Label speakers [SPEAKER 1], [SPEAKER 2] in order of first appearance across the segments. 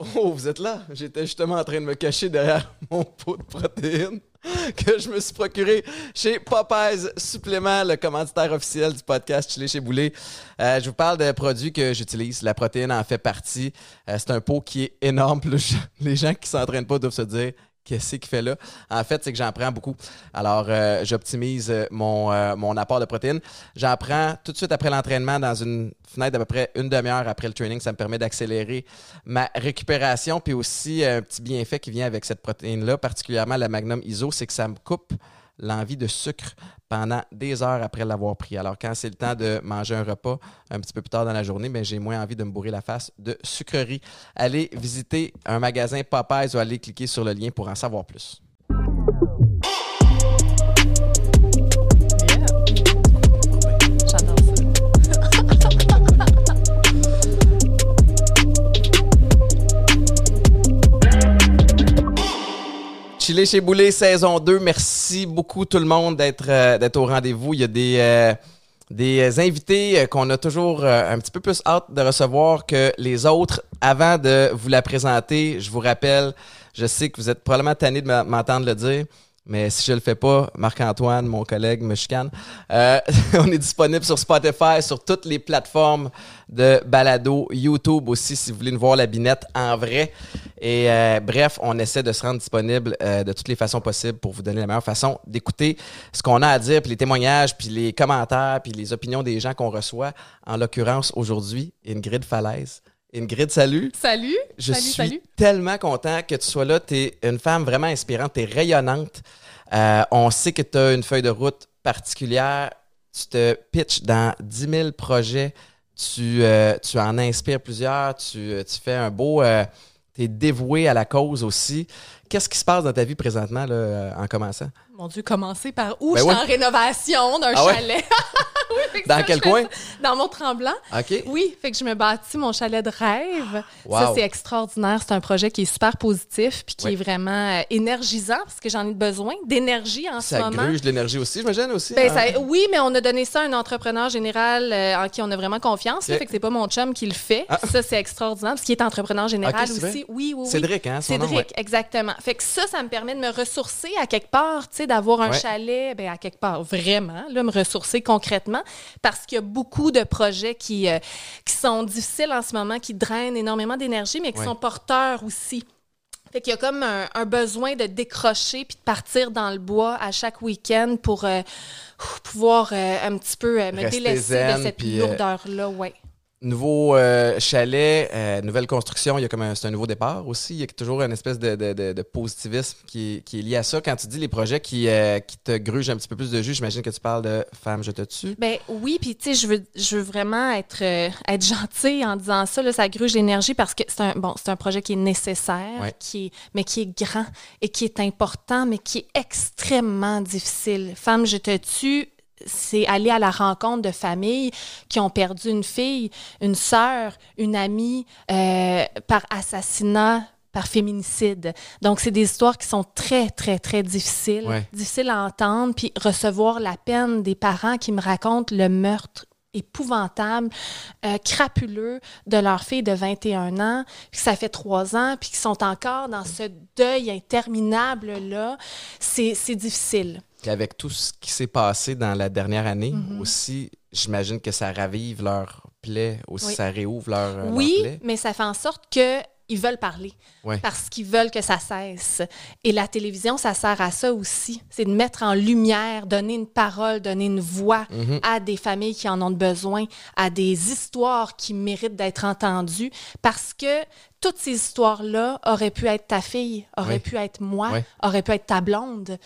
[SPEAKER 1] Oh, vous êtes là? J'étais justement en train de me cacher derrière mon pot de protéines que je me suis procuré chez Popeyes Supplément, le commanditaire officiel du podcast Chili chez Boulet. Euh, je vous parle de produits que j'utilise. La protéine en fait partie. Euh, c'est un pot qui est énorme. Les gens qui s'entraînent pas doivent se dire qu'est-ce qu'il fait là? En fait, c'est que j'en prends beaucoup. Alors, euh, j'optimise euh, mon, euh, mon apport de protéines. J'en prends tout de suite après l'entraînement dans une fenêtre d'à peu près une demi-heure après le training. Ça me permet d'accélérer ma récupération. Puis aussi, un petit bienfait qui vient avec cette protéine-là, particulièrement la Magnum ISO, c'est que ça me coupe l'envie de sucre pendant des heures après l'avoir pris. Alors, quand c'est le temps de manger un repas un petit peu plus tard dans la journée, ben, j'ai moins envie de me bourrer la face de sucrerie. Allez visiter un magasin Popeyes ou allez cliquer sur le lien pour en savoir plus. Chili chez Boulet, saison 2. Merci beaucoup tout le monde d'être euh, d'être au rendez-vous. Il y a des, euh, des invités euh, qu'on a toujours un petit peu plus hâte de recevoir que les autres. Avant de vous la présenter, je vous rappelle, je sais que vous êtes probablement tanné de m'entendre le dire, mais si je le fais pas, Marc-Antoine, mon collègue, me chicane. Euh, on est disponible sur Spotify, sur toutes les plateformes de balado, YouTube aussi, si vous voulez nous voir la binette en vrai. Et euh, bref, on essaie de se rendre disponible euh, de toutes les façons possibles pour vous donner la meilleure façon d'écouter ce qu'on a à dire, puis les témoignages, puis les commentaires, puis les opinions des gens qu'on reçoit. En l'occurrence, aujourd'hui, Ingrid Falaise. Ingrid, salut.
[SPEAKER 2] Salut.
[SPEAKER 1] Je
[SPEAKER 2] salut,
[SPEAKER 1] suis
[SPEAKER 2] salut.
[SPEAKER 1] tellement content que tu sois là. Tu es une femme vraiment inspirante, tu es rayonnante. Euh, on sait que tu as une feuille de route particulière. Tu te pitches dans 10 000 projets. Tu, euh, tu en inspires plusieurs. Tu, tu fais un beau. Euh, tu es dévoué à la cause aussi. Qu'est-ce qui se passe dans ta vie présentement là, euh, en commençant?
[SPEAKER 2] Mon Dieu, commencer par où?
[SPEAKER 1] Ben
[SPEAKER 2] je suis en rénovation d'un
[SPEAKER 1] Ah ouais?
[SPEAKER 2] chalet. Oui,
[SPEAKER 1] Dans
[SPEAKER 2] ça,
[SPEAKER 1] quel coin?
[SPEAKER 2] ça Dans Mont-Tremblant.
[SPEAKER 1] OK.
[SPEAKER 2] Oui, fait que je me bâtis mon chalet de rêve.
[SPEAKER 1] Wow.
[SPEAKER 2] Ça, c'est extraordinaire. C'est un projet qui est super positif puis qui est vraiment euh, énergisant parce que j'en ai besoin d'énergie en ce
[SPEAKER 1] Ça
[SPEAKER 2] moment.
[SPEAKER 1] gruge de l'énergie aussi, j'imagine aussi.
[SPEAKER 2] Ben,
[SPEAKER 1] hein?
[SPEAKER 2] ça- oui, mais on a donné ça à un entrepreneur général euh, en qui on a vraiment confiance. là.
[SPEAKER 1] Ok.
[SPEAKER 2] fait que c'est pas mon chum qui le fait.
[SPEAKER 1] Ah.
[SPEAKER 2] Ça, c'est extraordinaire parce qu'il est entrepreneur général aussi. Oui, oui, oui.
[SPEAKER 1] Cédric, hein, son
[SPEAKER 2] Cédric, exactement. Fait que ça, ça me permet de me ressourcer à quelque part, tu sais, d'avoir un
[SPEAKER 1] Ouais.
[SPEAKER 2] chalet, ben, à quelque part, vraiment, là, me ressourcer concrètement, parce qu'il y a beaucoup de projets qui, euh, qui sont difficiles en ce moment, qui drainent énormément d'énergie, mais qui
[SPEAKER 1] Ouais.
[SPEAKER 2] sont porteurs aussi. Fait qu'il y a comme un, un besoin de décrocher puis de partir dans le bois à chaque week-end pour euh, pouvoir euh, un petit peu euh, me
[SPEAKER 1] Rester
[SPEAKER 2] délaisser
[SPEAKER 1] zen,
[SPEAKER 2] de cette lourdeur-là, ouais.
[SPEAKER 1] Nouveau euh, chalet, euh, nouvelle construction, il y a comme un, c'est un nouveau départ aussi. Il y a toujours une espèce de, de- de- de positivisme qui est, qui est lié à ça. Quand tu dis les projets qui, euh, qui te grugent un petit peu plus de jus, j'imagine que tu parles de Femme, je te tue.
[SPEAKER 2] Ben oui, puis tu sais, je veux, je veux vraiment être, être gentille en disant ça. Là, ça gruge l'énergie parce que c'est un, bon, c'est un projet qui est nécessaire,
[SPEAKER 1] Ouais.
[SPEAKER 2] qui est, mais qui est grand et qui est important, mais qui est extrêmement difficile. Femme, je te tue. C'est aller à la rencontre de familles qui ont perdu une fille, une sœur, une amie euh, par assassinat, par féminicide. Donc, c'est des histoires qui sont très, très, très difficiles,
[SPEAKER 1] Ouais.
[SPEAKER 2] difficiles à entendre, puis recevoir la peine des parents qui me racontent le meurtre épouvantable, euh, crapuleux de leur fille de 21 ans, puis que ça fait trois ans, puis qui sont encore dans ce deuil interminable-là, c'est difficile.
[SPEAKER 1] Puis avec tout ce qui s'est passé dans la dernière année
[SPEAKER 2] Mhm.
[SPEAKER 1] aussi, j'imagine que ça ravive leur plaie, aussi
[SPEAKER 2] Oui.
[SPEAKER 1] ça réouvre leur, euh, leur
[SPEAKER 2] Oui,
[SPEAKER 1] plaie.
[SPEAKER 2] mais ça fait en sorte que ils veulent parler
[SPEAKER 1] Ouais.
[SPEAKER 2] parce qu'ils veulent que ça cesse. Et la télévision, ça sert à ça aussi. C'est de mettre en lumière, donner une parole, donner une voix
[SPEAKER 1] Mhm.
[SPEAKER 2] à des familles qui en ont besoin, à des histoires qui méritent d'être entendues parce que toutes ces histoires-là auraient pu être ta fille, auraient
[SPEAKER 1] Oui.
[SPEAKER 2] pu être moi,
[SPEAKER 1] Oui.
[SPEAKER 2] auraient pu être ta blonde.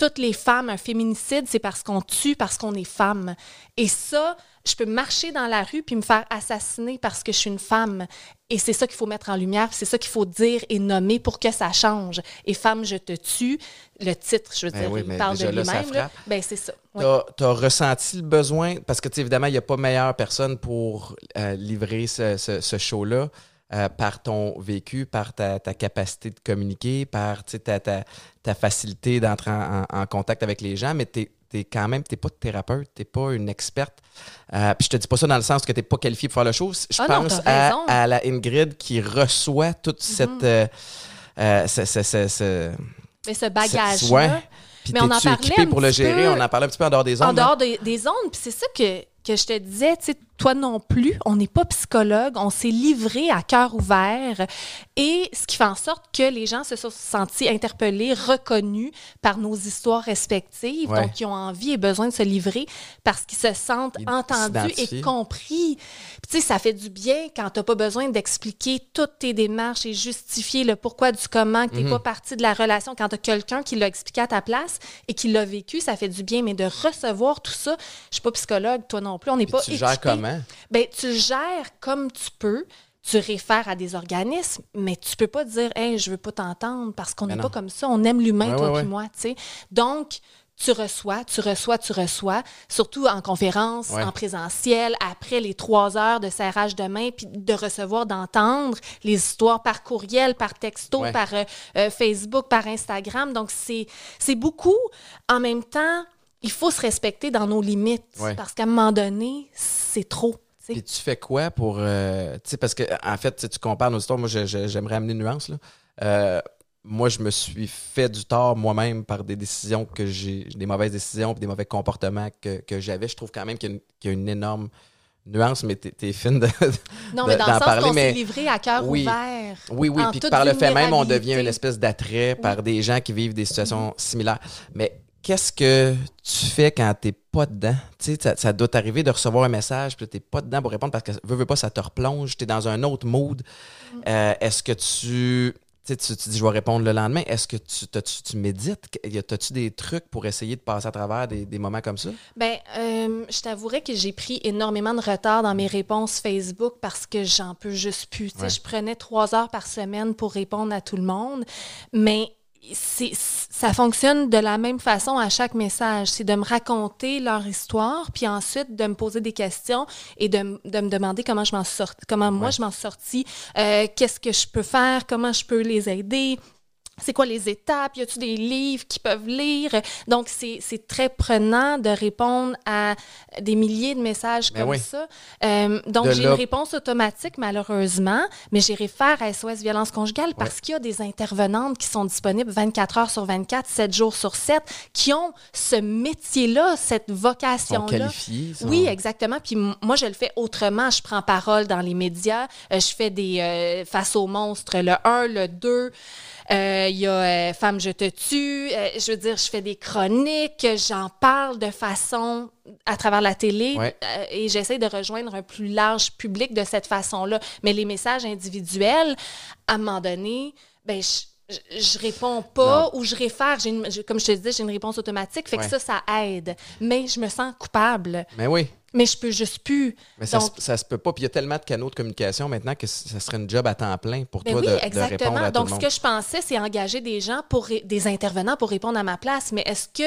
[SPEAKER 2] Toutes les femmes, un féminicide, c'est parce qu'on tue, parce qu'on est femme. Et ça, je peux marcher dans la rue puis me faire assassiner parce que je suis une femme. Et c'est ça qu'il faut mettre en lumière, c'est ça qu'il faut dire et nommer pour que ça change. Et Femme, je te tue, le titre, je veux
[SPEAKER 1] Ben
[SPEAKER 2] dire,
[SPEAKER 1] oui,
[SPEAKER 2] il parle de lui-même. Ben, c'est ça. Oui.
[SPEAKER 1] Tu as, ressenti le besoin, parce que évidemment, il n'y a pas meilleure personne pour euh, livrer ce, ce- ce show-là euh, par ton vécu, par ta, ta capacité de communiquer, par tu ta, ta, ta facilité d'entrer en, contact avec les gens, mais tu es quand même, t'es pas thérapeute, t'es pas une experte. Euh, puis je te dis pas ça dans le sens que t'es pas qualifié pour faire le show. Je
[SPEAKER 2] Ah
[SPEAKER 1] pense à, la Ingrid qui reçoit toute cette. euh, euh, ce- ce- ce-
[SPEAKER 2] Mais ce bagage-là,
[SPEAKER 1] ouais. Puis
[SPEAKER 2] Mais on en parlait
[SPEAKER 1] équipé
[SPEAKER 2] un
[SPEAKER 1] pour le gérer?
[SPEAKER 2] peu
[SPEAKER 1] On en parlait un petit peu en dehors des ondes.
[SPEAKER 2] en
[SPEAKER 1] là.
[SPEAKER 2] dehors des, des ondes, puis c'est ça que, que je te disais, tu sais, toi non plus, on n'est pas psychologue, on s'est livré à cœur ouvert et ce qui fait en sorte que les gens se sont sentis interpellés, reconnus par nos histoires respectives,
[SPEAKER 1] Ouais.
[SPEAKER 2] donc ils ont envie et besoin de se livrer parce qu'ils se sentent
[SPEAKER 1] Ils
[SPEAKER 2] entendus et compris. Sais, ça fait du bien quand t'as pas besoin d'expliquer toutes tes démarches et justifier le pourquoi du comment, que t'es
[SPEAKER 1] Mhm.
[SPEAKER 2] pas partie de la relation. Quand t'as quelqu'un qui l'a expliqué à ta place et qui l'a vécu, ça fait du bien. Mais de recevoir tout ça, je suis pas psychologue, toi non plus, on n'est pas
[SPEAKER 1] tu gères comment?
[SPEAKER 2] Ben, tu gères comme tu peux. Tu réfères à des organismes, mais tu peux pas dire, hey, je veux pas t'entendre parce qu'on n'est
[SPEAKER 1] non.
[SPEAKER 2] pas comme ça. On aime l'humain,
[SPEAKER 1] Ouais,
[SPEAKER 2] toi
[SPEAKER 1] ouais, ouais.
[SPEAKER 2] moi, tu sais. Donc, tu reçois, tu reçois, tu reçois, surtout en conférence,
[SPEAKER 1] Ouais.
[SPEAKER 2] en présentiel, après les trois heures de serrage de main, puis de recevoir, d'entendre les histoires par courriel, par texto,
[SPEAKER 1] Ouais.
[SPEAKER 2] par euh, euh, Facebook, par Instagram. Donc, c'est beaucoup. En même temps, il faut se respecter dans nos limites,
[SPEAKER 1] Ouais.
[SPEAKER 2] parce qu'à un moment donné, c'est trop.
[SPEAKER 1] Puis tu fais quoi pour. euh, tu sais, parce que, en fait, tu compares nos histoires. Moi, j'aimerais amener une nuance. Là. Moi, je me suis fait du tort moi-même par des décisions que j'ai. des mauvaises décisions puis des mauvais comportements que, que j'avais. Je trouve quand même qu'il y, a une- qu'il y a une énorme nuance, mais t'es es fine de.
[SPEAKER 2] Non,
[SPEAKER 1] de-
[SPEAKER 2] mais dans le sens
[SPEAKER 1] parler,
[SPEAKER 2] qu'on
[SPEAKER 1] mais-
[SPEAKER 2] s'est livré à cœur
[SPEAKER 1] Oui.
[SPEAKER 2] ouvert.
[SPEAKER 1] Oui, oui, puis par le fait même, on devient une espèce d'attrait par des gens qui vivent des situations similaires. Mais qu'est-ce que tu fais quand t'es pas dedans? Tu sais, ça, ça doit t'arriver de recevoir un message, puis t'es pas dedans pour répondre parce que veux, veux pas, ça te replonge, t'es dans un autre mood. Euh, Est-ce que tu. Tu, tu, tu dis, je vais répondre le lendemain. Est-ce que tu, t'as-tu- tu médites? Y a- T'as-tu des trucs pour essayer de passer à travers des, des moments comme ça?
[SPEAKER 2] Ben, euh, je t'avouerais que j'ai pris énormément de retard dans mes réponses Facebook parce que j'en peux juste plus. Tu
[SPEAKER 1] Ouais.
[SPEAKER 2] Je prenais trois heures par semaine pour répondre à tout le monde, mais ça fonctionne de la même façon à chaque message. C'est de me raconter leur histoire, puis ensuite de me poser des questions et de, me demander comment je m'en sors, comment moi
[SPEAKER 1] Ouais.
[SPEAKER 2] je m'en suis sortie, euh, qu'est-ce que je peux faire, comment je peux les aider. C'est quoi les étapes? Y a-tu des livres qu'ils peuvent lire? Donc, c'est c'est très prenant de répondre à des milliers de messages
[SPEAKER 1] Ben
[SPEAKER 2] comme
[SPEAKER 1] oui.
[SPEAKER 2] ça. Euh, donc, j'ai une réponse automatique, malheureusement, mais j'ai réfère à SOS Violence Conjugale parce qu'il y a des intervenantes qui sont disponibles 24 heures sur 24, 7 jours sur 7, qui ont ce métier-là, cette vocation-là.
[SPEAKER 1] sont-
[SPEAKER 2] Oui, exactement. Puis moi, je le fais autrement. Je prends parole dans les médias. Euh, je fais des euh, face aux monstres, le 1, le 2. Euh, Il y a euh, Femme, je te tue. Euh, je veux dire, je fais des chroniques. J'en parle de façon à travers la télé
[SPEAKER 1] Ouais.
[SPEAKER 2] et j'essaie de rejoindre un plus large public de cette façon-là. Mais les messages individuels, à un moment donné, ben, je, je, je réponds pas ou je réfère. Une- je- comme je te disais, j'ai une réponse automatique. Fait
[SPEAKER 1] Ouais.
[SPEAKER 2] que ça, ça aide. Mais je me sens coupable.
[SPEAKER 1] Mais oui.
[SPEAKER 2] Mais je peux juste plus.
[SPEAKER 1] Mais ça,
[SPEAKER 2] Donc-
[SPEAKER 1] se, ça se peut pas. Puis il y a tellement de canaux de communication maintenant que ça serait une job à temps plein pour
[SPEAKER 2] Ben
[SPEAKER 1] toi
[SPEAKER 2] oui,
[SPEAKER 1] de, de
[SPEAKER 2] exactement.
[SPEAKER 1] répondre à tout
[SPEAKER 2] Donc,
[SPEAKER 1] le
[SPEAKER 2] ce
[SPEAKER 1] monde.
[SPEAKER 2] que je pensais, c'est engager des gens pour des intervenants pour répondre à ma place. Mais est-ce que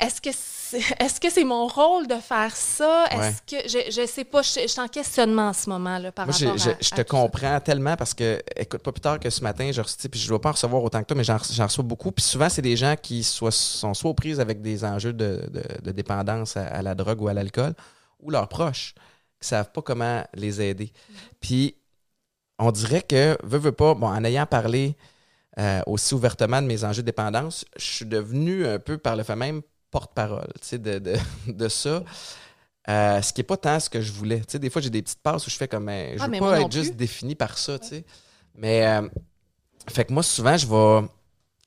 [SPEAKER 2] est-ce que c'est, est-ce que c'est mon rôle de faire ça?
[SPEAKER 1] Ouais.
[SPEAKER 2] Est-ce que je je sais pas, je, je suis en questionnement en ce moment là par
[SPEAKER 1] Moi,
[SPEAKER 2] rapport
[SPEAKER 1] j'ai-
[SPEAKER 2] à,
[SPEAKER 1] je
[SPEAKER 2] à
[SPEAKER 1] te
[SPEAKER 2] tout ça.
[SPEAKER 1] comprends tellement parce que, écoute, pas plus tard que ce matin, j'ai reçu, puis je ne dois pas en recevoir autant que toi, mais j'en j'en reçois beaucoup. Puis souvent, c'est des gens qui soient, sont soit aux prises avec des enjeux de, de- de dépendance à, à la drogue ou à l'alcool, ou leurs proches qui savent pas comment les aider. Puis on dirait que, veux, veux pas, bon, en ayant parlé euh, aussi ouvertement de mes enjeux de dépendance, je suis devenu un peu par le fait même porte-parole, de, de, de ça. Euh, ce qui n'est pas tant ce que je voulais. Des fois, j'ai des petites passes où je fais comme. euh, je
[SPEAKER 2] Ah,
[SPEAKER 1] veux pas être juste défini par ça, tu sais. Mais, euh, fait que moi, souvent, je vais.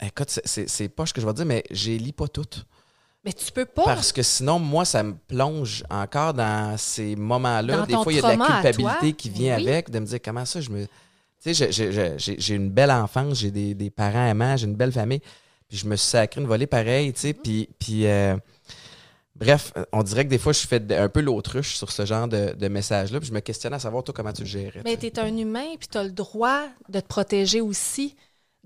[SPEAKER 1] Écoute, c'est- pas ce que je vais dire, mais je les lis pas toutes.
[SPEAKER 2] Mais tu peux pas.
[SPEAKER 1] Parce que sinon, moi, ça me plonge encore dans ces moments-là.
[SPEAKER 2] Dans
[SPEAKER 1] Des fois, il y a de la culpabilité qui vient
[SPEAKER 2] Oui.
[SPEAKER 1] avec, de me dire comment ça, je me. Tu sais, j'ai- une belle enfance, j'ai des, des parents aimants, j'ai une belle famille. Puis je me suis sacré une volée pareille, tu sais.
[SPEAKER 2] Mm-hmm.
[SPEAKER 1] Puis, puis euh, bref, on dirait que des fois, je fais un peu l'autruche sur ce genre de, de messages-là. Puis je me questionne à savoir, toi, comment tu le gérais.
[SPEAKER 2] Mais
[SPEAKER 1] tu
[SPEAKER 2] es un humain puis tu as le droit de te protéger aussi.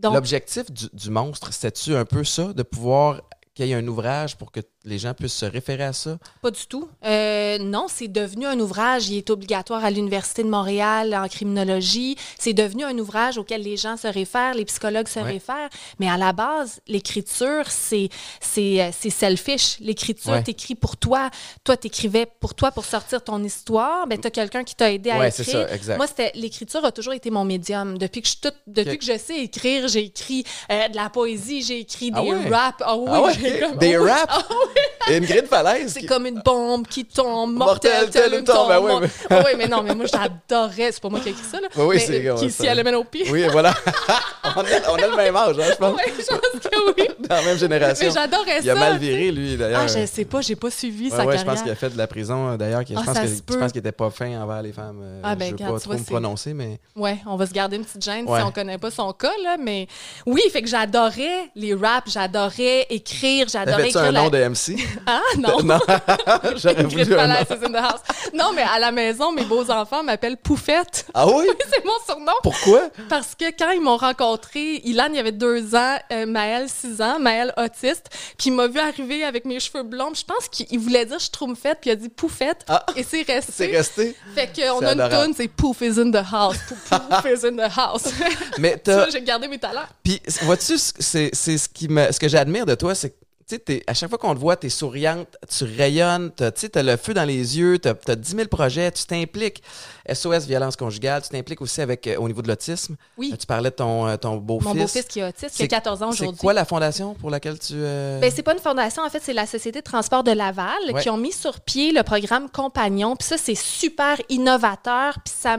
[SPEAKER 1] L'objectif du, du monstre, c'était-tu un peu ça, de pouvoir qu'il y ait un ouvrage pour que les gens puissent se référer à ça?
[SPEAKER 2] Pas du tout. Euh, non, c'est devenu un ouvrage. Il est obligatoire à l'Université de Montréal en criminologie. C'est devenu un ouvrage auquel les gens se réfèrent, les psychologues se
[SPEAKER 1] Ouais.
[SPEAKER 2] réfèrent. Mais à la base, l'écriture, c'est c'est euh, c'est selfish. L'écriture,
[SPEAKER 1] Ouais.
[SPEAKER 2] t'écris pour toi. Toi, t'écrivais pour toi pour sortir ton histoire. Ben, t'as quelqu'un qui t'a aidé à
[SPEAKER 1] Ouais, c'est
[SPEAKER 2] écrire.
[SPEAKER 1] ça, exact.
[SPEAKER 2] Moi, c'était l'écriture a toujours été mon médium. Depuis que je tout, depuis que je sais écrire, j'ai écrit euh, de la poésie, j'ai écrit des
[SPEAKER 1] Ah
[SPEAKER 2] raps. Ah oui,
[SPEAKER 1] Ah
[SPEAKER 2] j'ai comme-
[SPEAKER 1] Des
[SPEAKER 2] oui.
[SPEAKER 1] raps?
[SPEAKER 2] Ah oui.
[SPEAKER 1] Ingrid Falaise.
[SPEAKER 2] C'est
[SPEAKER 1] qui-
[SPEAKER 2] comme une bombe qui tombe,
[SPEAKER 1] Mortel,
[SPEAKER 2] mortelle,
[SPEAKER 1] tel
[SPEAKER 2] tel
[SPEAKER 1] une tombe.
[SPEAKER 2] tombe.
[SPEAKER 1] Ben oui,
[SPEAKER 2] Moi-
[SPEAKER 1] mais-
[SPEAKER 2] Ah oui, mais non, mais moi, j'adorais. C'est pas moi qui ai écrit ça, là.
[SPEAKER 1] Oui, oui,
[SPEAKER 2] mais,
[SPEAKER 1] c'est comme
[SPEAKER 2] Qui ici à LMNOP.
[SPEAKER 1] Oui, voilà. on, a, on a le même âge, hein, je pense.
[SPEAKER 2] Oui, je pense que oui.
[SPEAKER 1] Dans la même génération.
[SPEAKER 2] Mais j'adorais ça.
[SPEAKER 1] Il a mal viré, lui, d'ailleurs.
[SPEAKER 2] Ah, je sais pas, j'ai pas suivi
[SPEAKER 1] Ouais,
[SPEAKER 2] sa
[SPEAKER 1] ouais, je
[SPEAKER 2] carrière.
[SPEAKER 1] pense qu'il a fait de la prison, euh, d'ailleurs. Je
[SPEAKER 2] Ah,
[SPEAKER 1] pense que- je
[SPEAKER 2] peut.
[SPEAKER 1] pense qu'il était pas fin envers les femmes. euh,
[SPEAKER 2] Ah, ben,
[SPEAKER 1] je veux pas trop me prononcer, mais...
[SPEAKER 2] Ouais, on va se garder une petite gêne si on connaît pas son cas, là. Mais oui, fait que j'adorais les raps, j'adorais écrire, j'adorais écrire.
[SPEAKER 1] un nom de MC?
[SPEAKER 2] Ah, non.
[SPEAKER 1] non, j'aurais voulu.
[SPEAKER 2] Non, mais à la maison, mes beaux-enfants m'appellent Poufette.
[SPEAKER 1] Ah oui?
[SPEAKER 2] C'est mon surnom.
[SPEAKER 1] Pourquoi?
[SPEAKER 2] Parce que quand ils m'ont rencontré, Ilan, il y avait deux ans, euh, Maël, six ans, Maël, autiste, puis il m'a vu arriver avec mes cheveux blonds. Je pense qu'il il voulait dire je trouve faite, puis il a dit poufette,
[SPEAKER 1] Ah.
[SPEAKER 2] et c'est resté.
[SPEAKER 1] C'est resté?
[SPEAKER 2] Fait qu'on a une tune, c'est Poof is in the house. Pouf, is in the house.
[SPEAKER 1] Mais t'as...
[SPEAKER 2] j'ai gardé mes talents.
[SPEAKER 1] Puis, vois-tu, c'est c'est ce, qui me, ce que j'admire de toi, c'est que sais, à chaque fois qu'on te voit, tu es souriante, tu rayonnes, tu as le feu dans les yeux, tu as, 10 000 projets, tu t'impliques. SOS violence conjugale, tu t'impliques aussi avec, euh, au niveau de l'autisme.
[SPEAKER 2] Oui.
[SPEAKER 1] Euh, Tu parlais de ton, euh, ton beau-fils.
[SPEAKER 2] Mon beau-fils qui est autiste, qui
[SPEAKER 1] C'est-
[SPEAKER 2] a 14 ans
[SPEAKER 1] C'est
[SPEAKER 2] aujourd'hui.
[SPEAKER 1] quoi la fondation pour laquelle tu. euh,
[SPEAKER 2] Ben, c'est pas une fondation, en fait, c'est la Société de transport de Laval
[SPEAKER 1] Ouais.
[SPEAKER 2] qui ont mis sur pied le programme Compagnon. Puis ça, c'est super innovateur. Puis ça,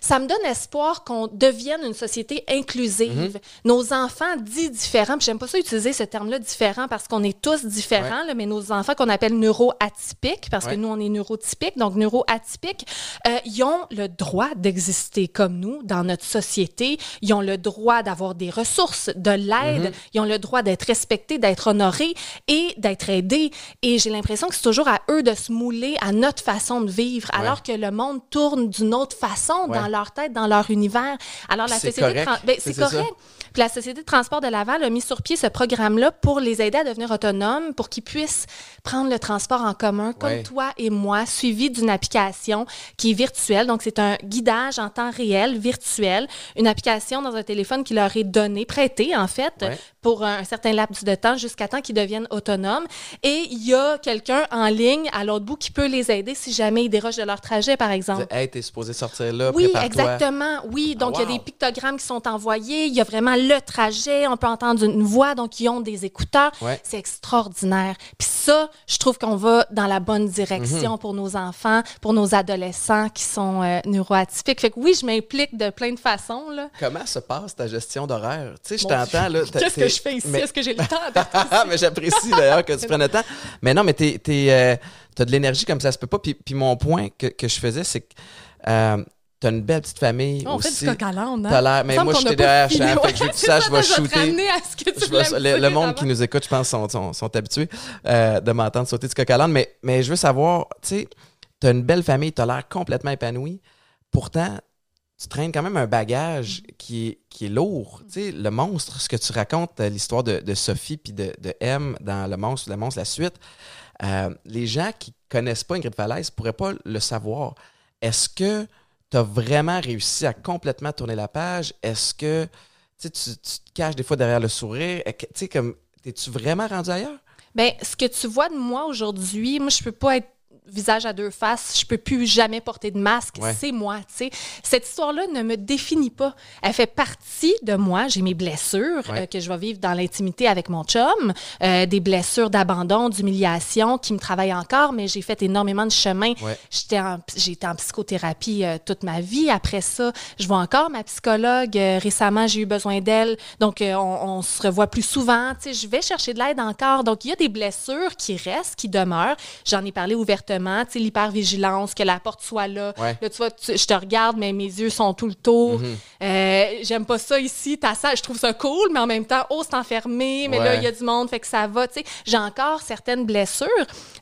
[SPEAKER 2] ça me donne espoir qu'on devienne une société inclusive.
[SPEAKER 1] Mhm.
[SPEAKER 2] Nos enfants dits différents, j'aime pas ça utiliser ce terme-là différent parce qu'on est tous différents, là, mais nos enfants qu'on appelle neuroatypiques, parce
[SPEAKER 1] Ouais.
[SPEAKER 2] que nous, on est neurotypiques, donc neuroatypiques, euh, ils ont le droit d'exister comme nous dans notre société. Ils ont le droit d'avoir des ressources, de l'aide.
[SPEAKER 1] Mhm.
[SPEAKER 2] Ils ont le droit d'être respectés, d'être honorés et d'être aidés. Et j'ai l'impression que c'est toujours à eux de se mouler à notre façon de vivre,
[SPEAKER 1] Ouais.
[SPEAKER 2] alors que le monde tourne d'une autre façon dans leur tête, dans leur univers. Alors la
[SPEAKER 1] C'est
[SPEAKER 2] société de
[SPEAKER 1] correct.
[SPEAKER 2] ben,
[SPEAKER 1] C'est-
[SPEAKER 2] c'est
[SPEAKER 1] c'est ça.
[SPEAKER 2] correct. Puis la Société de transport de Laval a mis sur pied ce programme-là pour les aider à devenir autonomes, pour qu'ils puissent prendre le transport en commun, comme
[SPEAKER 1] Ouais.
[SPEAKER 2] toi et moi, suivi d'une application qui est virtuelle. Donc, c'est un guidage en temps réel, virtuel, une application dans un téléphone qui leur est donné, prêté, en fait,
[SPEAKER 1] Ouais.
[SPEAKER 2] Pour un certain laps de temps, jusqu'à temps qu'ils deviennent autonomes. Et il y a quelqu'un en ligne à l'autre bout qui peut les aider si jamais ils dérogent de leur trajet, par exemple.
[SPEAKER 1] Hey, t'es supposé sortir là,
[SPEAKER 2] Oui, exactement. Oui, donc
[SPEAKER 1] Ah,
[SPEAKER 2] il y a des pictogrammes qui sont envoyés. Il y a vraiment le trajet. On peut entendre une voix, donc ils ont des écouteurs.
[SPEAKER 1] Ouais.
[SPEAKER 2] C'est extraordinaire. Puis ça, je trouve qu'on va dans la bonne
[SPEAKER 1] Mhm.
[SPEAKER 2] direction pour nos enfants, pour nos adolescents qui sont euh, neuroatypiques. Fait que oui, je m'implique de plein de façons. Là.
[SPEAKER 1] Comment se passe ta gestion d'horaire? Tu sais, je t'entends là. t'es-
[SPEAKER 2] je fais ici?
[SPEAKER 1] mais-
[SPEAKER 2] Est-ce que j'ai le temps d'être
[SPEAKER 1] Ah, mais j'apprécie d'ailleurs que tu prennes le temps. Mais non, mais t'es, euh, t'as de l'énergie comme ça se peut pas. Puis, puis mon point que, que je faisais, c'est que euh, t'as une belle petite famille
[SPEAKER 2] On fait
[SPEAKER 1] aussi.
[SPEAKER 2] du coq à hein?
[SPEAKER 1] T'as l'air, mais moi, je derrière, fait que je veux que tu
[SPEAKER 2] ça,
[SPEAKER 1] je vais shooter.
[SPEAKER 2] à ce que tu
[SPEAKER 1] Je le, monde qui nous écoute, je pense, sont, sont, sont habitués euh, de m'entendre sauter du coq à. Mais, mais je veux savoir, tu sais, t'as une belle famille, t'as l'air complètement épanoui. Pourtant, tu traînes quand même un bagage qui est, qui est lourd. Tu sais, le monstre, ce que tu racontes, euh, l'histoire de, Sophie puis de, M dans Le Monstre, Le Monstre, la suite, euh, les gens qui connaissent pas Ingrid Falaise pourraient pas le savoir. Est-ce que tu as vraiment réussi à complètement tourner la page? Est-ce que tu, tu, te caches des fois derrière le sourire? Tu sais, comme, es-tu vraiment rendu ailleurs?
[SPEAKER 2] Ben, ce que tu vois de moi aujourd'hui, moi, je peux pas être visage à deux faces, je peux plus jamais porter de masque,
[SPEAKER 1] Ouais.
[SPEAKER 2] c'est moi, tu sais. Cette histoire-là ne me définit pas. Elle fait partie de moi. J'ai mes blessures
[SPEAKER 1] Ouais.
[SPEAKER 2] euh, que je vais vivre dans l'intimité avec mon chum, euh, des blessures d'abandon, d'humiliation qui me travaillent encore, mais j'ai fait énormément de chemin.
[SPEAKER 1] Ouais.
[SPEAKER 2] J'étais en, j'ai été en psychothérapie euh, toute ma vie. Après ça, je vois encore ma psychologue. Récemment, j'ai eu besoin d'elle. Donc, on, on se revoit plus souvent. Tu sais, je vais chercher de l'aide encore. Donc, il y a des blessures qui restent, qui demeurent. J'en ai parlé ouvertement. Tu sais, l'hypervigilance, que la porte soit là.
[SPEAKER 1] Ouais.
[SPEAKER 2] Là, tu vois, tu- je te regarde, mais mes yeux sont tout le tour.
[SPEAKER 1] Mhm.
[SPEAKER 2] Euh, J'aime pas ça ici. Ta salle, je trouve ça cool, mais en même temps, oh, c'est enfermé. Mais là, il y a du monde, fait que ça va. Tu sais, j'ai encore certaines blessures.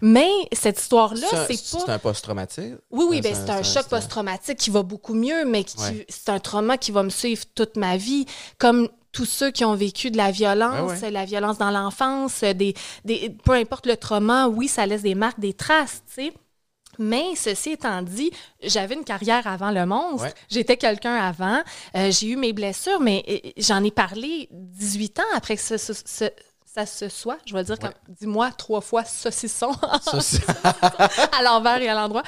[SPEAKER 2] Mais cette histoire-là, c'est pas...
[SPEAKER 1] c'est un post-traumatique?
[SPEAKER 2] Oui, oui, ben,
[SPEAKER 1] c'est un-
[SPEAKER 2] choc post-traumatique qui va beaucoup mieux, mais
[SPEAKER 1] Ouais.
[SPEAKER 2] c'est un trauma qui va me suivre toute ma vie. Comme tous ceux qui ont vécu de la violence,
[SPEAKER 1] ouais.
[SPEAKER 2] la violence dans l'enfance, des, des, peu importe le trauma, oui, ça laisse des marques, des traces, tu sais. Mais ceci étant dit, j'avais une carrière avant le monstre.
[SPEAKER 1] Ouais.
[SPEAKER 2] J'étais quelqu'un avant. Euh, j'ai eu mes blessures, mais j'en ai parlé 18 ans après que ce- ce- ce- ça se soit. Je vais dire comme, dis-moi trois fois saucisson à l'envers et à l'endroit.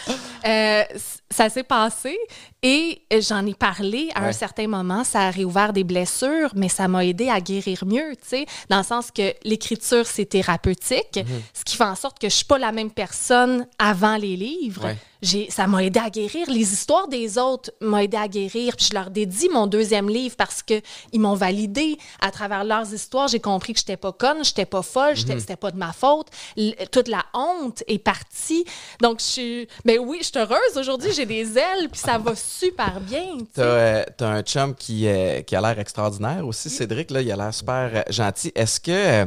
[SPEAKER 2] Euh, ça s'est passé et j'en ai parlé à
[SPEAKER 1] Ouais.
[SPEAKER 2] un certain moment. Ça a réouvert des blessures, mais ça m'a aidé à guérir mieux, tu sais, dans le sens que l'écriture, c'est thérapeutique,
[SPEAKER 1] Mhm.
[SPEAKER 2] ce qui fait en sorte que je suis pas la même personne avant les livres.
[SPEAKER 1] Ouais.
[SPEAKER 2] J'ai, ça m'a aidé à guérir. Les histoires des autres m'ont aidé à guérir. Puis je leur dédie mon deuxième livre parce que ils m'ont validé à travers leurs histoires. J'ai compris que j'étais pas conne, j'étais pas folle, j'étais,
[SPEAKER 1] Mhm.
[SPEAKER 2] c'était pas de ma faute. L- toute la honte est partie. Donc je suis, mais oui, je suis heureuse aujourd'hui. J'ai des ailes puis ça va super bien. tu.
[SPEAKER 1] T'as euh, t'as un chum qui, euh, qui a l'air extraordinaire aussi, Cédric. Là, il a l'air super euh, gentil. Est-ce que. euh,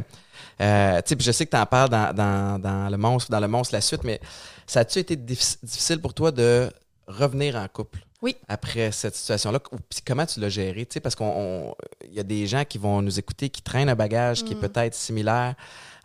[SPEAKER 1] euh, tu sais, puis je sais que tu en parles dans, dans, dans le monstre, dans le monstre la suite, mais ça a-tu été diffi- difficile pour toi de revenir en couple?
[SPEAKER 2] Oui.
[SPEAKER 1] Après cette situation-là, comment tu l'as géré? Tu sais, parce qu'on, on- il y a des gens qui vont nous écouter, qui traînent un bagage qui est
[SPEAKER 2] Mm.
[SPEAKER 1] peut-être similaire,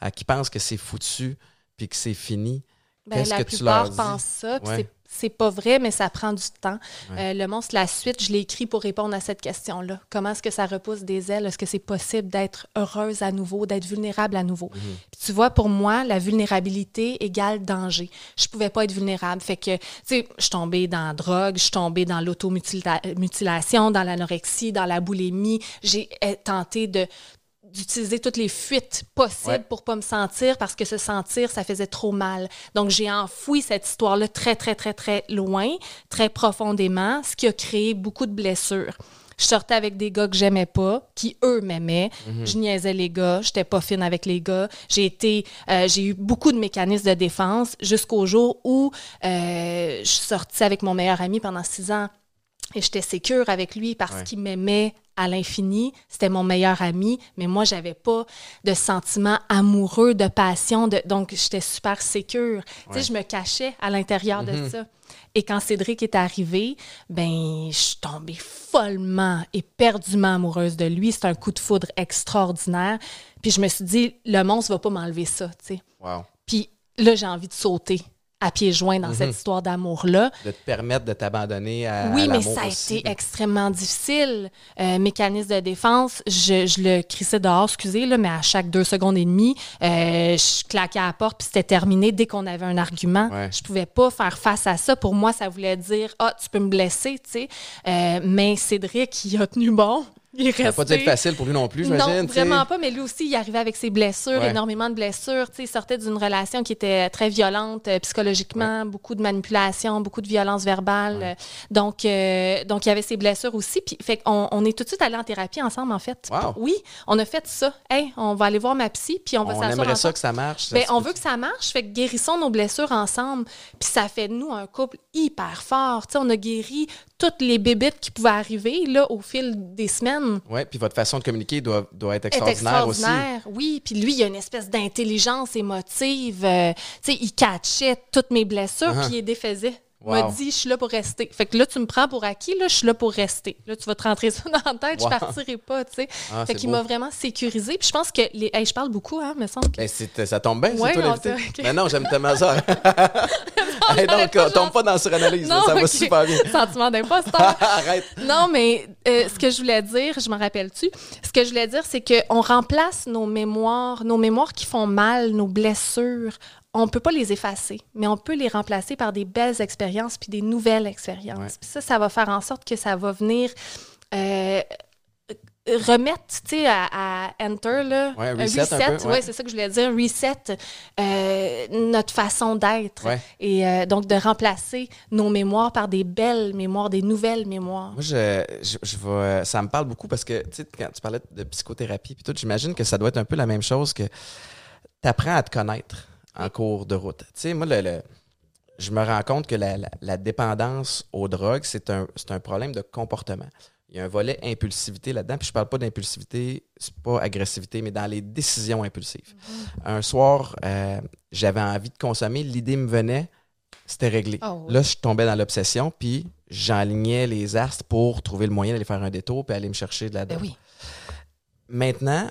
[SPEAKER 1] à qui pensent que c'est foutu, puis que c'est fini.
[SPEAKER 2] Ben,
[SPEAKER 1] Qu'est-ce
[SPEAKER 2] la
[SPEAKER 1] que tu leur
[SPEAKER 2] plupart
[SPEAKER 1] dis?
[SPEAKER 2] pensent ça, puis
[SPEAKER 1] Ouais.
[SPEAKER 2] c'est- c'est pas vrai, mais ça prend du temps.
[SPEAKER 1] Ouais.
[SPEAKER 2] Euh, le monstre, la suite, je l'ai écrit pour répondre à cette question-là. Comment est-ce que ça repousse des ailes? Est-ce que c'est possible d'être heureuse à nouveau, d'être vulnérable à nouveau?
[SPEAKER 1] Mhm.
[SPEAKER 2] Puis tu vois, pour moi, la vulnérabilité égale danger. Je pouvais pas être vulnérable. Fait que, tu sais, je tombée dans la drogue, je tombée dans l'automutilation, dans l'anorexie, dans la boulimie. J'ai euh, tenté de d'utiliser toutes les fuites possibles
[SPEAKER 1] Ouais.
[SPEAKER 2] pour pas me sentir parce que se sentir ça faisait trop mal. Donc j'ai enfoui cette histoire là très très très très loin, très profondément, ce qui a créé beaucoup de blessures. Je sortais avec des gars que j'aimais pas, qui eux m'aimaient. Je niaisais les gars, j'étais pas fine avec les gars. J'ai été, euh, j'ai eu beaucoup de mécanismes de défense jusqu'au jour où euh, je suis sortie avec mon meilleur ami pendant six ans et j'étais sécure avec lui parce
[SPEAKER 1] Ouais.
[SPEAKER 2] qu'il m'aimait à l'infini. C'était mon meilleur ami, mais moi, j'avais pas de sentiment amoureux, de passion. De... Donc, j'étais super sécure. Tu sais, je me cachais à l'intérieur
[SPEAKER 1] Mhm.
[SPEAKER 2] de ça. Et quand Cédric est arrivé, ben, je suis tombée follement, éperdument amoureuse de lui. C'est un coup de foudre extraordinaire. Puis je me suis dit, le monstre va pas m'enlever ça, tu sais.
[SPEAKER 1] Wow.
[SPEAKER 2] Puis là, j'ai envie de sauter à pieds joints dans cette histoire d'amour-là.
[SPEAKER 1] De te permettre de t'abandonner à,
[SPEAKER 2] Oui,
[SPEAKER 1] à
[SPEAKER 2] mais ça a
[SPEAKER 1] aussi.
[SPEAKER 2] été extrêmement difficile. Euh, mécanisme de défense, je, je le crissais dehors, excusez, là, mais à chaque deux secondes et demie, euh, je claquais à la porte, puis c'était terminé dès qu'on avait un argument.
[SPEAKER 1] Ouais.
[SPEAKER 2] Je pouvais pas faire face à ça. Pour moi, ça voulait dire « Ah, tu peux me blesser, tu sais. Euh, Mais Cédric, il a tenu bon. Il est
[SPEAKER 1] Ça n'a pas dû être facile pour lui non plus, j'imagine.
[SPEAKER 2] Non, vraiment pas, mais lui aussi, il arrivait avec ses blessures,
[SPEAKER 1] Ouais.
[SPEAKER 2] énormément de blessures. Il sortait d'une relation qui était très violente euh, psychologiquement, beaucoup de manipulation, beaucoup de violence verbale.
[SPEAKER 1] Ouais.
[SPEAKER 2] Euh, Donc, euh, donc, il y avait ses blessures aussi. Puis, fait qu'on on est tout de suite allés en thérapie ensemble, en fait.
[SPEAKER 1] Wow.
[SPEAKER 2] Oui, on a fait ça. Hey, on va aller voir ma psy, puis on va
[SPEAKER 1] On
[SPEAKER 2] s'asseoir
[SPEAKER 1] aimerait ça que ça marche. ça
[SPEAKER 2] Ben, on veut que ça marche, fait que guérissons nos blessures ensemble. Puis ça fait de nous un couple hyper fort. On a guéri toutes les bébites qui pouvaient arriver là, au fil des semaines.
[SPEAKER 1] Oui, puis votre façon de communiquer doit, doit être
[SPEAKER 2] est
[SPEAKER 1] extraordinaire, aussi.
[SPEAKER 2] extraordinaire, oui. Puis lui, il a une espèce d'intelligence émotive. euh, tu sais, il catchait toutes mes blessures,
[SPEAKER 1] Uh-huh.
[SPEAKER 2] puis il les défaisait.
[SPEAKER 1] Wow.
[SPEAKER 2] m'a dit, je suis là pour rester. Fait que là, tu me prends pour acquis, là, je suis là pour rester. Là, tu vas te rentrer ça dans la tête,
[SPEAKER 1] Wow.
[SPEAKER 2] je partirai pas, tu sais.
[SPEAKER 1] Ah,
[SPEAKER 2] fait qu'il m'a vraiment sécurisé. Puis je pense que, les... hey, je parle beaucoup, hein, me semble. que-
[SPEAKER 1] Ben, c'est- ça tombe bien,
[SPEAKER 2] Ouais,
[SPEAKER 1] c'est toi
[SPEAKER 2] on
[SPEAKER 1] l'invité.
[SPEAKER 2] sait, ok.
[SPEAKER 1] Mais non, j'aime tellement ça. Hey, donc,
[SPEAKER 2] pas,
[SPEAKER 1] euh, tombe pas dans suranalyse, ça va
[SPEAKER 2] ok.
[SPEAKER 1] super bien.
[SPEAKER 2] Sentiment d'imposteur.
[SPEAKER 1] Arrête.
[SPEAKER 2] Non, mais euh, ce que je voulais dire, je m'en rappelle-tu, ce que je voulais dire, c'est qu'on remplace nos mémoires, nos mémoires qui font mal, nos blessures, on peut pas les effacer, mais on peut les remplacer par des belles expériences puis des nouvelles expériences.
[SPEAKER 1] Ouais.
[SPEAKER 2] Puis ça, ça va faire en sorte que ça va venir euh, remettre, tu sais, à, à enter, là,
[SPEAKER 1] Ouais, reset un peu, ouais.
[SPEAKER 2] ouais, c'est ça que je voulais dire, reset euh, notre façon d'être.
[SPEAKER 1] Ouais.
[SPEAKER 2] Et euh, donc, de remplacer nos mémoires par des belles mémoires, des nouvelles mémoires.
[SPEAKER 1] Moi, je, je, je vais, ça me parle beaucoup parce que, tu sais, quand tu parlais de psychothérapie puis tout, j'imagine que ça doit être un peu la même chose que tu apprends à te connaître en cours de route. Tu sais, moi, le, le- je me rends compte que la, la- la dépendance aux drogues, c'est un, c'est un problème de comportement. Il y a un volet impulsivité là-dedans, puis je parle pas d'impulsivité, c'est pas agressivité, mais dans les décisions impulsives. Un soir, euh, j'avais envie de consommer, l'idée me venait, c'était réglé.
[SPEAKER 2] Oh, oui.
[SPEAKER 1] Là, je tombais dans l'obsession, puis j'enlignais les astres pour trouver le moyen d'aller faire un détour puis aller me chercher de la
[SPEAKER 2] Ben
[SPEAKER 1] drogue.
[SPEAKER 2] oui.
[SPEAKER 1] maintenant,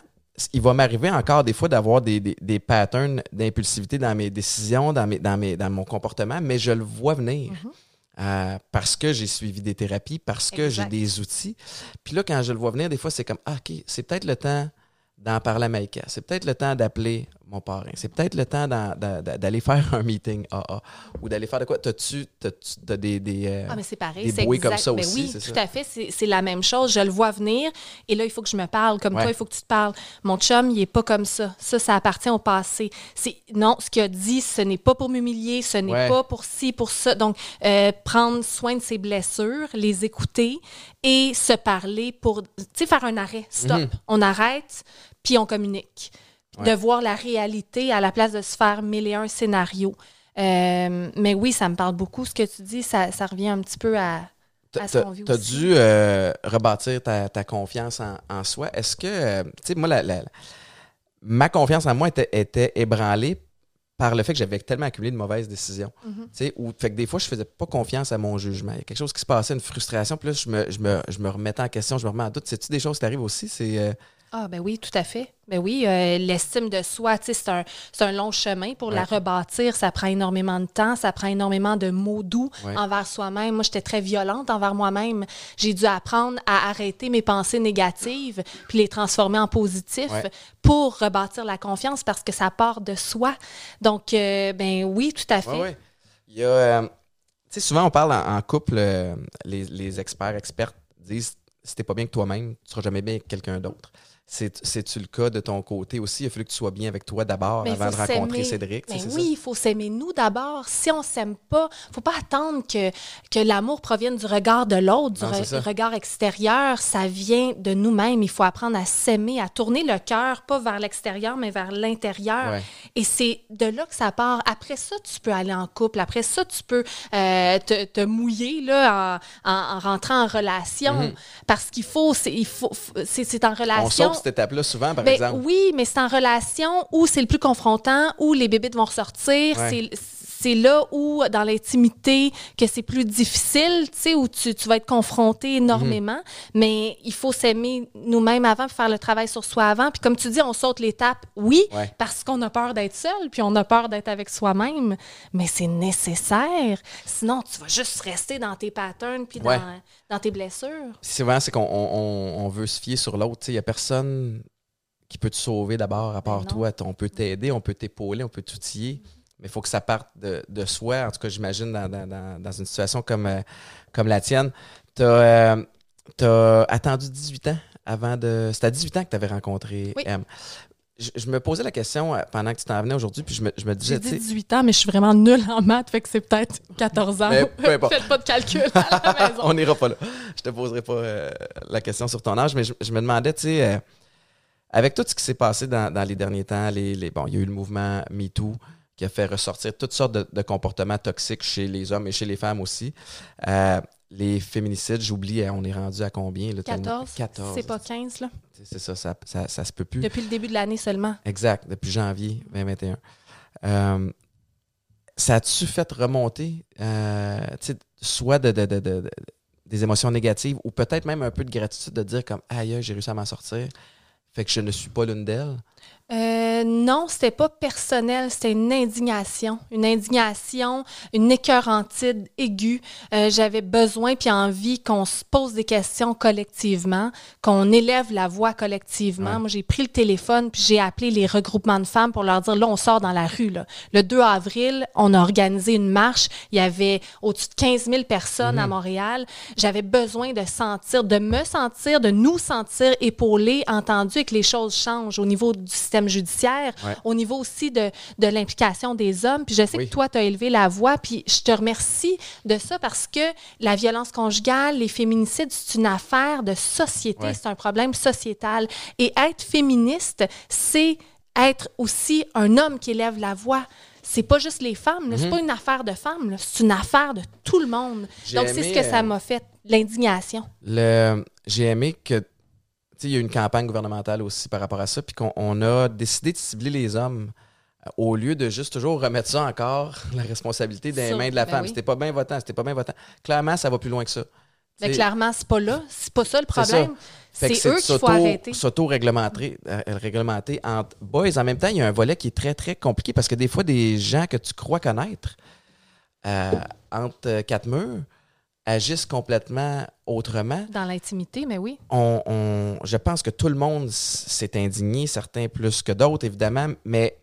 [SPEAKER 1] il va m'arriver encore des fois d'avoir des, des, des patterns d'impulsivité dans mes décisions, dans, mes, dans, mes, dans mon comportement, mais je le vois venir.
[SPEAKER 2] Mhm.
[SPEAKER 1] Euh, parce que j'ai suivi des thérapies, parce que j'ai des outils. Puis là, quand je le vois venir, des fois, c'est comme, ah, OK, c'est peut-être le temps d'en parler à Maïka. C'est peut-être le temps d'appeler mon parrain. C'est peut-être le temps d'aller faire un meeting AA ou d'aller faire de quoi. T'as-tu t'as-tu- t'as des... des euh,
[SPEAKER 2] Ah, mais c'est pareil.
[SPEAKER 1] des
[SPEAKER 2] c'est exact.
[SPEAKER 1] comme ça
[SPEAKER 2] Ben
[SPEAKER 1] aussi,
[SPEAKER 2] oui, tout
[SPEAKER 1] ça?
[SPEAKER 2] à fait. C'est la même chose. Je le vois venir et là, il faut que je me parle. Comme
[SPEAKER 1] Ouais.
[SPEAKER 2] toi, il faut que tu te parles. Mon chum, il est pas comme ça. Ça, ça appartient au passé. Non, ce qu'il a dit, ce n'est pas pour m'humilier, ce n'est
[SPEAKER 1] Ouais.
[SPEAKER 2] pas pour ci, pour ça. Donc, euh, prendre soin de ses blessures, les écouter et se parler pour, tu sais, faire un arrêt. Stop.
[SPEAKER 1] Mhm.
[SPEAKER 2] On arrête, puis on communique.
[SPEAKER 1] Ouais.
[SPEAKER 2] De voir la réalité à la place de se faire mille et un scénarios. Euh, mais oui, ça me parle beaucoup. Ce que tu dis, ça, ça revient un petit peu à, à ce qu'on vit aussi.
[SPEAKER 1] dû euh, rebâtir ta, ta confiance en, en soi. Est-ce que, euh, tu sais, moi, la- ma confiance en moi était, était ébranlée par le fait que j'avais tellement accumulé de mauvaises décisions. Tu sais, ou fait que des fois, je faisais pas confiance à mon jugement. Il y a quelque chose qui se passait, une frustration, puis là, je me, je me, je me remettais en question, je me remets en doute. C'est-tu des choses qui t'arrivent aussi? C'est. euh,
[SPEAKER 2] Ah, ben oui, tout à fait. Ben oui, euh, l'estime de soi, c'est un, un long chemin pour la rebâtir. Ça prend énormément de temps, ça prend énormément de mots doux
[SPEAKER 1] Ouais.
[SPEAKER 2] envers soi-même. Moi, j'étais très violente envers moi-même. J'ai dû apprendre à arrêter mes pensées négatives puis les transformer en positifs
[SPEAKER 1] Ouais.
[SPEAKER 2] pour rebâtir la confiance parce que ça part de soi. Donc, euh, ben oui, tout à fait.
[SPEAKER 1] Il y a. euh, tu sais, souvent, on parle en, en couple, euh, les, les experts, expertes disent si t'es pas bien que toi-même, tu seras jamais bien avec quelqu'un d'autre. C'est- C'est-tu le cas de ton côté aussi? Il a fallu que tu sois bien avec toi d'abord avant
[SPEAKER 2] il
[SPEAKER 1] de rencontrer. Cédric.
[SPEAKER 2] Ben oui, il faut s'aimer nous d'abord. Si on s'aime pas, faut pas attendre que, que l'amour provienne du regard de l'autre, du
[SPEAKER 1] Non,
[SPEAKER 2] re- regard extérieur. Ça vient de nous-mêmes. Il faut apprendre à s'aimer, à tourner le cœur, pas vers l'extérieur, mais vers l'intérieur.
[SPEAKER 1] Ouais.
[SPEAKER 2] Et c'est de là que ça part. Après ça, tu peux aller en couple. Après ça, tu peux euh, te, te mouiller là, en, en- en rentrant en relation. Parce qu'il faut, c'est il en relation.
[SPEAKER 1] Saute cette étape-là souvent, par
[SPEAKER 2] Ben
[SPEAKER 1] exemple?
[SPEAKER 2] Oui, mais c'est en relation où c'est le plus confrontant, où les bébites vont ressortir.
[SPEAKER 1] Ouais.
[SPEAKER 2] C'est c'est là où, dans l'intimité, que c'est plus difficile, tu sais, où tu, tu vas être confronté énormément. Mais il faut s'aimer nous-mêmes avant, faire le travail sur soi avant. Puis comme tu dis, on saute l'étape, oui,
[SPEAKER 1] Ouais.
[SPEAKER 2] parce qu'on a peur d'être seul, puis on a peur d'être avec soi-même. Mais c'est nécessaire. Sinon, tu vas juste rester dans tes patterns, puis
[SPEAKER 1] Ouais.
[SPEAKER 2] dans, dans tes blessures.
[SPEAKER 1] Puis souvent, c'est qu'on on, on veut se fier sur l'autre. Tu sais, Il n'y a personne qui peut te sauver d'abord à part
[SPEAKER 2] Ben non.
[SPEAKER 1] toi. On peut t'aider, on peut t'épauler, on peut t'outiller. Mais il faut que ça parte de, de soi. En tout cas, j'imagine dans, dans- dans- une situation comme, euh, comme la tienne. Tu as, attendu 18 ans avant de. C'était à 18 ans que tu avais rencontré
[SPEAKER 2] Oui.
[SPEAKER 1] M. Je, je me posais la question euh, pendant que tu t'en venais aujourd'hui, puis je me, je me disais,
[SPEAKER 2] J'ai
[SPEAKER 1] tu
[SPEAKER 2] dit
[SPEAKER 1] sais,
[SPEAKER 2] 18 ans, mais je suis vraiment nulle en maths, fait que c'est peut-être 14 ans.
[SPEAKER 1] Mais peu importe.
[SPEAKER 2] Faites pas de calcul à la maison.
[SPEAKER 1] on n'ira pas là. Je te poserai pas euh, la question sur ton âge, mais je, je me demandais, tu sais, euh, avec tout ce qui s'est passé dans, dans les derniers temps, les, les- bon, il y a eu le mouvement MeToo qui a fait ressortir toutes sortes de, de comportements toxiques chez les hommes et chez les femmes aussi. Euh, les féminicides, j'oublie, euh, on est rendu à combien? Là, tellement-
[SPEAKER 2] 14.
[SPEAKER 1] 14.
[SPEAKER 2] C'est pas 15, là.
[SPEAKER 1] C'est ça, ça, ça, ça se peut plus.
[SPEAKER 2] Depuis le début de l'année seulement.
[SPEAKER 1] Exact, depuis janvier 2021. Euh, ça a-tu fait remonter, euh, tu sais, soit de, de- de- de- de- des émotions négatives ou peut-être même un peu de gratitude de dire comme aïe, j'ai réussi à m'en sortir, fait que je ne suis pas l'une d'elles?
[SPEAKER 2] Euh, non, c'était pas personnel, c'était une indignation. Une indignation, une écœurantide aiguë. Euh, J'avais besoin puis envie qu'on se pose des questions collectivement, qu'on élève la voix collectivement.
[SPEAKER 1] Ouais.
[SPEAKER 2] Moi, j'ai pris le téléphone puis j'ai appelé les regroupements de femmes pour leur dire là, on sort dans la rue. Là. Le 2 avril, on a organisé une marche. Il y avait au-dessus de 15 000 personnes à Montréal. J'avais besoin de sentir, de me sentir, de nous sentir épaulés, entendus et que les choses changent au niveau du système judiciaire,
[SPEAKER 1] Ouais.
[SPEAKER 2] au niveau aussi de, de l'implication des hommes. Puis je sais
[SPEAKER 1] Oui.
[SPEAKER 2] que toi, tu as élevé la voix, puis je te remercie de ça parce que la violence conjugale, les féminicides, c'est une affaire de société,
[SPEAKER 1] Ouais.
[SPEAKER 2] c'est un problème sociétal. Et être féministe, c'est être aussi un homme qui élève la voix. C'est pas juste les femmes, c'est pas une affaire de femmes, c'est une affaire de tout le monde. Donc c'est ce que ça
[SPEAKER 1] euh,
[SPEAKER 2] m'a fait, l'indignation.
[SPEAKER 1] Le, j'ai aimé que, il y a eu une campagne gouvernementale aussi par rapport à ça, puis qu'on on a décidé de cibler les hommes euh, au lieu de juste toujours remettre ça encore, la responsabilité des mains de la
[SPEAKER 2] ben
[SPEAKER 1] femme.
[SPEAKER 2] oui.
[SPEAKER 1] C'était pas bien votant, c'était pas bien votant. Clairement, ça va plus loin que ça.
[SPEAKER 2] Mais
[SPEAKER 1] T'sais,
[SPEAKER 2] clairement, c'est pas là. C'est pas ça le problème. C'est eux qu'il faut arrêter.
[SPEAKER 1] S'auto-réglementer euh, réglementer entre boys. En même temps, il y a un volet qui est très, très compliqué parce que des fois, des gens que tu crois connaître euh, entre quatre murs agissent complètement autrement.
[SPEAKER 2] Dans l'intimité, mais oui.
[SPEAKER 1] On, on- je pense que tout le monde s'est indigné, certains plus que d'autres, évidemment, mais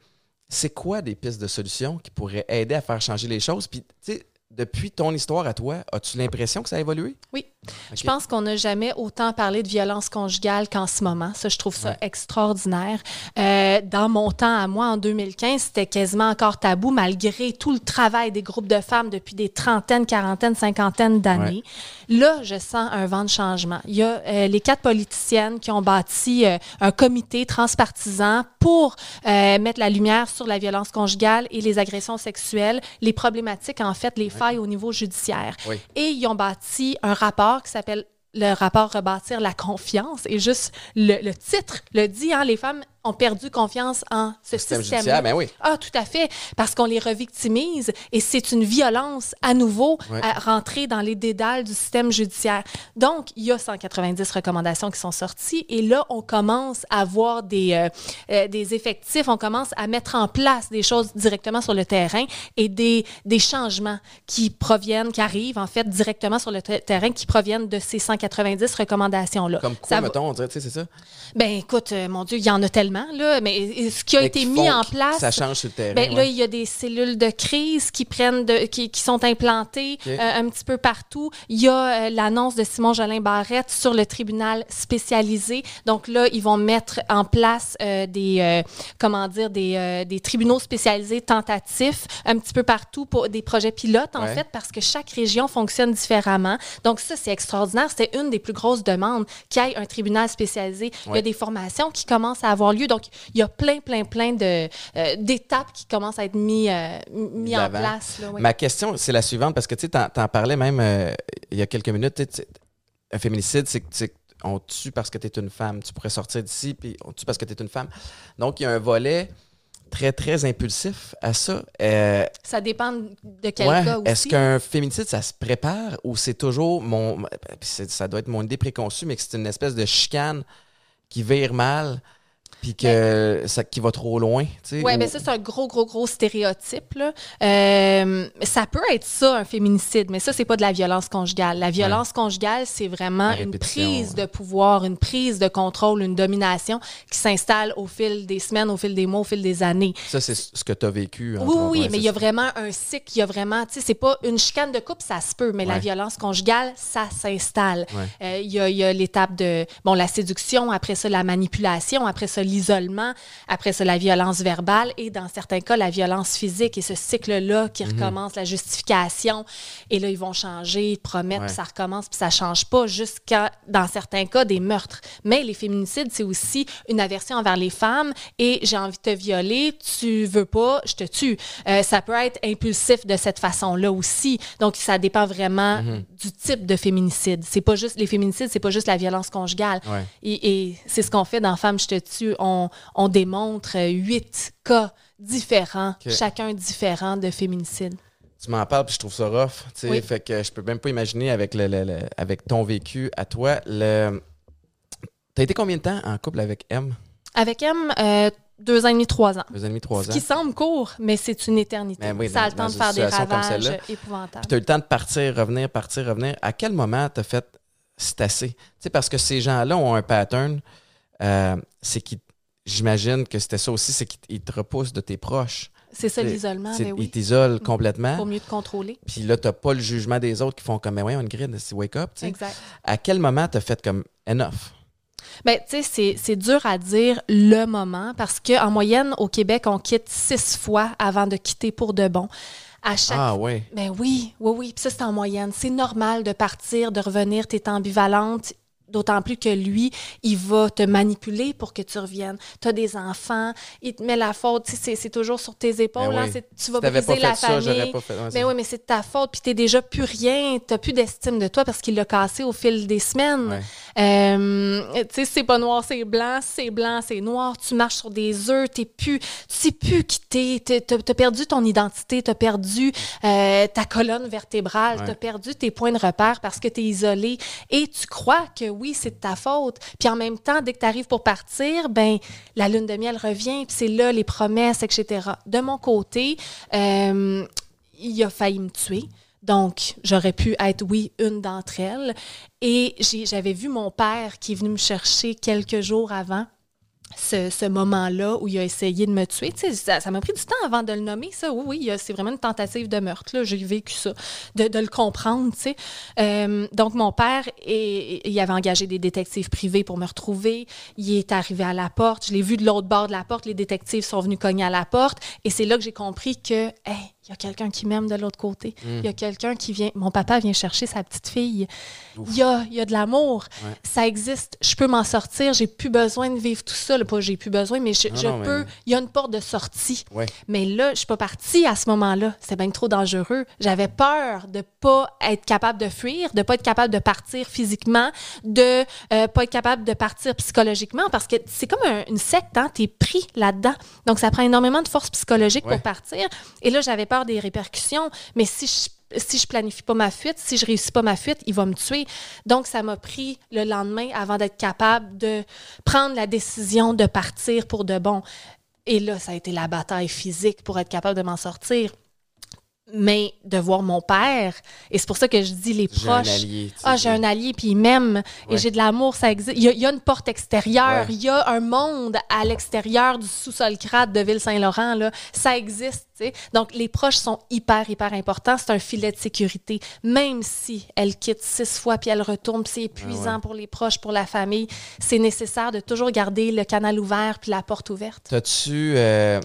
[SPEAKER 1] c'est quoi des pistes de solutions qui pourraient aider à faire changer les choses? Puis, tu sais, depuis ton histoire à toi, as-tu l'impression que ça a évolué?
[SPEAKER 2] Oui. Je pense qu'on n'a jamais autant parlé de violence conjugale qu'en ce moment. Ça, je trouve ça
[SPEAKER 1] Ouais.
[SPEAKER 2] extraordinaire. Euh, dans mon temps à moi, en 2015, c'était quasiment encore tabou, malgré tout le travail des groupes de femmes depuis des trentaines, quarantaines, cinquantaines d'années. Là, je sens un vent de changement. Il y a euh, les quatre politiciennes qui ont bâti euh, un comité transpartisan pour mettre la lumière sur la violence conjugale et les agressions sexuelles, les problématiques, en fait, les au niveau judiciaire.
[SPEAKER 1] Oui.
[SPEAKER 2] Et ils ont bâti un rapport qui s'appelle le rapport Rebâtir la confiance. Et juste le, le titre le dit, hein, les femmes ont perdu confiance en ce
[SPEAKER 1] Système
[SPEAKER 2] système.
[SPEAKER 1] ben oui.
[SPEAKER 2] Ah, tout à fait, parce qu'on les revictimise et c'est une violence à nouveau
[SPEAKER 1] Ouais.
[SPEAKER 2] à rentrer dans les dédales du système judiciaire. Donc, il y a 190 recommandations qui sont sorties et là, on commence à voir des, euh, euh, des effectifs, on commence à mettre en place des choses directement sur le terrain et des, des changements qui proviennent, qui arrivent en fait directement sur le ter- terrain, qui proviennent de ces 190 recommandations-là.
[SPEAKER 1] Comme quoi,
[SPEAKER 2] Ça
[SPEAKER 1] mettons, on dirait, tu sais, c'est ça?
[SPEAKER 2] Ben écoute, euh, mon Dieu, il y en a tellement, là, mais ce qui a
[SPEAKER 1] Mais
[SPEAKER 2] été mis en place...
[SPEAKER 1] Ça change sur le terrain.
[SPEAKER 2] Ben, là, il y a des cellules de crise qui prennent de, qui, qui sont implantées euh, un petit peu partout. Il y a euh, l'annonce de Simon Jolin Barrette sur le tribunal spécialisé. Donc là, ils vont mettre en place euh, des comment dire des, des tribunaux spécialisés tentatifs un petit peu partout pour des projets pilotes en
[SPEAKER 1] Ouais.
[SPEAKER 2] fait parce que chaque région fonctionne différemment. Donc ça c'est extraordinaire, c'était une des plus grosses demandes qu'il y ait un tribunal spécialisé. Il y a des formations qui commencent à avoir lieu. Donc il y a plein plein plein de euh, d'étapes qui commencent à être mis euh, mis en place là, oui.
[SPEAKER 1] Ma question, c'est la suivante, parce que tu t'en parlais même euh, il y a quelques minutes. Un féminicide, c'est que on tue parce que tu es une femme. Tu pourrais sortir d'ici, puis on tue parce que tu es une femme. Donc, il y a un volet très, très impulsif à ça. Euh,
[SPEAKER 2] Ça dépend de quel
[SPEAKER 1] ouais,
[SPEAKER 2] cas aussi.
[SPEAKER 1] Est-ce qu'un féminicide, ça se prépare ou c'est toujours mon. puis c'est- Ça doit être mon idée préconçue, mais que c'est une espèce de chicane qui vire mal, puis que ça, qui va trop loin. tu sais,
[SPEAKER 2] Oui,
[SPEAKER 1] ou-
[SPEAKER 2] mais ça, c'est un gros, gros, gros stéréotype. Là. Euh, ça peut être ça, un féminicide, mais ça, c'est pas de la violence conjugale. La violence conjugale, c'est vraiment une prise
[SPEAKER 1] ouais.
[SPEAKER 2] de pouvoir, une prise de contrôle, une domination qui s'installe au fil des semaines, au fil des mois, au fil des années.
[SPEAKER 1] Ça, c'est ce que tu as vécu. en
[SPEAKER 2] Oui, oui, mais il y a vraiment un cycle, il y a vraiment, tu sais, c'est pas une chicane de couple, ça se peut, mais la violence conjugale, ça s'installe. Euh, Il y a, il y a l'étape de, bon, la séduction, après ça, la manipulation, après ça, l'isolement, après ça, la violence verbale et dans certains cas, la violence physique et ce cycle-là
[SPEAKER 1] Mhm.
[SPEAKER 2] qui recommence, la justification. Et là, ils vont changer, ils te promettent,
[SPEAKER 1] Ouais.
[SPEAKER 2] puis ça recommence, puis ça change pas jusqu'à, dans certains cas, des meurtres. Mais les féminicides, c'est aussi une aversion envers les femmes et j'ai envie de te violer, tu veux pas, je te tue. Euh, ça peut être impulsif de cette façon-là aussi. Donc, ça dépend vraiment
[SPEAKER 1] Mhm.
[SPEAKER 2] du type de féminicide. C'est pas juste, les féminicides, c'est pas juste la violence conjugale.
[SPEAKER 1] Ouais.
[SPEAKER 2] Et, et c'est ce qu'on fait dans Femmes, je te tue. On, on démontre huit cas différents, chacun différent de féminicide.
[SPEAKER 1] Tu m'en parles, puis je trouve ça rough.
[SPEAKER 2] Oui.
[SPEAKER 1] Fait que je peux même pas imaginer avec, le, le- le- avec ton vécu à toi. Le... T'as été combien de temps en couple avec M?
[SPEAKER 2] Avec M, euh, deux ans et demi, trois ans.
[SPEAKER 1] Deux ans et demi, trois
[SPEAKER 2] Ce
[SPEAKER 1] ans.
[SPEAKER 2] qui semble court, mais c'est une éternité.
[SPEAKER 1] Ben oui,
[SPEAKER 2] ça a
[SPEAKER 1] dans-
[SPEAKER 2] le temps de faire des ravages épouvantables.
[SPEAKER 1] Tu as eu le temps de partir, revenir, partir, revenir. À quel moment t'as fait c'est assez? Tu sais, parce que ces gens-là ont un pattern. euh, c'est qu'ils, j'imagine que c'était ça aussi, c'est qu'ils ils te repoussent de tes proches.
[SPEAKER 2] C'est ça l'isolement,
[SPEAKER 1] C'est-
[SPEAKER 2] mais
[SPEAKER 1] Ils
[SPEAKER 2] oui.
[SPEAKER 1] t'isolent complètement.
[SPEAKER 2] Pour mieux te contrôler.
[SPEAKER 1] Puis là, t'as pas le jugement des autres qui font comme, mais ouais, on grid, c'est wake up. tu sais.
[SPEAKER 2] Exact.
[SPEAKER 1] À quel moment t'as fait comme enough?
[SPEAKER 2] Ben, tu sais, c'est- c'est dur à dire le moment parce qu'en moyenne, au Québec, on quitte six fois avant de quitter pour de bon. À chaque
[SPEAKER 1] Ah ouais.
[SPEAKER 2] Ben oui, oui, oui. Puis ça, c'est en moyenne. C'est normal de partir, de revenir, tu es ambivalente. D'autant plus que lui, il va te manipuler pour que tu reviennes. Tu as des enfants, il te met la faute, c'est toujours sur tes épaules.
[SPEAKER 1] Ben
[SPEAKER 2] hein,
[SPEAKER 1] oui.
[SPEAKER 2] c'est- tu
[SPEAKER 1] Si
[SPEAKER 2] vas
[SPEAKER 1] t'avais
[SPEAKER 2] briser
[SPEAKER 1] pas
[SPEAKER 2] la
[SPEAKER 1] ça,
[SPEAKER 2] famille.
[SPEAKER 1] pas fait-
[SPEAKER 2] mais
[SPEAKER 1] ça.
[SPEAKER 2] oui, mais c'est de ta faute, puis t'es déjà plus rien, t'as plus d'estime de toi parce qu'il l'a cassé au fil des semaines.
[SPEAKER 1] Ouais.
[SPEAKER 2] Euh, tu sais, c'est pas noir, c'est blanc, c'est blanc, c'est noir, tu marches sur des œufs, t'es plus, tu sais plus qui t'es, perdu ton identité, t'as perdu euh, ta colonne vertébrale,
[SPEAKER 1] Ouais.
[SPEAKER 2] t'as perdu tes points de repère parce que t'es isolé et tu crois que oui, c'est de ta faute. Puis en même temps, dès que t'arrives pour partir, ben la lune de miel revient, puis c'est là les promesses, etc. De mon côté, euh, il a failli me tuer. Donc, j'aurais pu être, oui, une d'entre elles. Et j'avais vu mon père qui est venu me chercher quelques jours avant ce, ce moment-là où il a essayé de me tuer. Ça m'a pris du temps avant de le nommer, ça. Oui, oui, c'est vraiment une tentative de meurtre. J'ai vécu ça, de, de le comprendre. Euh, donc, mon père, et, il avait engagé des détectives privés pour me retrouver. Il est arrivé à la porte. Je l'ai vu de l'autre bord de la porte. Les détectives sont venus cogner à la porte. Et c'est là que j'ai compris que, hey, il y a quelqu'un qui m'aime de l'autre côté.
[SPEAKER 1] Hmm.
[SPEAKER 2] Il y a quelqu'un qui vient... Mon papa vient chercher sa petite fille. Il y a, il y a de l'amour.
[SPEAKER 1] Ouais.
[SPEAKER 2] Ça existe. Je peux m'en sortir. J'ai plus besoin de vivre tout ça. là. Pas j'ai plus besoin, mais je,
[SPEAKER 1] Non,
[SPEAKER 2] je
[SPEAKER 1] non, mais-
[SPEAKER 2] peux. Il y a une porte de sortie.
[SPEAKER 1] Ouais.
[SPEAKER 2] Mais là, je suis pas partie à ce moment-là. C'était bien trop dangereux. J'avais peur de pas être capable de fuir, de pas être capable de partir physiquement, de euh, pas être capable de partir psychologiquement, parce que c'est comme un- une secte, hein? T'es pris là-dedans. Donc, ça prend énormément de force psychologique
[SPEAKER 1] Ouais.
[SPEAKER 2] pour partir. Et là, j'avais peur des répercussions. Mais si je si je planifie pas ma fuite, si je réussis pas ma fuite, il va me tuer. Donc, ça m'a pris le lendemain avant d'être capable de prendre la décision de partir pour de bon. Et là, ça a été la bataille physique pour être capable de m'en sortir. Mais de voir mon père, et c'est pour ça que je dis les
[SPEAKER 1] J'ai un
[SPEAKER 2] proches.
[SPEAKER 1] allié.
[SPEAKER 2] Ah, j'ai un allié, puis il m'aime,
[SPEAKER 1] Ouais.
[SPEAKER 2] et j'ai de l'amour, ça existe. Il y, a, il y a une porte extérieure,
[SPEAKER 1] Ouais.
[SPEAKER 2] il y a un monde à l'extérieur du sous-sol crade de Ville-Saint-Laurent, là. Ça existe, tu sais. Donc, les proches sont hyper, hyper importants. C'est un filet de sécurité. Même si elle quitte six fois, puis elle retourne, puis c'est épuisant
[SPEAKER 1] Ah ouais.
[SPEAKER 2] pour les proches, pour la famille, c'est nécessaire de toujours garder le canal ouvert, puis la porte ouverte.
[SPEAKER 1] T'as-tu euh,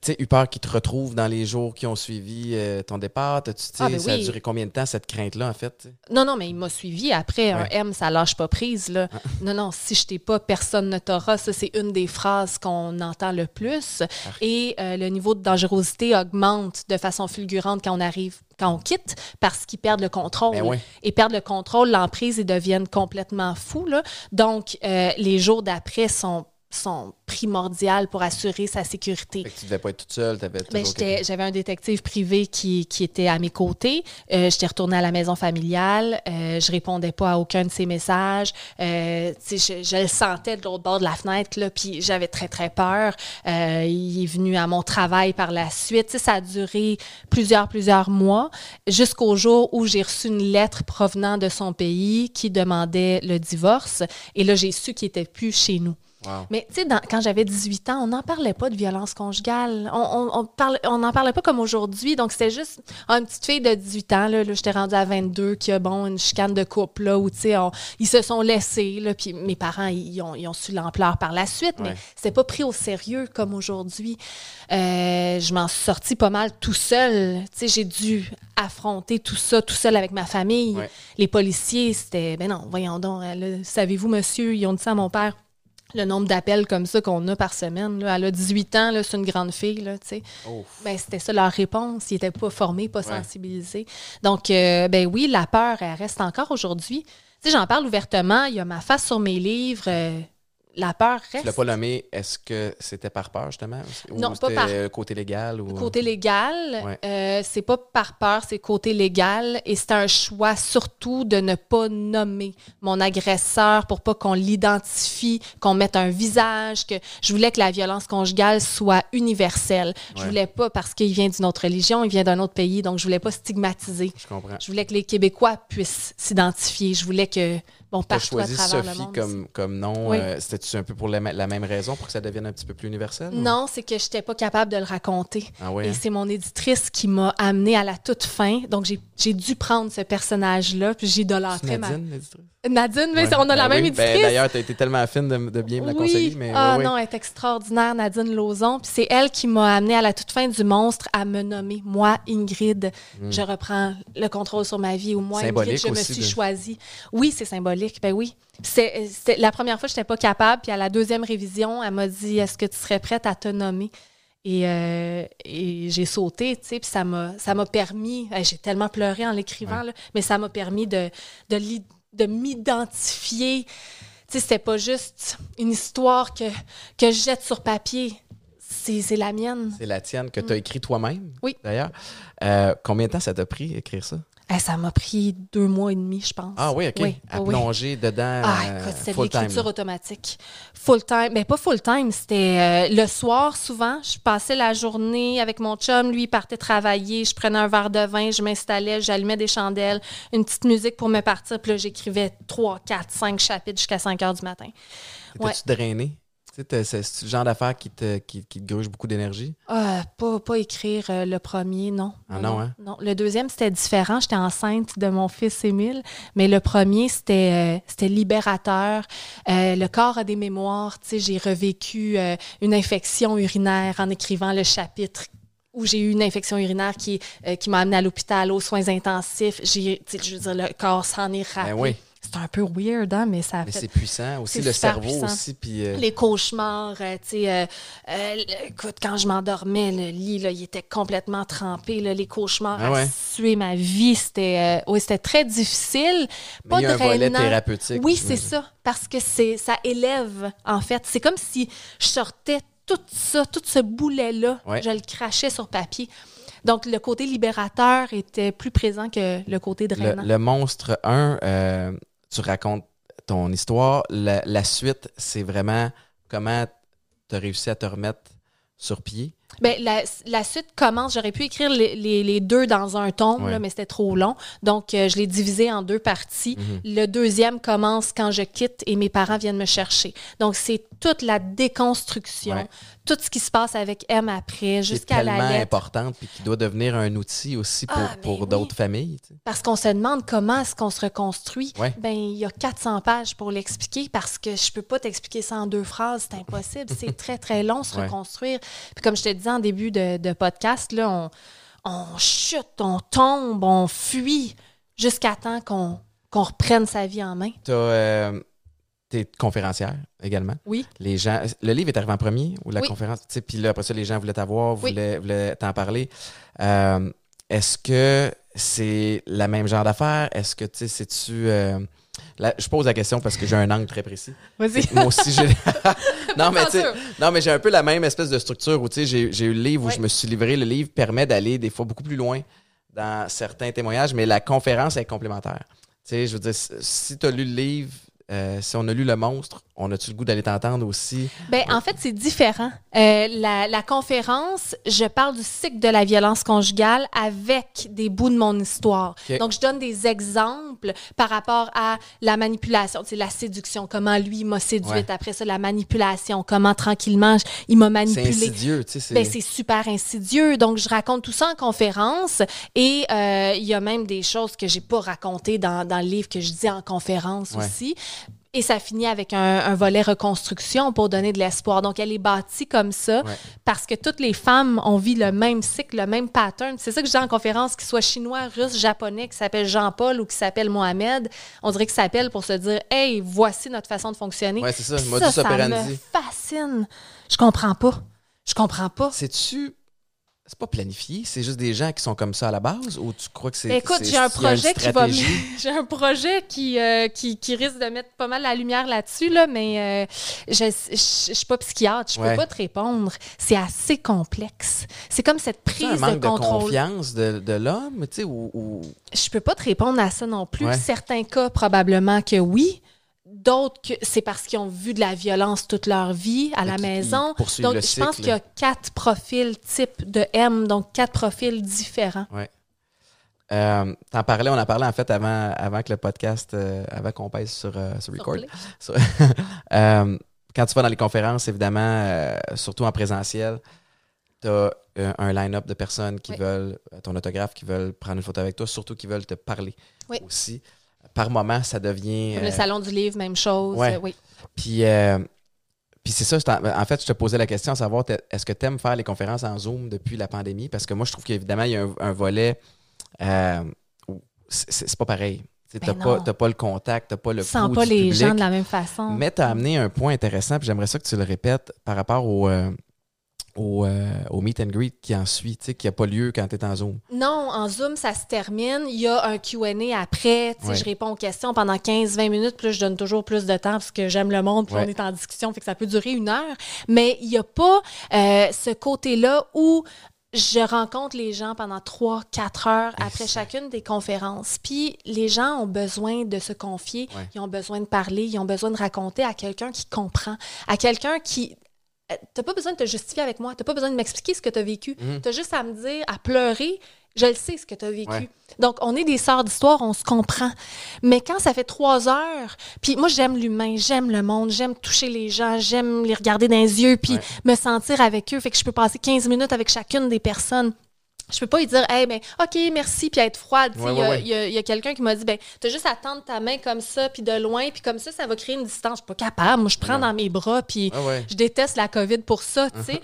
[SPEAKER 1] tu sais, eu peur qu'ils te retrouvent dans les jours qui ont suivi euh, ton départ? Tu
[SPEAKER 2] Ah, ben
[SPEAKER 1] ça a duré combien de temps, cette crainte-là, en fait?
[SPEAKER 2] Non, non, mais il m'a suivi. Après, un. M, ça lâche pas prise. Là. Non, non, si je t'ai pas, personne ne t'aura. Ça, c'est une des phrases qu'on entend le plus. Et euh, le niveau de dangerosité augmente de façon fulgurante quand on arrive, quand on quitte, parce qu'ils perdent le contrôle.
[SPEAKER 1] Ben.
[SPEAKER 2] Et perdent le contrôle, l'emprise, ils deviennent complètement fous. Là. Donc, euh, les jours d'après sont sont primordiales pour assurer sa sécurité.
[SPEAKER 1] Fait que tu devais pas être toute seule, t'avais
[SPEAKER 2] Ben, J'avais un détective privé qui, qui était à mes côtés. Euh, J'étais retournée à la maison familiale. Euh, je répondais pas à aucun de ses messages. Euh, je, je le sentais de l'autre bord de la fenêtre, là, puis j'avais très, très peur. Euh, il est venu à mon travail par la suite. Ça a duré plusieurs, plusieurs mois jusqu'au jour où j'ai reçu une lettre provenant de son pays qui demandait le divorce. Et là, j'ai su qu'il était plus chez nous.
[SPEAKER 1] Wow.
[SPEAKER 2] Mais tu sais, quand j'avais 18 ans, on n'en parlait pas de violence conjugale. On on, on parle- on n'en parlait pas comme aujourd'hui. Donc, c'était juste ah, une petite fille de 18 ans. Là, là, j'étais rendue à 22, qui a, bon, une chicane de couple, là, où, tu sais, ils se sont laissés. Là, puis mes parents, ils ont, ils ont su l'ampleur par la suite. Mais
[SPEAKER 1] Ouais.
[SPEAKER 2] c'était pas pris au sérieux comme aujourd'hui. Euh, je m'en suis sortie pas mal tout seul. Tu sais, j'ai dû affronter tout ça tout seul avec ma famille.
[SPEAKER 1] Ouais.
[SPEAKER 2] Les policiers, c'était, ben non, voyons donc. là, Savez-vous, monsieur, ils ont dit ça à mon père le nombre d'appels comme ça qu'on a par semaine. Là. Elle a 18 ans, c'est une grande fille. Là, tu sais. Ben, c'était ça leur réponse. Ils n'étaient pas formés, pas
[SPEAKER 1] Ouais.
[SPEAKER 2] sensibilisés. Donc, euh, ben oui, la peur, elle reste encore aujourd'hui. J'en parle ouvertement. Il y a ma face sur mes livres. euh, la peur
[SPEAKER 1] Tu l'as
[SPEAKER 2] reste.
[SPEAKER 1] pas nommé, est-ce que c'était par peur, justement? Ou
[SPEAKER 2] Non, pas par-
[SPEAKER 1] euh, côté légal? Ou...
[SPEAKER 2] Côté légal,
[SPEAKER 1] Ouais.
[SPEAKER 2] euh, c'est pas par peur, c'est côté légal. Et c'est un choix surtout de ne pas nommer mon agresseur pour pas qu'on l'identifie, qu'on mette un visage, que je voulais que la violence conjugale soit universelle. Je
[SPEAKER 1] Ouais.
[SPEAKER 2] voulais pas parce qu'il vient d'une autre religion, il vient d'un autre pays, donc je voulais pas stigmatiser.
[SPEAKER 1] Je comprends.
[SPEAKER 2] Je voulais que les Québécois puissent s'identifier. Je voulais que, bon,
[SPEAKER 1] Tu as
[SPEAKER 2] partout à travers
[SPEAKER 1] Sophie
[SPEAKER 2] le monde.
[SPEAKER 1] comme, comme nom.
[SPEAKER 2] Oui.
[SPEAKER 1] euh, C'était-tu un peu pour la, la même raison, pour que ça devienne un petit peu plus universel?
[SPEAKER 2] Non, c'est que je n'étais pas capable de le raconter.
[SPEAKER 1] Ah
[SPEAKER 2] Et
[SPEAKER 1] hein?
[SPEAKER 2] c'est mon éditrice qui m'a amené à la toute fin. Donc, j'ai j'ai dû prendre ce personnage-là, puis
[SPEAKER 1] C'est
[SPEAKER 2] j'idolâtrais ma...
[SPEAKER 1] L'éditrice?
[SPEAKER 2] Nadine, mais
[SPEAKER 1] Ouais.
[SPEAKER 2] on a la
[SPEAKER 1] Ben
[SPEAKER 2] même.
[SPEAKER 1] Ben,
[SPEAKER 2] éditrice.
[SPEAKER 1] D'ailleurs, tu as été tellement fine de, de bien me la conseiller. Mais
[SPEAKER 2] ah
[SPEAKER 1] ouais,
[SPEAKER 2] non, elle est extraordinaire, Nadine Lauzon. Puis c'est elle qui m'a amené à la toute fin du monstre à me nommer. Moi, Ingrid, je reprends le contrôle sur ma vie. Ou moi,
[SPEAKER 1] Hmm. Symbolique
[SPEAKER 2] Ingrid, je me suis
[SPEAKER 1] de-
[SPEAKER 2] choisie. Oui, c'est symbolique. Ben oui. C'est, la première fois, je n'étais pas capable. Puis à la deuxième révision, elle m'a dit Est-ce que tu serais prête à te nommer? Et, euh, et j'ai sauté, tu sais. Puis ça m'a, permis. J'ai tellement pleuré en l'écrivant, mais ça m'a permis de, de, de m'identifier. Tu sais, c'était pas juste une histoire que, que je jette sur papier. C'est, la mienne.
[SPEAKER 1] C'est la tienne que tu as écrit toi-même,
[SPEAKER 2] Mm. Oui.
[SPEAKER 1] d'ailleurs. Euh, combien de temps ça t'a pris écrire ça?
[SPEAKER 2] Eh, ça m'a pris deux mois et demi, je pense.
[SPEAKER 1] Ah oui, OK.
[SPEAKER 2] Oui,
[SPEAKER 1] à
[SPEAKER 2] oui,
[SPEAKER 1] plonger dedans
[SPEAKER 2] Ah, écoute, c'était de
[SPEAKER 1] full time.
[SPEAKER 2] l'écriture automatique. Full time. Mais pas full time, c'était euh, le soir souvent. Je passais la journée avec mon chum. Lui, il partait travailler. Je prenais un verre de vin, je m'installais, j'allumais des chandelles, une petite musique pour me partir. Puis là, j'écrivais 3, 4, 5 chapitres jusqu'à 5 heures du matin. Ouais.
[SPEAKER 1] T'étais-tu drainé? C'est le genre d'affaire qui te, qui, qui te gruge beaucoup d'énergie?
[SPEAKER 2] Ah, pas, pas écrire euh, le premier, non.
[SPEAKER 1] Ah non, hein?
[SPEAKER 2] Non, le deuxième, c'était différent. J'étais enceinte de mon fils Émile. Mais le premier, c'était euh, c'était libérateur. Euh, le corps a des mémoires. Tu sais, j'ai revécu une infection urinaire en écrivant le chapitre où j'ai eu une infection urinaire qui, qui m'a amené à l'hôpital aux soins intensifs. J'ai, tu sais, je veux dire, le corps s'en est rappelé.
[SPEAKER 1] Ben oui.
[SPEAKER 2] C'est un peu weird, hein, mais ça a
[SPEAKER 1] Mais
[SPEAKER 2] fait
[SPEAKER 1] c'est puissant. Aussi, le cerveau
[SPEAKER 2] puissant.
[SPEAKER 1] aussi. Puis, euh,
[SPEAKER 2] les cauchemars, euh, tu sais, euh, le- écoute, quand je m'endormais, le lit, là, il était complètement trempé, là, les cauchemars
[SPEAKER 1] Ah ouais?
[SPEAKER 2] suer ma vie, c'était, oui, c'était très difficile,
[SPEAKER 1] mais
[SPEAKER 2] pas
[SPEAKER 1] il y a un volet thérapeutique.
[SPEAKER 2] Oui, c'est ça, parce que c'est, ça élève, en fait. C'est comme si je sortais tout ça, tout ce boulet-là,
[SPEAKER 1] Ouais.
[SPEAKER 2] je le crachais sur papier. Donc, le côté libérateur était plus présent que le côté
[SPEAKER 1] Le,
[SPEAKER 2] drainant.
[SPEAKER 1] le monstre 1, euh, tu racontes ton histoire. La, la suite, c'est vraiment comment tu as réussi à te remettre sur pied.
[SPEAKER 2] Ben, la, la suite commence. J'aurais pu écrire les, les- les deux dans un tome,
[SPEAKER 1] Ouais.
[SPEAKER 2] là, mais c'était trop long. Donc, euh, je l'ai divisé en deux parties.
[SPEAKER 1] Mhm.
[SPEAKER 2] Le deuxième commence quand je quitte et mes parents viennent me chercher. Donc, c'est toute la déconstruction,
[SPEAKER 1] Ouais.
[SPEAKER 2] Tout ce qui se passe avec M après, jusqu'à la
[SPEAKER 1] tellement
[SPEAKER 2] lettre.
[SPEAKER 1] importante puis qui doit devenir un outil aussi pour,
[SPEAKER 2] Ah, mais
[SPEAKER 1] pour
[SPEAKER 2] oui.
[SPEAKER 1] d'autres familles. tu sais.
[SPEAKER 2] Parce qu'on se demande comment est-ce qu'on se reconstruit.
[SPEAKER 1] Ouais.
[SPEAKER 2] Ben, il y a 400 pages pour l'expliquer parce que je peux pas t'expliquer ça en deux phrases, c'est impossible. c'est très, très long se
[SPEAKER 1] Ouais.
[SPEAKER 2] reconstruire. Puis comme je te disais en début de, de podcast, là, on, on chute, on tombe, on fuit jusqu'à temps qu'on qu'on reprenne sa vie en main.
[SPEAKER 1] Euh, T'es conférencière également.
[SPEAKER 2] Oui.
[SPEAKER 1] Les gens, le livre est arrivé en premier ou la
[SPEAKER 2] Oui.
[SPEAKER 1] conférence? Tu sais, Puis là, après ça, les gens voulaient t'avoir,
[SPEAKER 2] Oui.
[SPEAKER 1] voulaient, voulaient t'en parler. Euh, Est-ce que c'est la même genre d'affaire? Est-ce que, tu sais, c'est-tu... euh, je pose la question parce que j'ai un angle très précis.
[SPEAKER 2] Vas-y.
[SPEAKER 1] Moi aussi, j'ai... non, mais tu non, mais j'ai un peu la même espèce de structure où, tu sais, j'ai eu le livre où
[SPEAKER 2] Oui.
[SPEAKER 1] je me suis livré. Le livre permet d'aller des fois beaucoup plus loin dans certains témoignages, mais la conférence est complémentaire. Tu sais, je veux dire, si tu as lu le livre, euh, si on a lu Le Monstre, on a-tu le goût d'aller t'entendre aussi?
[SPEAKER 2] Ben, en fait, c'est différent. Euh, la, la conférence, je parle du cycle de la violence conjugale avec des bouts de mon histoire. Donc, je donne des exemples par rapport à la manipulation, sais, la séduction, comment lui m'a séduite.
[SPEAKER 1] Ouais.
[SPEAKER 2] Après ça, la manipulation, comment tranquillement je- il m'a
[SPEAKER 1] C'est
[SPEAKER 2] manipulée.
[SPEAKER 1] insidieux, tu sais. c'est-
[SPEAKER 2] Ben, c'est super insidieux. Donc, je raconte tout ça en conférence et euh, il y a même des choses que j'ai pas racontées dans, dans le livre que je dis en conférence
[SPEAKER 1] Ouais.
[SPEAKER 2] aussi. Et ça finit avec un, un volet reconstruction pour donner de l'espoir. Donc, elle est bâtie comme ça
[SPEAKER 1] Ouais.
[SPEAKER 2] parce que toutes les femmes ont vu le même cycle, le même pattern. C'est ça que je dis en conférence, qu'il soit chinois, russe, japonais, qui s'appelle Jean-Paul ou qui s'appelle Mohamed. On dirait qu'ils s'appellent pour se dire Hey, voici notre façon de fonctionner.
[SPEAKER 1] Ouais, c'est ça,
[SPEAKER 2] Puis
[SPEAKER 1] modus
[SPEAKER 2] ça, ça
[SPEAKER 1] operandi.
[SPEAKER 2] me fascine. Je comprends pas. Je comprends pas.
[SPEAKER 1] C'est-tu. C'est pas planifié, c'est juste des gens qui sont comme ça à la base ou tu crois que c'est.
[SPEAKER 2] Écoute,
[SPEAKER 1] c'est-
[SPEAKER 2] j'ai un projet qui va j'ai un projet qui, euh, qui, qui risque de mettre pas mal la lumière là-dessus, là, mais euh, je, je, je suis pas psychiatre, je
[SPEAKER 1] Ouais.
[SPEAKER 2] peux pas te répondre. C'est assez complexe. C'est comme cette
[SPEAKER 1] C'est un
[SPEAKER 2] prise
[SPEAKER 1] manque
[SPEAKER 2] de
[SPEAKER 1] de,
[SPEAKER 2] contrôle.
[SPEAKER 1] confiance de, de l'homme, tu sais, ou, ou-
[SPEAKER 2] je peux pas te répondre à ça non plus.
[SPEAKER 1] Ouais.
[SPEAKER 2] Certains cas, probablement que oui. D'autres, c'est parce qu'ils ont vu de la violence toute leur vie à la maison. Donc, je pense qu'il y a quatre profils type de M, donc quatre profils différents.
[SPEAKER 1] Euh, T'en parlais, on en parlait en fait avant, avant que le podcast, euh, avant qu'on pèse sur, euh, sur record. Sur- Euh, quand tu vas dans les conférences, évidemment, euh, surtout en présentiel, tu as un line-up de personnes qui
[SPEAKER 2] Oui.
[SPEAKER 1] veulent euh, ton autographe, qui veulent prendre une photo avec toi, surtout qui veulent te parler
[SPEAKER 2] Oui.
[SPEAKER 1] aussi. Par moment, ça devient.
[SPEAKER 2] Comme
[SPEAKER 1] euh,
[SPEAKER 2] Le salon du livre, même chose.
[SPEAKER 1] ouais.
[SPEAKER 2] euh, oui.
[SPEAKER 1] Puis, euh, puis c'est ça, en fait, je te posais la question à savoir, est-ce que tu aimes faire les conférences en Zoom depuis la pandémie? Parce que moi, je trouve qu'évidemment, il y a un, un volet, euh, où c'est pas pareil. Tu
[SPEAKER 2] Ben
[SPEAKER 1] n'as pas, t'as pas le contact, tu n'as pas le
[SPEAKER 2] Tu sens pas les
[SPEAKER 1] public.
[SPEAKER 2] gens de la même façon.
[SPEAKER 1] Mais tu as amené un point intéressant, puis j'aimerais ça que tu le répètes par rapport au, euh, au, euh, au meet and greet qui en suit, tu sais, qui n'a pas lieu quand tu es en Zoom?
[SPEAKER 2] Non, en Zoom, ça se termine. Il y a un Q&A après.
[SPEAKER 1] Ouais.
[SPEAKER 2] Je réponds aux questions pendant 15-20 minutes. Là, je donne toujours plus de temps parce que j'aime le monde. Puis
[SPEAKER 1] Ouais.
[SPEAKER 2] on est en discussion. Fait que ça peut durer une heure. Mais il n'y a pas euh, ce côté-là où je rencontre les gens pendant 3-4 heures après chacune des conférences. Puis les gens ont besoin de se confier.
[SPEAKER 1] Ouais.
[SPEAKER 2] Ils ont besoin de parler. Ils ont besoin de raconter à quelqu'un qui comprend. À quelqu'un qui... euh, T'as pas besoin de te justifier avec moi. T'as pas besoin de m'expliquer ce que tu as vécu.
[SPEAKER 1] Mhm.
[SPEAKER 2] T'as juste à me dire, à pleurer, je le sais ce que tu as vécu.
[SPEAKER 1] Ouais.
[SPEAKER 2] Donc, on est des sœurs d'histoire, on se comprend. Mais quand ça fait trois heures, puis moi, j'aime l'humain, j'aime le monde, j'aime toucher les gens, j'aime les regarder dans les yeux, puis
[SPEAKER 1] Ouais.
[SPEAKER 2] me sentir avec eux. Fait que je peux passer 15 minutes avec chacune des personnes. Je peux pas lui dire, hey, ben, OK, merci, puis être froide.
[SPEAKER 1] Ouais,
[SPEAKER 2] Il y a,
[SPEAKER 1] ouais, ouais.
[SPEAKER 2] il y a- il y a quelqu'un qui m'a dit, ben, t'as juste à tendre ta main comme ça, puis de loin, puis comme ça, ça va créer une distance. Je suis pas capable. Moi, je prends dans mes bras, puis je déteste la COVID pour ça, tu sais.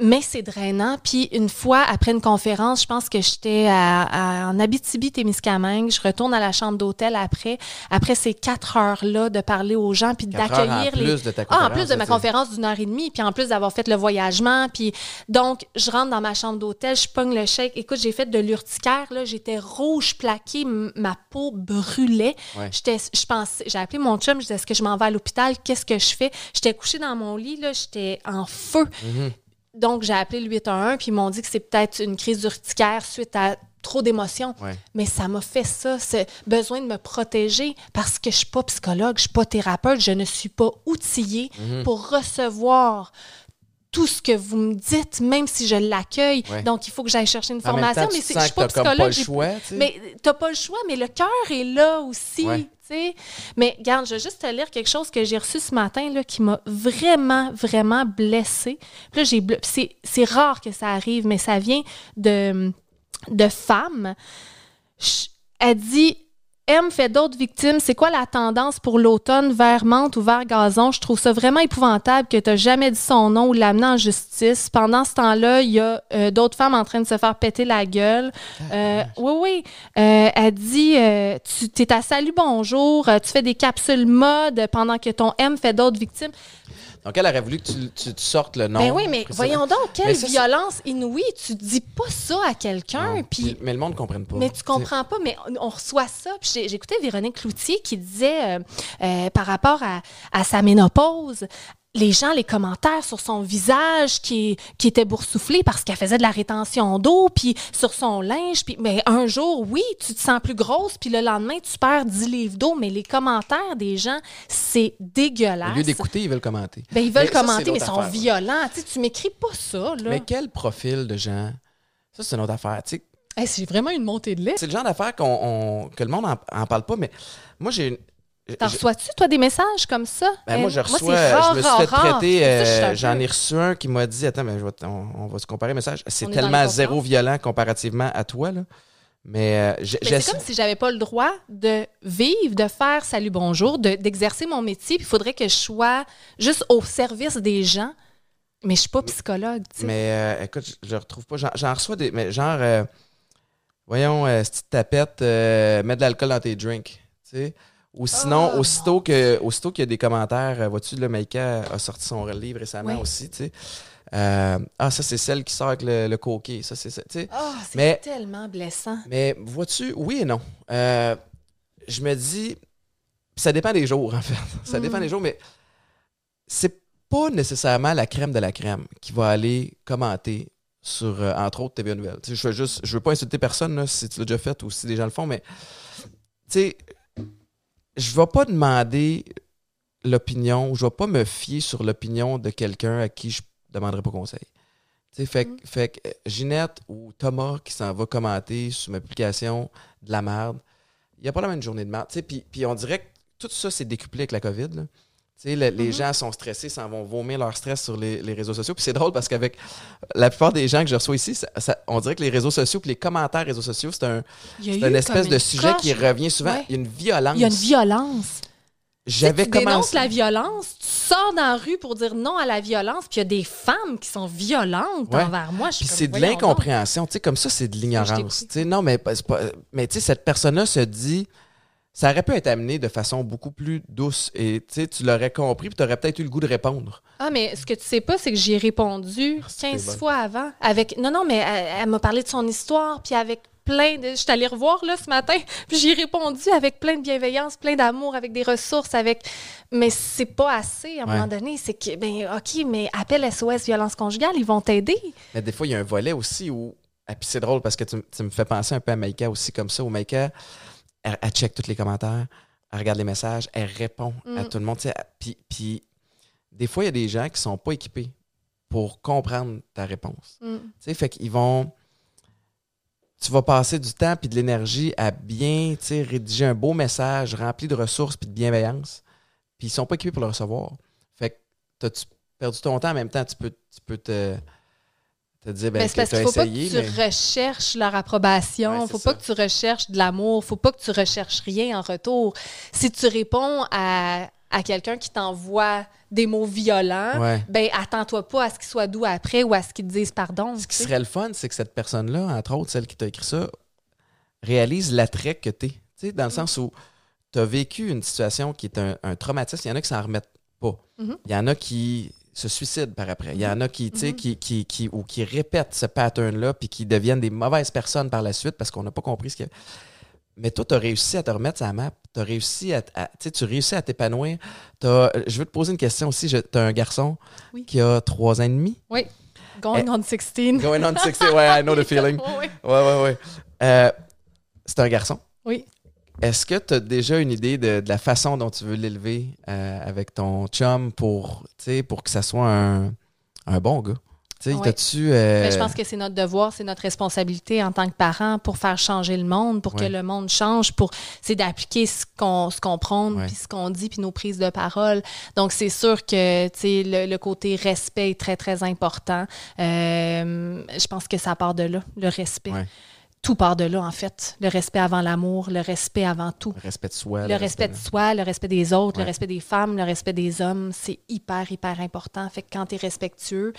[SPEAKER 2] Mais c'est drainant. Puis une fois, après une conférence, je pense que j'étais à, à- en Abitibi-Témiscamingue. Je retourne à la chambre d'hôtel après. Après ces quatre heures-là de parler aux gens, puis d'accueillir les...
[SPEAKER 1] plus de ta
[SPEAKER 2] Ah, en plus de ma conférence d'une heure et demie, puis en plus d'avoir fait le voyagement. Puis donc, je rentre dans ma chambre d'hôtel, je pogne le chèque. Écoute, j'ai fait de l'urticaire, là. J'étais rouge plaquée, ma peau brûlait.
[SPEAKER 1] Ouais.
[SPEAKER 2] J'étais, je pensais, j'ai appelé mon chum, je disais, est-ce que je m'en vais à l'hôpital? Qu'est-ce que je fais? J'étais couchée dans mon lit, là, j'étais en feu.
[SPEAKER 1] Mhm.
[SPEAKER 2] Donc, j'ai appelé le 811, puis ils m'ont dit que c'est peut-être une crise urticaire suite à trop d'émotions.
[SPEAKER 1] Ouais.
[SPEAKER 2] Mais ça m'a fait ça, ce besoin de me protéger parce que je suis pas psychologue, je suis pas thérapeute, je ne suis pas outillée
[SPEAKER 1] Mhm.
[SPEAKER 2] pour recevoir tout ce que vous me dites, même si je l'accueille.
[SPEAKER 1] Ouais.
[SPEAKER 2] Donc, il faut que j'aille chercher une
[SPEAKER 1] En
[SPEAKER 2] formation.
[SPEAKER 1] temps, tu
[SPEAKER 2] mais je suis pas
[SPEAKER 1] comme pas
[SPEAKER 2] psychologue.
[SPEAKER 1] le choix, tu.
[SPEAKER 2] Mais t'as pas le choix, mais le cœur est là aussi.
[SPEAKER 1] Ouais.
[SPEAKER 2] Mais regarde, je vais juste te lire quelque chose que j'ai reçu ce matin là, qui m'a vraiment, vraiment blessée. Là, j'ai ble- c'est, rare que ça arrive, mais ça vient de, de femmes. Elle dit M fait d'autres victimes. C'est quoi la tendance pour l'automne vers menthe ou vers gazon? Je trouve ça vraiment épouvantable que tu n'as jamais dit son nom ou l'amené en justice. Pendant ce temps-là, il y a euh, d'autres femmes en train de se faire péter la gueule. Euh, oui, oui. Euh, elle dit Tu es à Salut Bonjour, tu fais des capsules mode pendant que ton M fait d'autres victimes.
[SPEAKER 1] Donc, elle aurait voulu que tu, tu- tu sortes le nom.
[SPEAKER 2] Ben oui, mais voyons donc, quelle
[SPEAKER 1] ça,
[SPEAKER 2] violence inouïe. Tu dis pas ça à quelqu'un, puis
[SPEAKER 1] Mais le monde ne comprenne pas.
[SPEAKER 2] mais tu comprends pas, mais on, on reçoit ça. Puis j'écoutais Véronique Cloutier qui disait euh, euh, par rapport à, à sa ménopause, les gens, les commentaires sur son visage qui, qui était boursouflé parce qu'elle faisait de la rétention d'eau, puis sur son linge. Puis, mais un jour, oui, tu te sens plus grosse, puis le lendemain, tu perds 10 livres d'eau. Mais les commentaires des gens, c'est dégueulasse.
[SPEAKER 1] Au lieu d'écouter, ils veulent commenter.
[SPEAKER 2] Ben, ils veulent
[SPEAKER 1] Mais ça, c'est
[SPEAKER 2] commenter, mais ils sont
[SPEAKER 1] affaire.
[SPEAKER 2] violents. Tu sais, tu m'écris pas ça, là.
[SPEAKER 1] Mais quel profil de gens? Ça, c'est une autre affaire. Tu sais,
[SPEAKER 2] Hey, c'est vraiment une montée de lait.
[SPEAKER 1] c'est le genre d'affaire qu'on, on- que le monde en, en parle pas, mais moi, j'ai une.
[SPEAKER 2] T'en reçois-tu, toi, des messages comme ça?
[SPEAKER 1] Ben, moi, je reçois,
[SPEAKER 2] rare,
[SPEAKER 1] je me suis fait traiter, euh, j'en ai reçu un qui m'a dit, attends, mais je vais t- on, on va se comparer message. C'est tellement zéro violent comparativement à toi, là. Mais euh,
[SPEAKER 2] c'est comme si j'avais pas le droit de vivre, de faire salut bonjour, de- d'exercer mon métier. Puis il faudrait que je sois juste au service des gens. Mais je suis pas psychologue.
[SPEAKER 1] Mais euh, écoute, je, je retrouve pas. J'en, j'en reçois des. Mais genre, euh, voyons, euh, si tu tapette, euh, mets de l'alcool dans tes drinks. Ou sinon,
[SPEAKER 2] Oh,
[SPEAKER 1] aussitôt, que, aussitôt qu'il y a des commentaires, euh, vois-tu, le Maïka a sorti son livre récemment aussi, tu sais. Euh, ah, ça, c'est celle qui sort avec le, le coquet. Ça, c'est ça.
[SPEAKER 2] Ah, c'est tellement blessant.
[SPEAKER 1] Mais vois-tu, oui et non. Euh, je me dis, ça dépend des jours, en fait. Ça
[SPEAKER 2] Mm.
[SPEAKER 1] dépend des jours, mais c'est pas nécessairement la crème de la crème qui va aller commenter sur, euh, entre autres, TVA sais, je veux juste, je veux pas insulter personne, là, si tu l'as déjà fait ou si des gens le font, mais tu sais, je vais pas demander l'opinion, je vais pas me fier sur l'opinion de quelqu'un à qui je demanderai pas conseil. Tu sais, fait, que-
[SPEAKER 2] Mm.
[SPEAKER 1] fait que euh, Ginette ou Thomas qui s'en va commenter sur ma publication de la merde, il n'y a pas la même journée de merde. Tu sais, Puis, puis on dirait que tout ça, c'est décuplé avec la COVID. là. Les
[SPEAKER 2] Mhm.
[SPEAKER 1] gens sont stressés, s'en vont vomir leur stress sur les, les réseaux sociaux. Puis c'est drôle parce qu'avec la plupart des gens que je reçois ici, ça- ça- on dirait que les réseaux sociaux puis les commentaires réseaux sociaux, c'est un, une espèce de sujet qui revient souvent.
[SPEAKER 2] Ouais.
[SPEAKER 1] Il y a une violence.
[SPEAKER 2] Il y a une violence.
[SPEAKER 1] J'avais
[SPEAKER 2] tu dénonces
[SPEAKER 1] commencé.
[SPEAKER 2] la violence, tu sors dans la rue pour dire non à la violence, puis il y a des femmes qui sont violentes
[SPEAKER 1] Ouais.
[SPEAKER 2] envers moi.
[SPEAKER 1] Puis c'est de l'incompréhension. Tu sais, comme ça, c'est de l'ignorance. non, mais, pas- mais tu sais, cette personne-là se dit ça aurait pu être amené de façon beaucoup plus douce et tu l'aurais compris puis tu aurais peut-être eu le goût de répondre.
[SPEAKER 2] Ah, mais ce que tu sais pas, c'est que j'ai répondu
[SPEAKER 1] Ah, c'est
[SPEAKER 2] 15
[SPEAKER 1] bonne.
[SPEAKER 2] fois avant. Avec... Non, non, mais elle, elle m'a parlé de son histoire, puis avec plein de... Je suis allée revoir, là, ce matin, puis j'ai répondu avec plein de bienveillance, plein d'amour, avec des ressources, avec... Mais c'est pas assez, à un
[SPEAKER 1] Ouais.
[SPEAKER 2] moment donné. C'est que, ben, OK, mais appelle SOS violence conjugale, ils vont t'aider.
[SPEAKER 1] Mais des fois, il y a un volet aussi où. Et puis c'est drôle parce que tu, tu me fais penser un peu à Maïka aussi comme ça, où Maïka, elle, elle check tous les commentaires, elle regarde les messages, elle répond à
[SPEAKER 2] Mm.
[SPEAKER 1] tout le monde. Puis, des fois, il y a des gens qui sont pas équipés pour comprendre ta réponse.
[SPEAKER 2] Mm.
[SPEAKER 1] Fait qu'ils vont. Tu vas passer du temps puis de l'énergie à bien rédiger un beau message rempli de ressources puis de bienveillance. Puis ils sont pas équipés pour le recevoir. Fait que t'as-tu perdu ton temps en même temps, tu peux, tu peux te, te dire ben,
[SPEAKER 2] Mais c'est parce
[SPEAKER 1] que
[SPEAKER 2] qu'il
[SPEAKER 1] t'as
[SPEAKER 2] faut pas que tu
[SPEAKER 1] mais
[SPEAKER 2] recherches leur approbation.
[SPEAKER 1] Ouais,
[SPEAKER 2] Il
[SPEAKER 1] c'est
[SPEAKER 2] faut
[SPEAKER 1] ça.
[SPEAKER 2] pas que tu recherches de l'amour. faut pas que tu recherches rien en retour. Si tu réponds à, à quelqu'un qui t'envoie des mots violents,
[SPEAKER 1] Ouais.
[SPEAKER 2] ben attends-toi pas à ce qu'il soit doux après ou à ce qu'il te dise pardon.
[SPEAKER 1] Ce qui
[SPEAKER 2] sais.
[SPEAKER 1] serait le fun, c'est que cette personne-là, entre autres, celle qui t'a écrit ça, réalise l'attrait que t'es. Tu sais, dans le sens où tu as vécu une situation qui est un, un traumatisme. Il y en a qui s'en remettent pas.
[SPEAKER 2] Mhm.
[SPEAKER 1] Il y en a qui se suicident par après. Il y en a qui,
[SPEAKER 2] Mhm.
[SPEAKER 1] qui, qui, qui- ou qui répètent ce pattern-là puis qui deviennent des mauvaises personnes par la suite parce qu'on n'a pas compris ce qu'il y a. Mais toi, tu as réussi à te remettre sa map. Tu as réussi à, à- tu réussis à t'épanouir. Je veux te poser une question aussi. Tu as un garçon
[SPEAKER 2] Oui.
[SPEAKER 1] qui a trois ans et demi.
[SPEAKER 2] Oui. Going
[SPEAKER 1] Eh,
[SPEAKER 2] on 16.
[SPEAKER 1] Going on 60. Ouais, I know the feeling.
[SPEAKER 2] Oui, oui.
[SPEAKER 1] Ouais, ouais, ouais. Euh, c'est un garçon.
[SPEAKER 2] Oui.
[SPEAKER 1] Est-ce que tu as déjà une idée de, de la façon dont tu veux l'élever euh, avec ton chum pour, pour que ça soit un, un bon gars? Tu
[SPEAKER 2] Ouais.
[SPEAKER 1] euh,
[SPEAKER 2] Mais je pense que c'est notre devoir, c'est notre responsabilité en tant que parents pour faire changer le monde, pour
[SPEAKER 1] Ouais.
[SPEAKER 2] que le monde change, pour c'est d'appliquer ce qu'on ce qu'on prône,
[SPEAKER 1] Ouais.
[SPEAKER 2] puis ce qu'on dit, puis nos prises de parole. Donc c'est sûr que le, le côté respect est très très important. Euh, je pense que ça part de là, le respect.
[SPEAKER 1] Ouais.
[SPEAKER 2] Tout part de là en fait. Le respect avant l'amour, le respect avant tout.
[SPEAKER 1] Le respect de soi.
[SPEAKER 2] Le respect de soi, le respect des autres,
[SPEAKER 1] Ouais.
[SPEAKER 2] le respect des femmes, le respect des hommes, c'est hyper, hyper important. Fait que quand tu es respectueux,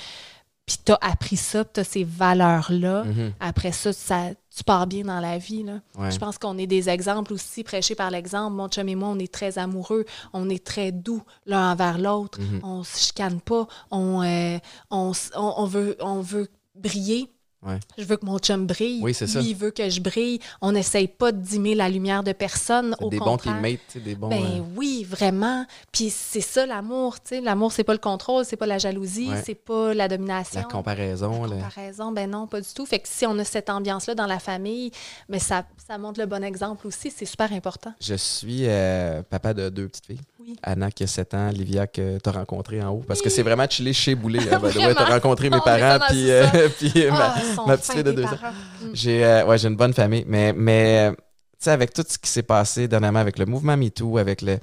[SPEAKER 2] puis tu as appris ça, tu as ces valeurs-là,
[SPEAKER 1] Mhm.
[SPEAKER 2] après ça, ça, tu pars bien dans la vie. Là.
[SPEAKER 1] Ouais.
[SPEAKER 2] Je pense qu'on est des exemples aussi, prêchés par l'exemple. Mon chum et moi, on est très amoureux, on est très doux l'un envers l'autre,
[SPEAKER 1] Mhm.
[SPEAKER 2] on se chicane pas, on, euh, on, on, on veut, on veut briller.
[SPEAKER 1] Ouais.
[SPEAKER 2] Je veux que mon chum brille.
[SPEAKER 1] Oui, c'est ça.
[SPEAKER 2] Lui, il veut que je brille. On n'essaye pas de dimmer la lumière de personne. Au
[SPEAKER 1] des bons
[SPEAKER 2] contraire.
[SPEAKER 1] teammates, tu sais, des bons.
[SPEAKER 2] Ben
[SPEAKER 1] euh,
[SPEAKER 2] oui, vraiment. Puis c'est ça l'amour, tu sais. L'amour, c'est pas le contrôle, c'est pas la jalousie,
[SPEAKER 1] Ouais.
[SPEAKER 2] c'est pas la domination.
[SPEAKER 1] la comparaison.
[SPEAKER 2] La comparaison, ben non, pas du tout. Fait que si on a cette ambiance-là dans la famille, ben ça, ça montre le bon exemple aussi. C'est super important.
[SPEAKER 1] Je suis euh, papa de deux petites filles.
[SPEAKER 2] Oui.
[SPEAKER 1] Anna qui a 7 ans, Livia que tu as rencontré en haut. Parce que c'est vraiment chillé chez way.
[SPEAKER 2] Vraiment.
[SPEAKER 1] T'as rencontré mes parents, puis, euh, puis
[SPEAKER 2] Ah, sont
[SPEAKER 1] ma petite
[SPEAKER 2] fins,
[SPEAKER 1] fille de deux ans.
[SPEAKER 2] Mm.
[SPEAKER 1] J'ai euh, ouais, j'ai une bonne famille, mais, mais euh, tu sais, avec tout ce qui s'est passé dernièrement avec le mouvement MeToo, avec le,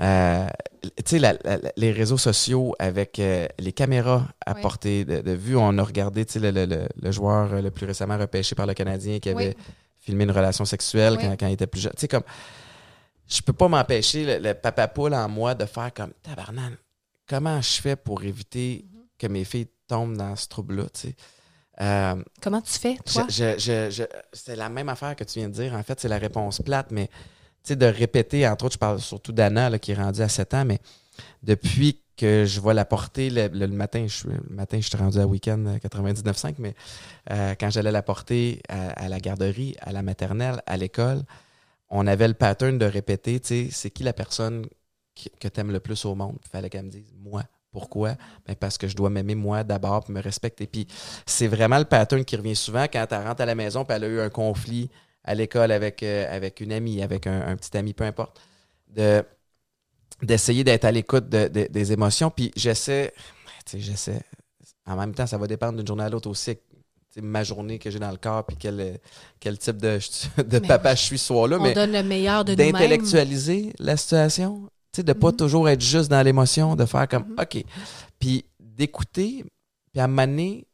[SPEAKER 1] euh, tu sais, les réseaux sociaux, avec euh, les caméras à
[SPEAKER 2] Oui.
[SPEAKER 1] portée de, de vue, on a regardé tu sais, le, le- le- joueur le plus récemment repêché par le Canadien qui avait
[SPEAKER 2] Oui.
[SPEAKER 1] filmé une relation sexuelle
[SPEAKER 2] Oui.
[SPEAKER 1] quand, quand il était plus jeune. Tu sais, comme, je peux pas m'empêcher, le, le papa poule en moi, de faire comme, tabarnan, comment je fais pour éviter
[SPEAKER 2] Mhm.
[SPEAKER 1] que mes filles tombent dans ce trouble-là, tu sais? Euh,
[SPEAKER 2] Comment tu fais, toi?
[SPEAKER 1] je- je- je- je- c'est la même affaire que tu viens de dire. En fait, c'est la réponse plate, mais tu sais, de répéter, entre autres, je parle surtout d'Anna, là, qui est rendue à 7 ans, mais depuis que je vois la porter le, le matin, je, suis- le matin, je suis rendu à week-end euh, 99.5, mais euh, quand j'allais la porter à, à la garderie, à la maternelle, à l'école, on avait le pattern de répéter, tu sais, c'est qui la personne qui- que tu aimes le plus au monde? Il fallait qu'elle me dise, moi. Pourquoi? Ben parce que je dois m'aimer moi d'abord puis me respecter. Puis c'est vraiment le pattern qui revient souvent quand elle rentre à la maison puis elle a eu un conflit à l'école avec, euh, avec une amie, avec un, un petit ami, peu importe. De, d'essayer d'être à l'écoute de- de- des émotions. Puis j'essaie, tu sais, j'essaie. En même temps, ça va dépendre d'une journée à l'autre aussi. ma journée que j'ai dans le corps puis quel, quel type de, de papa je suis ce soir-là.
[SPEAKER 2] On
[SPEAKER 1] Mais
[SPEAKER 2] donne le meilleur de nous-mêmes.
[SPEAKER 1] d'intellectualiser la situation, tu sais, de pas
[SPEAKER 2] Mhm.
[SPEAKER 1] toujours être juste dans l'émotion, de faire comme
[SPEAKER 2] Mhm.
[SPEAKER 1] OK. Puis d'écouter, puis à m'amener,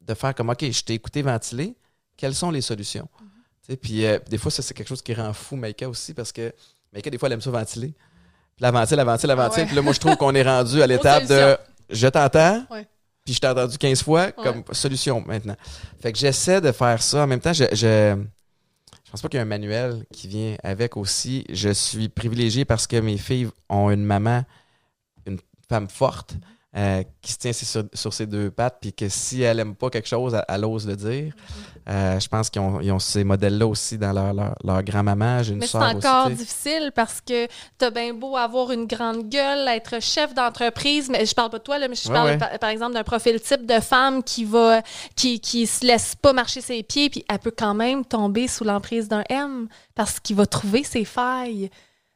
[SPEAKER 1] de faire comme OK, je t'ai écouté ventiler, quelles sont les solutions? Tu sais, Puis euh, des fois, ça, c'est quelque chose qui rend fou Maïka aussi parce que Maïka, des fois, elle aime ça ventiler. Puis la ventile, la ventile, la
[SPEAKER 2] Ah
[SPEAKER 1] ventile.
[SPEAKER 2] ouais.
[SPEAKER 1] Puis là, moi, je trouve qu'on est rendu à l'étape de je t'entends,
[SPEAKER 2] Ouais.
[SPEAKER 1] puis je t'ai entendu 15 fois comme solution maintenant. Fait que j'essaie de faire ça. En même temps, je, je, je pense pas qu'il y a un manuel qui vient avec aussi. Je suis privilégié parce que mes filles ont une maman, une femme forte, euh, qui se tient sur, ses deux pattes, puis que si elle aime pas quelque chose, elle, elle ose le dire. Euh, je pense qu'ils ont, ces modèles-là aussi dans leur, leur, leur grand-maman. J'ai une
[SPEAKER 2] Mais c'est
[SPEAKER 1] aussi,
[SPEAKER 2] encore difficile parce que t'as bien beau avoir une grande gueule, être chef d'entreprise, mais je parle pas de toi, là, mais je
[SPEAKER 1] Ouais,
[SPEAKER 2] parle
[SPEAKER 1] ouais.
[SPEAKER 2] par, par exemple d'un profil type de femme qui va, qui, qui se laisse pas marcher ses pieds, puis elle peut quand même tomber sous l'emprise d'un M parce qu'il va trouver ses failles.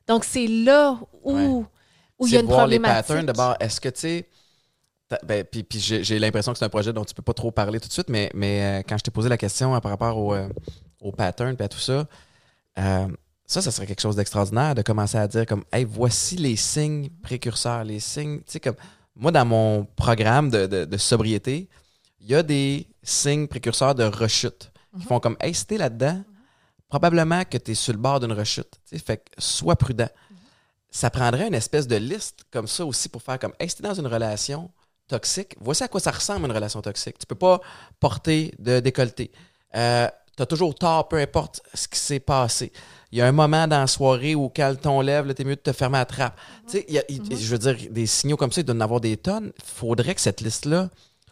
[SPEAKER 2] Donc c'est là où,
[SPEAKER 1] Ouais.
[SPEAKER 2] où il y a une
[SPEAKER 1] voir les
[SPEAKER 2] problématique.
[SPEAKER 1] patterns d'abord. Est-ce que tu sais. Ben, puis puis j'ai l'impression que c'est un projet dont tu peux pas trop parler tout de suite, mais, mais euh, quand je t'ai posé la question par rapport au, euh, au pattern et à tout ça, euh, ça, ça serait quelque chose d'extraordinaire de commencer à dire comme Hey, voici les signes précurseurs, les signes. Tu sais, comme moi, dans mon programme de, de- de sobriété, il y a des signes précurseurs de rechute qui font comme Hey, si t'es là-dedans, probablement que tu es sur le bord d'une rechute. Tu sais, fait que sois prudent ça prendrait une espèce de liste comme ça aussi pour faire comme, hey, si t'es dans une relation toxique, voici à quoi ça ressemble une relation toxique. Tu peux pas porter de décolleté. Euh, tu as toujours tort, peu importe ce qui s'est passé. Il y a un moment dans la soirée où quand ton lève, t'es mieux de te fermer à la trappe. Il y a- il- je veux dire, des signaux comme ça, il doit en avoir des tonnes. Il faudrait que cette liste-là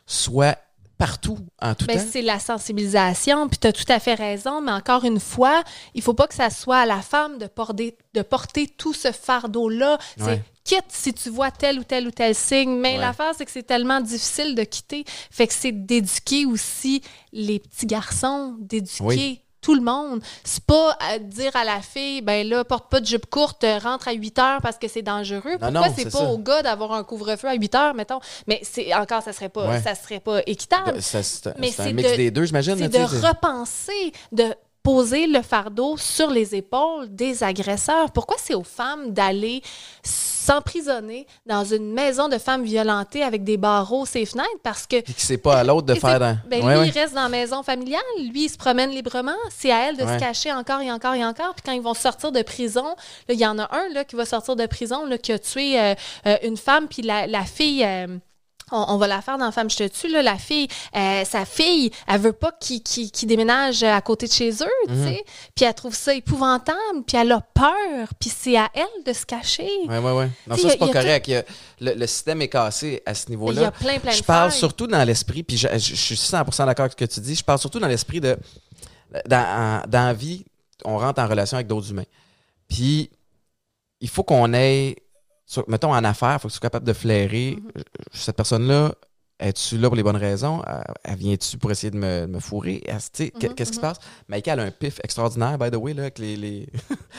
[SPEAKER 1] soit partout, en tout
[SPEAKER 2] Ben,
[SPEAKER 1] temps.
[SPEAKER 2] c'est la sensibilisation, puis tu as tout à fait raison, mais encore une fois, il faut pas que ça soit à la femme de porter, de porter tout ce fardeau-là.
[SPEAKER 1] Ouais.
[SPEAKER 2] C'est quitte si tu vois tel ou tel ou tel signe, mais
[SPEAKER 1] Ouais.
[SPEAKER 2] l'affaire, c'est que c'est tellement difficile de quitter. Fait que c'est d'éduquer aussi les petits garçons, d'éduquer
[SPEAKER 1] Oui.
[SPEAKER 2] Tout le monde. C'est pas à dire à la fille, ben là, porte pas de jupe courte, euh, rentre à 8 heures parce que c'est dangereux.
[SPEAKER 1] Non,
[SPEAKER 2] Pourquoi
[SPEAKER 1] non,
[SPEAKER 2] c'est
[SPEAKER 1] c'est
[SPEAKER 2] pas
[SPEAKER 1] ça.
[SPEAKER 2] au gars d'avoir un couvre-feu à 8 heures, mettons? Mais c'est encore, ça serait pas,
[SPEAKER 1] Ouais.
[SPEAKER 2] ça serait pas équitable.
[SPEAKER 1] C'est
[SPEAKER 2] Mais
[SPEAKER 1] c'est un mix
[SPEAKER 2] de-
[SPEAKER 1] des deux, j'imagine.
[SPEAKER 2] C'est de repenser, de poser le fardeau sur les épaules des agresseurs. Pourquoi c'est aux femmes d'aller s'emprisonner dans une maison de femmes violentées avec des barreaux ses fenêtres? Parce que
[SPEAKER 1] Puis que c'est pas à l'autre de
[SPEAKER 2] et
[SPEAKER 1] faire
[SPEAKER 2] c'est-
[SPEAKER 1] dans.
[SPEAKER 2] ben,
[SPEAKER 1] Ouais,
[SPEAKER 2] lui,
[SPEAKER 1] ouais.
[SPEAKER 2] il reste dans la maison familiale. Lui, il se promène librement. C'est à elle de
[SPEAKER 1] Ouais.
[SPEAKER 2] se cacher encore et encore et encore. Puis quand ils vont sortir de prison, il y en a un là, qui va sortir de prison là, qui a tué euh, euh, une femme. Puis la, la fille... euh, on, on va la faire dans Femme, je te tue. Là, la fille, euh, sa fille, elle veut pas qu'il qu'il- qu'il déménage à côté de chez eux, tu
[SPEAKER 1] Mhm.
[SPEAKER 2] sais. Puis elle trouve ça épouvantable, puis elle a peur, puis c'est à elle de se cacher.
[SPEAKER 1] Ouais, ouais, ouais. Non,
[SPEAKER 2] Tu sais,
[SPEAKER 1] ça, c'est pas correct. Il y a- le, le système est cassé à ce
[SPEAKER 2] Il y a
[SPEAKER 1] niveau-là.
[SPEAKER 2] plein, plein de
[SPEAKER 1] Je parle
[SPEAKER 2] failles.
[SPEAKER 1] surtout dans l'esprit, puis je, je- je suis 100% d'accord avec ce que tu dis. Je parle surtout dans l'esprit de. Dans la vie, on rentre en relation avec d'autres humains. Puis, il faut qu'on ait. Sur- mettons, en affaires, il faut que tu sois capable de flairer.
[SPEAKER 2] Mm-hmm.
[SPEAKER 1] Cette personne-là, es-tu là pour les bonnes raisons? Euh, Elle vient-tu pour essayer de me, me fourrer?
[SPEAKER 2] Mm-hmm,
[SPEAKER 1] Qu'est-ce qui se passe? Maïka, elle a un pif extraordinaire, by the way, là, avec les. les...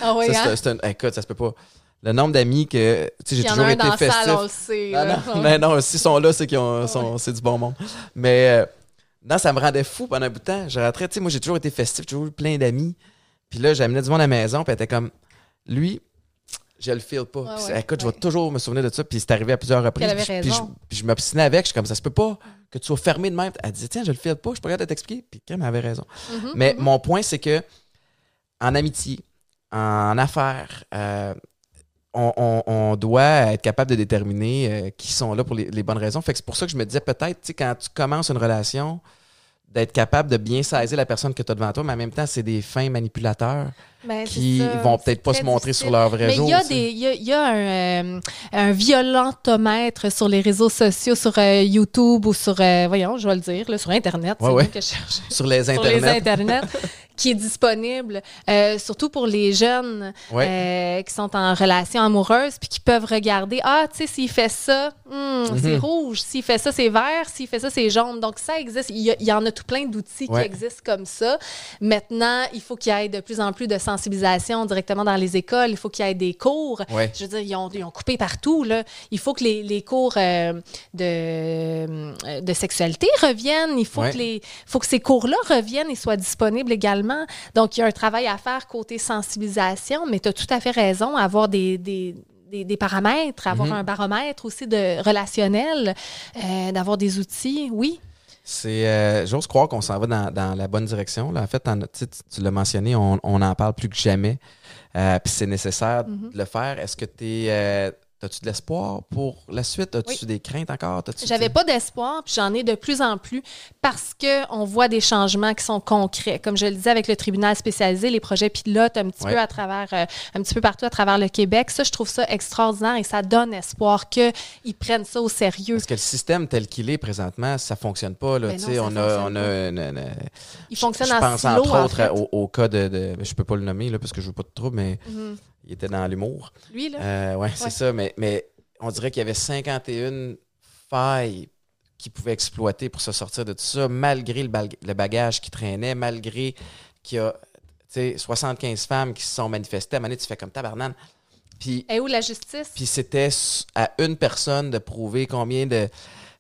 [SPEAKER 2] Ah oui,
[SPEAKER 1] Ça,
[SPEAKER 2] hein?
[SPEAKER 1] c'est un- écoute, ça se peut pas. Le nombre d'amis que. Tu sais, j'ai
[SPEAKER 2] en a
[SPEAKER 1] toujours
[SPEAKER 2] un
[SPEAKER 1] été
[SPEAKER 2] dans
[SPEAKER 1] festif.
[SPEAKER 2] salle, on le sait.
[SPEAKER 1] Non, non, mais non, s'ils sont là, c'est qu'ils ont- sont- c'est du bon monde. Mais euh, non, ça me rendait fou pendant un bout de temps. Je rentrais, tu sais, moi, j'ai toujours été festif, j'ai toujours eu plein d'amis. Puis là, j'amenais du monde à la maison, puis elle était comme, lui, je le file pas.
[SPEAKER 2] Ouais,
[SPEAKER 1] Puis,
[SPEAKER 2] ouais,
[SPEAKER 1] écoute, je vais toujours me souvenir de ça. Puis c'est arrivé à plusieurs reprises.
[SPEAKER 2] Puis
[SPEAKER 1] je- puis je, m'obstinais avec. Je suis comme, ça se peut pas que tu sois fermé de même. Elle disait, tiens, je le file pas, je suis pas capable de t'expliquer. Puis elle avait raison.
[SPEAKER 2] Mhm,
[SPEAKER 1] Mais
[SPEAKER 2] mhm.
[SPEAKER 1] mon point, c'est que en amitié, en affaires, euh, on, on- on doit être capable de déterminer euh, qui sont là pour les, les bonnes raisons. Fait que c'est pour ça que je me disais peut-être, tu sais, quand tu commences une relation, d'être capable de bien saisir la personne que tu as devant toi, mais en même temps, c'est des fins manipulateurs
[SPEAKER 2] Ben, c'est
[SPEAKER 1] qui vont peut-être
[SPEAKER 2] C'est
[SPEAKER 1] pas se montrer
[SPEAKER 2] difficile.
[SPEAKER 1] sur leur vrai
[SPEAKER 2] Mais
[SPEAKER 1] jour.
[SPEAKER 2] il y a,
[SPEAKER 1] tu sais.
[SPEAKER 2] des, il y a, il y a un, euh, un violentomètre sur les réseaux sociaux, sur euh, YouTube ou sur, euh, voyons, je vais le dire, là, sur Internet, c'est
[SPEAKER 1] Ouais,
[SPEAKER 2] le
[SPEAKER 1] ouais.
[SPEAKER 2] mot que je cherche.
[SPEAKER 1] Sur les
[SPEAKER 2] Sur
[SPEAKER 1] internets.
[SPEAKER 2] les Internets, qui est disponible, euh, surtout pour les jeunes
[SPEAKER 1] Ouais.
[SPEAKER 2] qui sont en relation amoureuse, puis qui peuvent regarder, ah, tu sais, s'il fait ça, hmm, c'est
[SPEAKER 1] Mhm.
[SPEAKER 2] rouge, s'il fait ça, c'est vert, s'il fait ça, c'est jaune. Donc, ça existe. Il y, y en a tout plein d'outils qui existent comme ça. Maintenant, il faut qu'il y ait de plus en plus de sensibilisation directement dans les écoles. Il faut qu'il y ait des cours.
[SPEAKER 1] Ouais.
[SPEAKER 2] Je veux dire, ils ont, ils ont coupé partout. Là. Il faut que les, les cours euh, de, de sexualité reviennent. Il faut,
[SPEAKER 1] Ouais.
[SPEAKER 2] que, les, faut que ces cours-là reviennent et soient disponibles également. Donc, il y a un travail à faire côté sensibilisation, mais tu as tout à fait raison, avoir des, des, des, des paramètres, avoir
[SPEAKER 1] Mhm.
[SPEAKER 2] un baromètre aussi de relationnel, euh, d'avoir des outils. Oui.
[SPEAKER 1] C'est, euh, j'ose croire qu'on s'en va dans, dans la bonne direction. Là. En fait, en- tu, tu- l'as mentionné, on, on en parle plus que jamais. Euh, Puis c'est nécessaire
[SPEAKER 2] Mhm.
[SPEAKER 1] de le faire. Est-ce que tu es As-tu de l'espoir pour la suite? As-tu des craintes encore? T'as-tu-
[SPEAKER 2] J'avais pas d'espoir, puis j'en ai de plus en plus parce que on voit des changements qui sont concrets. Comme je le disais avec le tribunal spécialisé, les projets pilotes un petit peu à travers, euh, un petit peu partout à travers le Québec, ça, je trouve ça extraordinaire et ça donne espoir qu'ils prennent ça au sérieux.
[SPEAKER 1] Parce que le système tel qu'il est présentement, ça fonctionne pas. Là,
[SPEAKER 2] Ben non, ça
[SPEAKER 1] on a,
[SPEAKER 2] fonctionne
[SPEAKER 1] on a
[SPEAKER 2] pas.
[SPEAKER 1] une- une-
[SPEAKER 2] Il
[SPEAKER 1] je-
[SPEAKER 2] fonctionne
[SPEAKER 1] je
[SPEAKER 2] en
[SPEAKER 1] pense
[SPEAKER 2] silo,
[SPEAKER 1] entre
[SPEAKER 2] en
[SPEAKER 1] autres
[SPEAKER 2] fait.
[SPEAKER 1] au, au cas de, de- Je peux pas le nommer là, parce que je veux pas de trouble, mais
[SPEAKER 2] Mhm.
[SPEAKER 1] Il était dans l'humour.
[SPEAKER 2] Lui, là,
[SPEAKER 1] Euh, ouais, c'est ça. Mais, mais on dirait qu'il y avait 51 failles qu'il pouvait exploiter pour se sortir de tout ça, malgré le, bal- le bagage qui traînait, malgré qu'il y a tu sais, 75 femmes qui se sont manifestées. À un moment donné, tu fais comme tabarnane. Puis
[SPEAKER 2] est où la justice?
[SPEAKER 1] puis c'était à une personne de prouver combien de.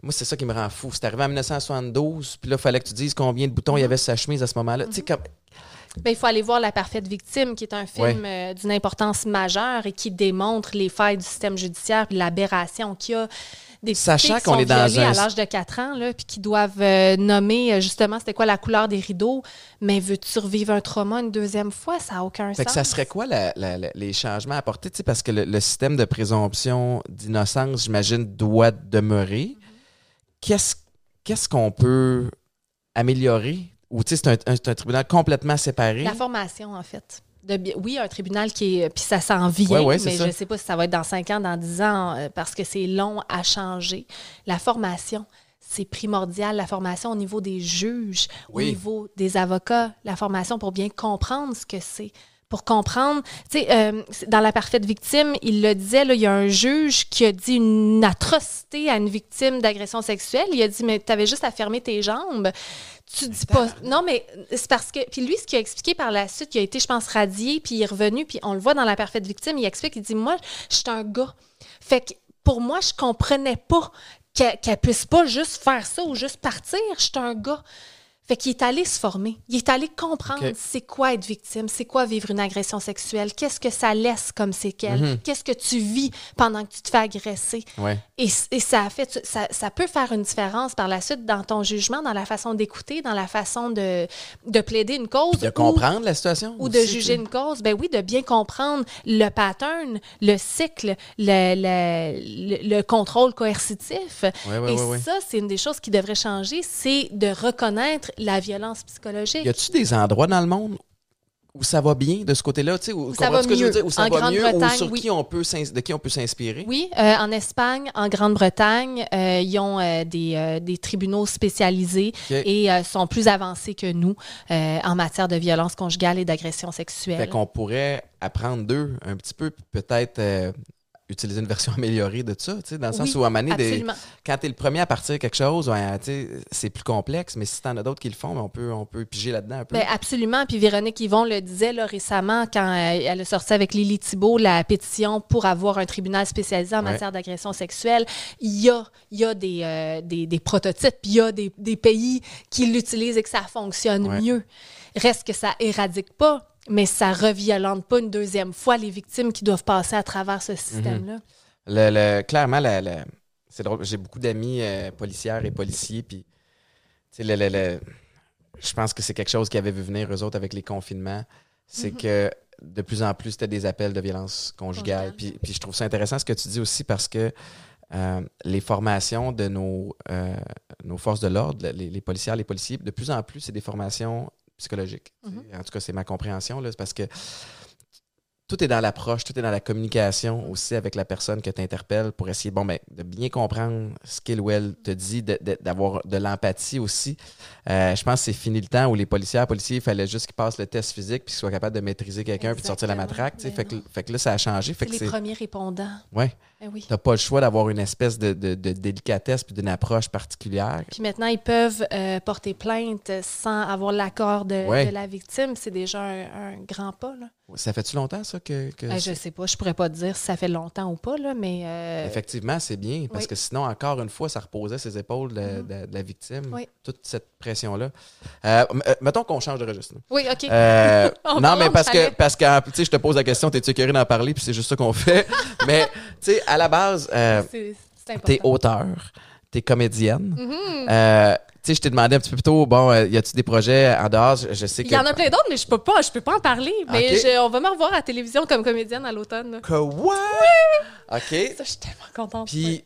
[SPEAKER 1] Moi, c'est ça qui me rend fou. C'est arrivé en 1972, puis là, il fallait que tu dises combien de boutons il y avait sur sa chemise à ce moment-là. Tu sais,
[SPEAKER 2] Ben, il faut aller voir La Parfaite Victime, qui est un film euh, d'une importance majeure et qui démontre les failles du système judiciaire et l'aberration qu'il y a. Des
[SPEAKER 1] Sachant qu'on est dans un-
[SPEAKER 2] à l'âge de 4 ans, là, puis qui doivent euh, nommer euh, justement c'était quoi la couleur des rideaux. Mais veux-tu survivre un trauma une deuxième fois? Ça n'a aucun
[SPEAKER 1] Fait
[SPEAKER 2] sens.
[SPEAKER 1] que ça serait quoi la- la- la- les changements apportés? Parce que le, le système de présomption d'innocence, j'imagine, doit demeurer. Qu'est-ce qu'est-ce qu'on peut améliorer? Ou tu sais, c'est un, un- un tribunal complètement séparé?
[SPEAKER 2] La formation, en fait. De oui, un tribunal qui est. Puis ça s'en vient,
[SPEAKER 1] Ouais, ouais,
[SPEAKER 2] mais
[SPEAKER 1] ça.
[SPEAKER 2] je ne sais pas si ça va être dans 5 ans, dans 10 ans, euh, parce que c'est long à changer. La formation, c'est primordial. La formation au niveau des juges,
[SPEAKER 1] Oui.
[SPEAKER 2] au niveau des avocats, la formation pour bien comprendre ce que c'est. Pour comprendre, tu sais, euh, dans la parfaite victime, il le disait, là, il y a un juge qui a dit une atrocité à une victime d'agression sexuelle. Il a dit, mais tu avais juste à fermer tes jambes. Tu dis pas. Non, mais c'est parce que. Puis lui, ce qu'il a expliqué par la suite, il a été, je pense, radié, puis il est revenu, puis on le voit dans La Parfaite Victime, il explique, il dit Moi, je suis un gars. Fait que pour moi, je comprenais pas qu'elle qu'elle puisse pas juste faire ça ou juste partir. Je suis un gars. Fait qu'il est allé se former. Il est allé comprendre
[SPEAKER 1] Ok.
[SPEAKER 2] c'est quoi être victime, c'est quoi vivre une agression sexuelle, qu'est-ce que ça laisse comme séquelles,
[SPEAKER 1] Mhm.
[SPEAKER 2] qu'est-ce que tu vis pendant que tu te fais agresser.
[SPEAKER 1] Ouais.
[SPEAKER 2] Et, et ça a fait, ça, ça peut faire une différence par la suite dans ton jugement, dans la façon d'écouter, dans la façon de, de plaider une cause.
[SPEAKER 1] Puis de
[SPEAKER 2] ou-
[SPEAKER 1] comprendre la situation?
[SPEAKER 2] Ou, de juger une cause. Ben oui, de bien comprendre le pattern, le cycle, le, le, le- le contrôle coercitif.
[SPEAKER 1] Ouais, ouais,
[SPEAKER 2] et ça, c'est une des choses qui devrait changer, c'est de reconnaître la violence psychologique.
[SPEAKER 1] Y a-tu des endroits dans le monde où ça va bien de ce côté-là? Tu sais, où,
[SPEAKER 2] ça va
[SPEAKER 1] ce que je veux
[SPEAKER 2] mieux?
[SPEAKER 1] dire? Où ça
[SPEAKER 2] En
[SPEAKER 1] va mieux ou sur
[SPEAKER 2] oui.
[SPEAKER 1] qui on peut s'ins- de qui on peut s'inspirer?
[SPEAKER 2] Oui, euh, en Espagne, en Grande-Bretagne, euh, ils ont euh, des, des tribunaux spécialisés et sont plus avancés que nous en matière de violence conjugale et d'agression sexuelle.
[SPEAKER 1] Fait qu'on pourrait apprendre d'eux un petit peu, peut-être utiliser une version améliorée de ça, tu sais, dans le sens où à donné, des- quand tu es le premier à partir de quelque chose, ouais, c'est plus complexe, mais si tu en as d'autres qui le font, ben, on peut, on peut piger là-dedans un peu.
[SPEAKER 2] Ben, absolument. Puis Véronique Yvon le disait là, récemment quand euh, elle a sorti avec Lily Thibault la pétition pour avoir un tribunal spécialisé en
[SPEAKER 1] Ouais.
[SPEAKER 2] matière d'agression sexuelle. Il y a, il y a des, euh, des, des prototypes, il y a des, des pays qui l'utilisent et que ça fonctionne
[SPEAKER 1] Ouais.
[SPEAKER 2] mieux. Reste que ça éradique pas, mais ça reviolente pas une deuxième fois les victimes qui doivent passer à travers ce système-là.
[SPEAKER 1] Le, le- clairement, la- la- c'est drôle. J'ai beaucoup d'amis euh, policières et policiers, puis le- le- le- je pense que c'est quelque chose qu'ils avaient vu venir eux autres avec les confinements. C'est que de plus en plus, c'était des appels de violence conjugale.
[SPEAKER 2] Conjugale.
[SPEAKER 1] Puis, puis je trouve ça intéressant ce que tu dis aussi parce que euh, les formations de nos, euh, nos forces de l'ordre, les, les policières, les policiers, de plus en plus, c'est des formations psychologiques.
[SPEAKER 2] Mhm.
[SPEAKER 1] En tout cas, c'est ma compréhension. là. Parce que tout est dans l'approche, tout est dans la communication aussi avec la personne que tu interpelles pour essayer bon, ben, de bien comprendre ce qu'il ou elle te dit, de- de- d'avoir de, l'empathie aussi. Euh, je pense que c'est fini le temps où les policiers, policiers, il fallait juste qu'ils passent le test physique puis qu'ils soient capables de maîtriser quelqu'un puis de sortir la matraque. tu sais. Fait, que, fait que là, ça a changé. Fait
[SPEAKER 2] C'est
[SPEAKER 1] que
[SPEAKER 2] les premiers répondants.
[SPEAKER 1] Ouais.
[SPEAKER 2] Ben oui.
[SPEAKER 1] T'as pas le choix d'avoir une espèce de, de- de délicatesse puis d'une approche particulière.
[SPEAKER 2] Puis maintenant, ils peuvent euh, porter plainte sans avoir l'accord
[SPEAKER 1] Ouais.
[SPEAKER 2] de la victime. C'est déjà un, un grand pas. Là.
[SPEAKER 1] Ça fait-tu longtemps, ça, que. que
[SPEAKER 2] Euh, je sais pas, je pourrais pas te dire si ça fait longtemps ou pas, là, mais euh,
[SPEAKER 1] Effectivement, c'est bien, parce
[SPEAKER 2] oui.
[SPEAKER 1] que sinon, encore une fois, ça reposait ses épaules de, de- de la victime,
[SPEAKER 2] Oui.
[SPEAKER 1] toute cette pression-là. Euh, mettons qu'on change de registre. là.
[SPEAKER 2] oui, OK. On
[SPEAKER 1] non, mais parce que, parce que tu sais, je te pose la question, t'es-tu curieux d'en parler, puis c'est juste ça qu'on fait. mais, tu sais, à la base, euh, t'es auteur, t'es comédienne.
[SPEAKER 2] Mhm.
[SPEAKER 1] Euh, sais, je t'ai demandé un petit peu plus tôt, bon, euh, y a-tu des projets en dehors? Je, je sais que.
[SPEAKER 2] Il y en a plein d'autres, mais je peux pas, je peux pas en parler. Mais je- on va me revoir à la télévision comme comédienne à l'automne.
[SPEAKER 1] Que ouais! OK.
[SPEAKER 2] Ça, je suis tellement contente.
[SPEAKER 1] Puis,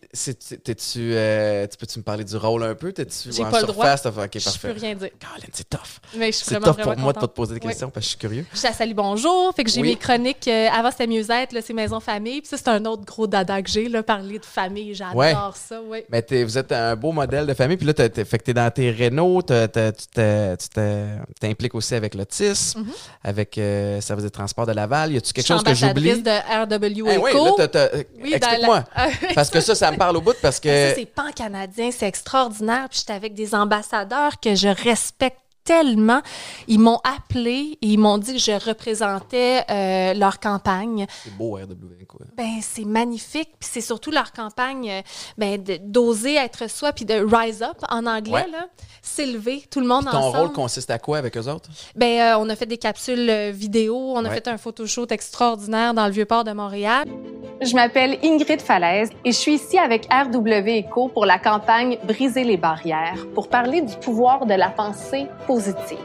[SPEAKER 1] t'es-tu, euh, tu peux-tu me parler du rôle un peu? T'es-tu en
[SPEAKER 2] pas le droit.
[SPEAKER 1] surface? T'as fait- OK,
[SPEAKER 2] je
[SPEAKER 1] parfait.
[SPEAKER 2] peux rien dire.
[SPEAKER 1] Caroline, c'est tough.
[SPEAKER 2] Mais je suis
[SPEAKER 1] C'est
[SPEAKER 2] vraiment,
[SPEAKER 1] tough
[SPEAKER 2] vraiment
[SPEAKER 1] pour moi de pas te poser des
[SPEAKER 2] Oui.
[SPEAKER 1] questions parce que je suis curieux.
[SPEAKER 2] Je suis à Salut Bonjour, fait que j'ai
[SPEAKER 1] Oui.
[SPEAKER 2] mes chroniques. euh, avant, c'était Mieux-être, là, c'est Maison Famille. Puis ça, c'est un autre gros dada que j'ai, là, parler de famille. J'adore
[SPEAKER 1] Ouais.
[SPEAKER 2] ça, oui.
[SPEAKER 1] Mais t'es- vous êtes un beau modèle de famille. Puis là, t'as- fait que t'es dans tes rénaux, tu t'impliques aussi avec l'autisme,
[SPEAKER 2] Mhm.
[SPEAKER 1] avec euh, Service de transport de Laval. Y a-tu quelque chose que j'oublie?
[SPEAKER 2] de RW
[SPEAKER 1] Eh oui, là, t'as- t'as-
[SPEAKER 2] Oui, dans
[SPEAKER 1] explique-moi.
[SPEAKER 2] la-
[SPEAKER 1] Parce que ça, ça me parle au bout parce que.
[SPEAKER 2] Ça, c'est pan-canadien, c'est extraordinaire. Puis j'étais avec des ambassadeurs que je respecte tellement. Ils m'ont appelé et ils m'ont dit que je représentais euh, leur campagne.
[SPEAKER 1] C'est beau, RW, quoi.
[SPEAKER 2] Ben, c'est magnifique. Puis c'est surtout leur campagne euh, ben, de- d'oser être soi, puis de rise up en anglais,
[SPEAKER 1] Ouais.
[SPEAKER 2] là. S'élever, tout le monde
[SPEAKER 1] Ton
[SPEAKER 2] ensemble.
[SPEAKER 1] rôle consiste à quoi avec eux autres?
[SPEAKER 2] Ben, euh, on a fait des capsules vidéo, on a
[SPEAKER 1] Ouais.
[SPEAKER 2] fait un photoshoot extraordinaire dans le Vieux-Port de Montréal.
[SPEAKER 3] Je m'appelle Ingrid Falaise et je suis ici avec RW Eco pour la campagne Briser les barrières pour parler du pouvoir de la pensée positive.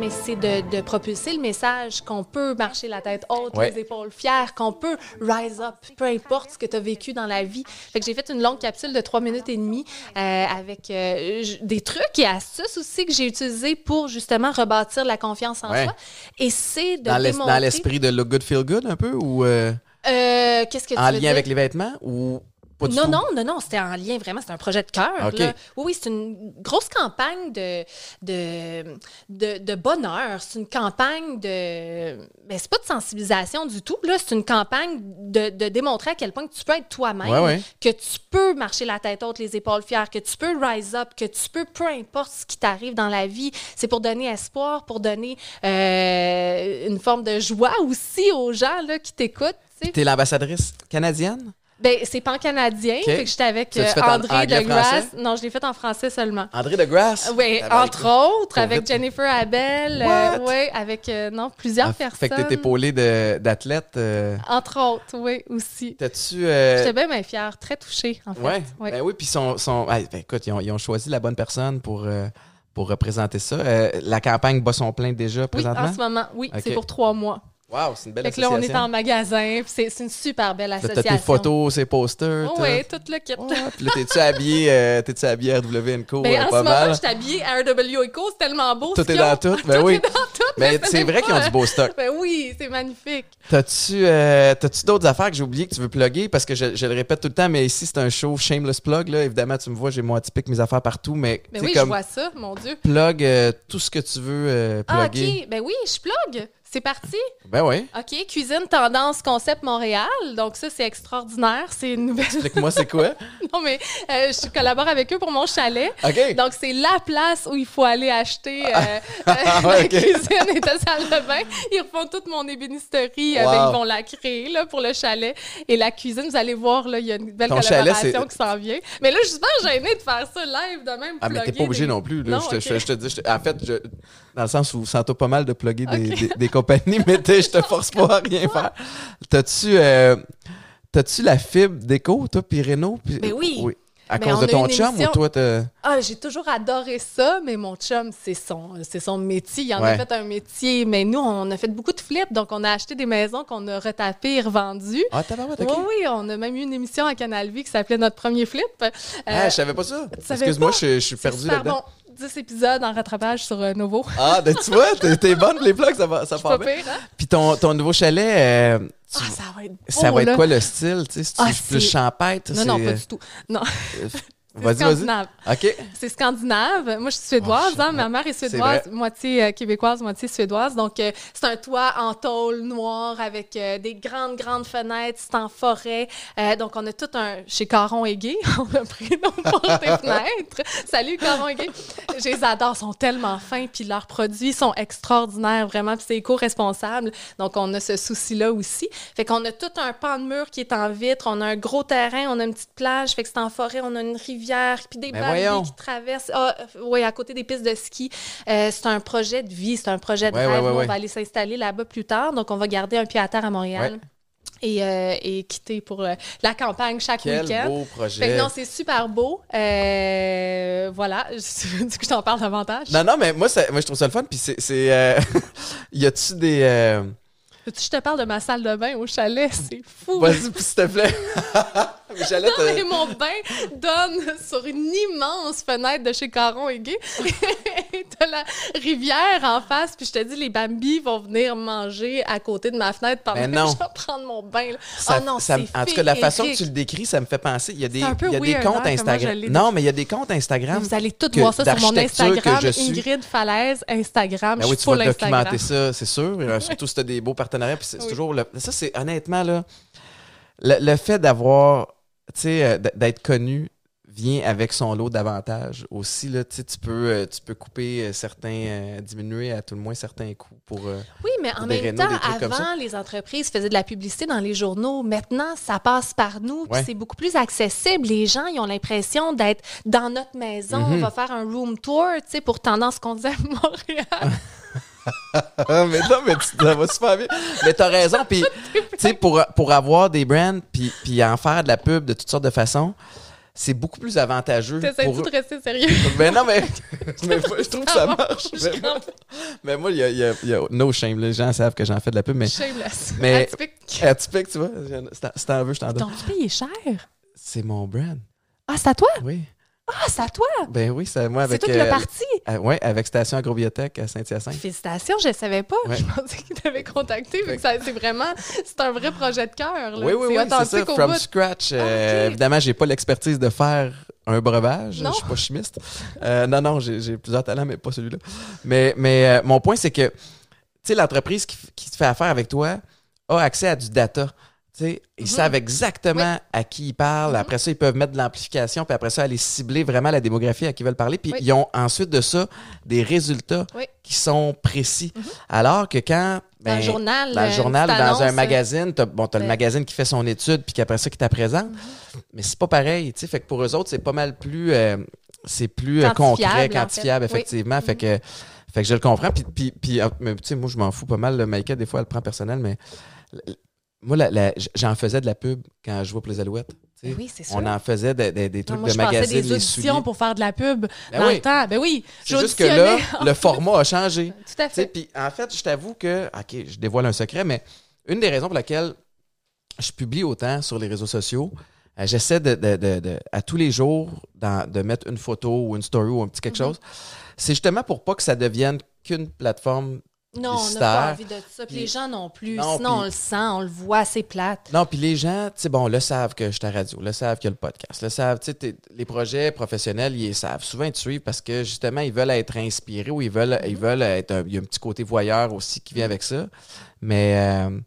[SPEAKER 2] Mais c'est de, de propulser le message qu'on peut marcher la tête haute,
[SPEAKER 1] Ouais.
[SPEAKER 2] les épaules fières, qu'on peut rise up, peu importe ce que tu as vécu dans la vie. Fait que j'ai fait une longue capsule de trois minutes et demie euh, avec euh, des trucs et astuces aussi que j'ai utilisés pour justement rebâtir la confiance en
[SPEAKER 1] Ouais.
[SPEAKER 2] soi. Et c'est de
[SPEAKER 1] Dans l'es-
[SPEAKER 2] démontrer...
[SPEAKER 1] dans l'esprit de Look Good, Feel Good, un peu? Ou euh,
[SPEAKER 2] Euh, Qu'est-ce que tu
[SPEAKER 1] en
[SPEAKER 2] veux
[SPEAKER 1] lien
[SPEAKER 2] dire?
[SPEAKER 1] avec les vêtements? Ou pas du
[SPEAKER 2] non,
[SPEAKER 1] tout?
[SPEAKER 2] non, non, non, c'était en lien vraiment, c'était un projet de cœur. Là. Oui, oui, c'est une grosse campagne de, de, de, de bonheur. C'est une campagne de. Ben, c'est pas de sensibilisation du tout. Là, c'est une campagne de, de démontrer à quel point que tu peux être toi-même,
[SPEAKER 1] Ouais, ouais.
[SPEAKER 2] que tu peux marcher la tête haute, les épaules fières, que tu peux rise up, que tu peux, peu importe ce qui t'arrive dans la vie. C'est pour donner espoir, pour donner euh, une forme de joie aussi aux gens là, qui t'écoutent. tu.
[SPEAKER 1] T'es l'ambassadrice canadienne?
[SPEAKER 2] Ben, c'est pan-canadien.
[SPEAKER 1] OK.
[SPEAKER 2] Fait que j'étais avec euh, André de Grasse. Non, je l'ai fait en français seulement.
[SPEAKER 1] André de Grasse?
[SPEAKER 2] Oui,
[SPEAKER 1] Ah, ben,
[SPEAKER 2] entre autres, avec
[SPEAKER 1] vite.
[SPEAKER 2] Jennifer Abel.
[SPEAKER 1] What?
[SPEAKER 2] oui, avec, euh, non, plusieurs
[SPEAKER 1] Ah,
[SPEAKER 2] personnes.
[SPEAKER 1] Fait que t'es épaulé de- d'athlètes. euh,
[SPEAKER 2] Entre autres, oui, aussi.
[SPEAKER 1] T'as-tu. euh,
[SPEAKER 2] J'étais bien, bien fière, très touchée, en fait.
[SPEAKER 1] Ouais.
[SPEAKER 2] Oui.
[SPEAKER 1] Ben oui, puis son, son, ah, ben écoute, ils ont, ils ont choisi la bonne personne pour, euh, pour représenter ça. Euh, la campagne bat son plein déjà
[SPEAKER 2] Oui,
[SPEAKER 1] présentement?
[SPEAKER 2] en ce moment, oui, c'est pour trois mois.
[SPEAKER 1] Wow, c'est une belle
[SPEAKER 2] Fait que là, on est
[SPEAKER 1] association.
[SPEAKER 2] en magasin, c'est une super belle association.
[SPEAKER 1] T'as tes photos, ces posters.
[SPEAKER 2] Oh, oui, tout le kit.
[SPEAKER 1] Puis là, t'es-tu habillé, euh, t'es-tu habillé RW Co
[SPEAKER 2] Ben,
[SPEAKER 1] euh,
[SPEAKER 2] en ce moment,
[SPEAKER 1] mal?
[SPEAKER 2] je suis habillée RW Eco, c'est tellement beau.
[SPEAKER 1] Tout
[SPEAKER 2] ce
[SPEAKER 1] est dans tout, ben oui.
[SPEAKER 2] est dans tout.
[SPEAKER 1] Mais
[SPEAKER 2] c'est
[SPEAKER 1] vrai qu'ils ont du beau stock.
[SPEAKER 2] Ben oui, c'est magnifique.
[SPEAKER 1] T'as-tu euh, d'autres affaires que j'ai oubliées que tu veux plugger? Parce que je, je le répète tout le temps, mais ici, c'est un show shameless plug. Là. Évidemment, tu me vois, j'ai mon atypique, mes affaires partout, mais
[SPEAKER 2] Ben
[SPEAKER 1] tu sais,
[SPEAKER 2] oui, je vois ça, mon Dieu.
[SPEAKER 1] plug euh, tout ce que tu veux euh,
[SPEAKER 2] Ah,
[SPEAKER 1] plugger.
[SPEAKER 2] OK. Ben oui, je plug. C'est parti?
[SPEAKER 1] Ben oui.
[SPEAKER 2] OK. Cuisine Tendance Concept Montréal. Donc, ça, c'est extraordinaire. C'est une nouvelle.
[SPEAKER 1] Explique-moi, c'est quoi?
[SPEAKER 2] non, mais euh, je collabore avec eux pour mon chalet.
[SPEAKER 1] OK.
[SPEAKER 2] Donc, c'est la place où il faut aller acheter euh, euh,
[SPEAKER 1] Ah, ouais,
[SPEAKER 2] la cuisine et ta salle de bain. Ils refont toute mon ébénisterie.
[SPEAKER 1] Wow.
[SPEAKER 2] ben, ils vont la créer là, pour le chalet. Et la cuisine, vous allez voir, là, il y a une belle
[SPEAKER 1] Ton chalet,
[SPEAKER 2] collaboration
[SPEAKER 1] c'est-
[SPEAKER 2] qui s'en vient. Mais là, je suis super gênée de faire ça live de même.
[SPEAKER 1] Ah, mais t'es pas obligé
[SPEAKER 2] des-
[SPEAKER 1] non plus. Là.
[SPEAKER 2] Non,
[SPEAKER 1] je, te,
[SPEAKER 2] ok.
[SPEAKER 1] je- je te dis, je te- en fait, je- dans le sens où ça t'a pas mal de plugger des, des- des compagnies, mais je te force pas à rien faire. T'as-tu euh, t'as-tu la fibre d'écho, toi, puis Renault?
[SPEAKER 2] Ben oui.
[SPEAKER 1] À
[SPEAKER 2] Ben,
[SPEAKER 1] cause de ton chum
[SPEAKER 2] émission-
[SPEAKER 1] ou toi, t'as.
[SPEAKER 2] Ah, j'ai toujours adoré ça, mais mon chum, c'est son, c'est son métier. Il en
[SPEAKER 1] Ouais.
[SPEAKER 2] a fait un métier. Mais nous, on a fait beaucoup de flips. Donc, on a acheté des maisons qu'on a retapées et revendues.
[SPEAKER 1] Ah, tabarouette,
[SPEAKER 2] Oui,
[SPEAKER 1] ok.
[SPEAKER 2] oui, on a même eu une émission à Canal Vie qui s'appelait Notre premier flip. Euh,
[SPEAKER 1] Ah, je savais pas ça.
[SPEAKER 2] savais
[SPEAKER 1] Excuse-moi, je, je suis perdu là-dedans.
[SPEAKER 2] bon. 10 épisodes en rattrapage sur euh, Novo.
[SPEAKER 1] Ah, ben, tu vois, t'es t'es bonne, les plugs, ça va, ça
[SPEAKER 2] Pas
[SPEAKER 1] part bien.
[SPEAKER 2] pire, hein?
[SPEAKER 1] Puis ton, ton nouveau chalet, euh, tu-
[SPEAKER 2] Ah, ça va être beau,
[SPEAKER 1] ça va être
[SPEAKER 2] là.
[SPEAKER 1] quoi le style? Tu sais, c'est-tu
[SPEAKER 2] Ah,
[SPEAKER 1] plus
[SPEAKER 2] c'est-
[SPEAKER 1] champêtre?
[SPEAKER 2] Non, non,
[SPEAKER 1] c'est,
[SPEAKER 2] pas
[SPEAKER 1] euh,
[SPEAKER 2] du tout. Non, c'est
[SPEAKER 1] Vas-y. OK.
[SPEAKER 2] C'est scandinave. Moi, je suis suédoise.
[SPEAKER 1] Oh,
[SPEAKER 2] hein.
[SPEAKER 1] shit.
[SPEAKER 2] Ma mère est suédoise, moitié euh, québécoise, moitié suédoise. Donc, euh, c'est un toit en tôle noir avec euh, des grandes, grandes fenêtres. C'est en forêt. Donc, on a tout un... Chez Caron et Gay, on a pris nos portes et fenêtres. Salut, Caron et Gay. Je les adore. Ils sont tellement fins. Puis leurs produits sont extraordinaires, vraiment. Puis c'est éco-responsable. Donc, on a ce souci-là aussi. Fait qu'on a tout un pan de mur qui est en vitre. On a un gros terrain. On a une petite plage. Fait que c'est en forêt. On a une rivière. Puis des
[SPEAKER 1] Ben voyons.
[SPEAKER 2] qui traversent. Ah, oui, à côté des pistes de ski. Euh, c'est un projet de vie. C'est un projet de
[SPEAKER 1] Ouais,
[SPEAKER 2] rêve.
[SPEAKER 1] ouais, ouais.
[SPEAKER 2] On va aller s'installer là-bas plus tard. Donc, on va garder un pied à terre à Montréal. Et, euh, et quitter pour euh, la campagne chaque
[SPEAKER 1] Quel
[SPEAKER 2] week-end.
[SPEAKER 1] beau
[SPEAKER 2] Fait
[SPEAKER 1] projet.
[SPEAKER 2] que non, c'est super beau. Euh, voilà. Du coup, je t'en parle davantage.
[SPEAKER 1] Non, non, mais moi, ça- moi je trouve ça le fun. Puis c'est. c'est, euh, y a-tu des. euh,
[SPEAKER 2] je te parle de ma salle de bain au chalet? C'est fou.
[SPEAKER 1] Vas-y, s'il te plaît. J'allais te.
[SPEAKER 2] Et mon bain donne sur une immense fenêtre de chez Caron et Gay. T'as la rivière en face. Puis je te dis, les Bambis vont venir manger à côté de ma fenêtre pendant que je vais prendre mon bain. là.
[SPEAKER 1] Ça-
[SPEAKER 2] oh non,
[SPEAKER 1] ça- en tout cas, la façon que tu le décris, ça me fait penser. Il y a des, il y a comptes
[SPEAKER 2] hein,
[SPEAKER 1] Instagram. Non, mais il y a des comptes Instagram.
[SPEAKER 2] Vous allez tout voir ça sur mon Instagram. Ingrid Falaise, Instagram.
[SPEAKER 1] Ben
[SPEAKER 2] je
[SPEAKER 1] oui,
[SPEAKER 2] suis
[SPEAKER 1] tu vas documenter ça, c'est sûr. Euh, Surtout si tu as des beaux partenariats. Puis c'est c'est
[SPEAKER 2] Oui.
[SPEAKER 1] toujours. le- Ça, c'est honnêtement, là. Le, le fait d'avoir. Tu sais, euh, d'être connu vient avec son lot d'avantages aussi. Là, tu peux, euh, tu peux couper euh, certains. diminuer à tout le moins certains coûts pour.
[SPEAKER 2] Oui, mais en même
[SPEAKER 1] rénaux,
[SPEAKER 2] temps, avant, les entreprises faisaient de la publicité dans les journaux. Maintenant, ça passe par nous.
[SPEAKER 1] Ouais.
[SPEAKER 2] C'est beaucoup plus accessible. Les gens, ils ont l'impression d'être dans notre maison.
[SPEAKER 1] Mhm.
[SPEAKER 2] On va faire un room tour, tu sais, pour Tendance qu'on disait à Montréal.
[SPEAKER 1] Ah, mais non, mais tu, ça va super bien. Mais t'as raison, puis tu sais, pour, pour avoir des brands, puis, puis en faire de la pub de toutes sortes de façons, c'est beaucoup plus avantageux pour
[SPEAKER 2] T'essaies-tu
[SPEAKER 1] eux.
[SPEAKER 2] de rester sérieux?
[SPEAKER 1] Mais non, mais, mais moi, je trouve que ça marche.
[SPEAKER 2] Je
[SPEAKER 1] Mais, moi- mais moi, il y a, il y a- y a no shame. Les gens savent que j'en fais de la pub, mais
[SPEAKER 2] Shameless.
[SPEAKER 1] Mais-
[SPEAKER 2] Atypique.
[SPEAKER 1] atypique, tu vois, si t'en- veux, je t'en donne.
[SPEAKER 2] T'as payé cher?
[SPEAKER 1] C'est mon brand,
[SPEAKER 2] Ah, c'est à toi?
[SPEAKER 1] oui.
[SPEAKER 2] Ah, c'est à toi?
[SPEAKER 1] Ben oui, c'est moi
[SPEAKER 2] C'est
[SPEAKER 1] avec...
[SPEAKER 2] toi qui l'as
[SPEAKER 1] euh,
[SPEAKER 2] parti?
[SPEAKER 1] euh, ouais, avec Station Agrobiotech à Saint-Hyacinthe.
[SPEAKER 2] Félicitations, je ne savais pas.
[SPEAKER 1] Ouais.
[SPEAKER 2] Je pensais qu'il t'avait contacté. que C'est vraiment, c'est un vrai projet de cœur.
[SPEAKER 1] Oui, oui,
[SPEAKER 2] c'est
[SPEAKER 1] oui, c'est ça. From
[SPEAKER 2] bout.
[SPEAKER 1] scratch. Euh,
[SPEAKER 2] Ah, ok.
[SPEAKER 1] Évidemment, j'ai pas l'expertise de faire un breuvage.
[SPEAKER 2] Non.
[SPEAKER 1] Je suis pas chimiste. Euh, non, non, j'ai plusieurs talents, mais pas celui-là. Mais, mais euh, mon point, c'est que, tu sais, l'entreprise qui, qui te fait affaire avec toi a accès à du data. Tu ils
[SPEAKER 2] Mhm.
[SPEAKER 1] savent exactement à qui ils parlent.
[SPEAKER 2] Mhm.
[SPEAKER 1] Après ça, ils peuvent mettre de l'amplification, puis après ça, aller cibler vraiment la démographie à qui ils veulent parler. Puis
[SPEAKER 2] Oui.
[SPEAKER 1] ils ont ensuite de ça des résultats
[SPEAKER 2] Oui.
[SPEAKER 1] qui sont précis.
[SPEAKER 2] Mhm.
[SPEAKER 1] Alors que quand.
[SPEAKER 2] Dans le
[SPEAKER 1] ben,
[SPEAKER 2] journal.
[SPEAKER 1] dans le
[SPEAKER 2] euh,
[SPEAKER 1] journal ou dans un
[SPEAKER 2] annonce,
[SPEAKER 1] magazine, t'as bon, t'as le
[SPEAKER 2] Ouais.
[SPEAKER 1] magazine qui fait son étude puis qu'après ça qui t'a présente.
[SPEAKER 2] Mhm.
[SPEAKER 1] Mais c'est pas pareil, tu sais. Fait que pour eux autres, c'est pas mal plus, euh, c'est plus euh,
[SPEAKER 2] Quantifiable,
[SPEAKER 1] concret,
[SPEAKER 2] en fait.
[SPEAKER 1] quantifiable, effectivement. Fait que, fait que je le comprends. Puis, puis, puis euh, mais, tu sais, moi, je m'en fous pas mal. Le Maïka, des fois, elle le prend personnel, mais moi, la- la- j'en faisais de la pub quand je jouais pour les Alouettes. sais.
[SPEAKER 2] Oui, c'est sûr.
[SPEAKER 1] On en faisait des, des- des
[SPEAKER 2] Non,
[SPEAKER 1] trucs
[SPEAKER 2] moi,
[SPEAKER 1] de magazine,
[SPEAKER 2] des auditions pour faire de la pub
[SPEAKER 1] Ben
[SPEAKER 2] dans
[SPEAKER 1] oui.
[SPEAKER 2] le temps. Ben oui,
[SPEAKER 1] C'est juste que là, le format a changé.
[SPEAKER 2] Tout à fait.
[SPEAKER 1] puis en fait, je t'avoue que, OK, je dévoile un secret, mais une des raisons pour laquelle je publie autant sur les réseaux sociaux, euh, j'essaie de, de- de- de- à tous les jours dans- de mettre une photo ou une story ou un petit quelque
[SPEAKER 2] Mhm.
[SPEAKER 1] chose. C'est justement pour pas que ça devienne qu'une plateforme.
[SPEAKER 2] Non, on n'a pas envie de ça. Puis les gens non plus.
[SPEAKER 1] Non,
[SPEAKER 2] Sinon, on le sent, on le voit, c'est plate.
[SPEAKER 1] Non, puis les gens, tu sais, bon, le savent que je suis à radio, le savent qu'il y a le podcast, le savent, tu sais, les projets professionnels, ils les savent. Souvent, ils te suivent parce que justement, ils veulent être inspirés ou ils veulent, ils veulent être. un- il y a un petit côté voyeur aussi qui vient avec ça. Mais, euh,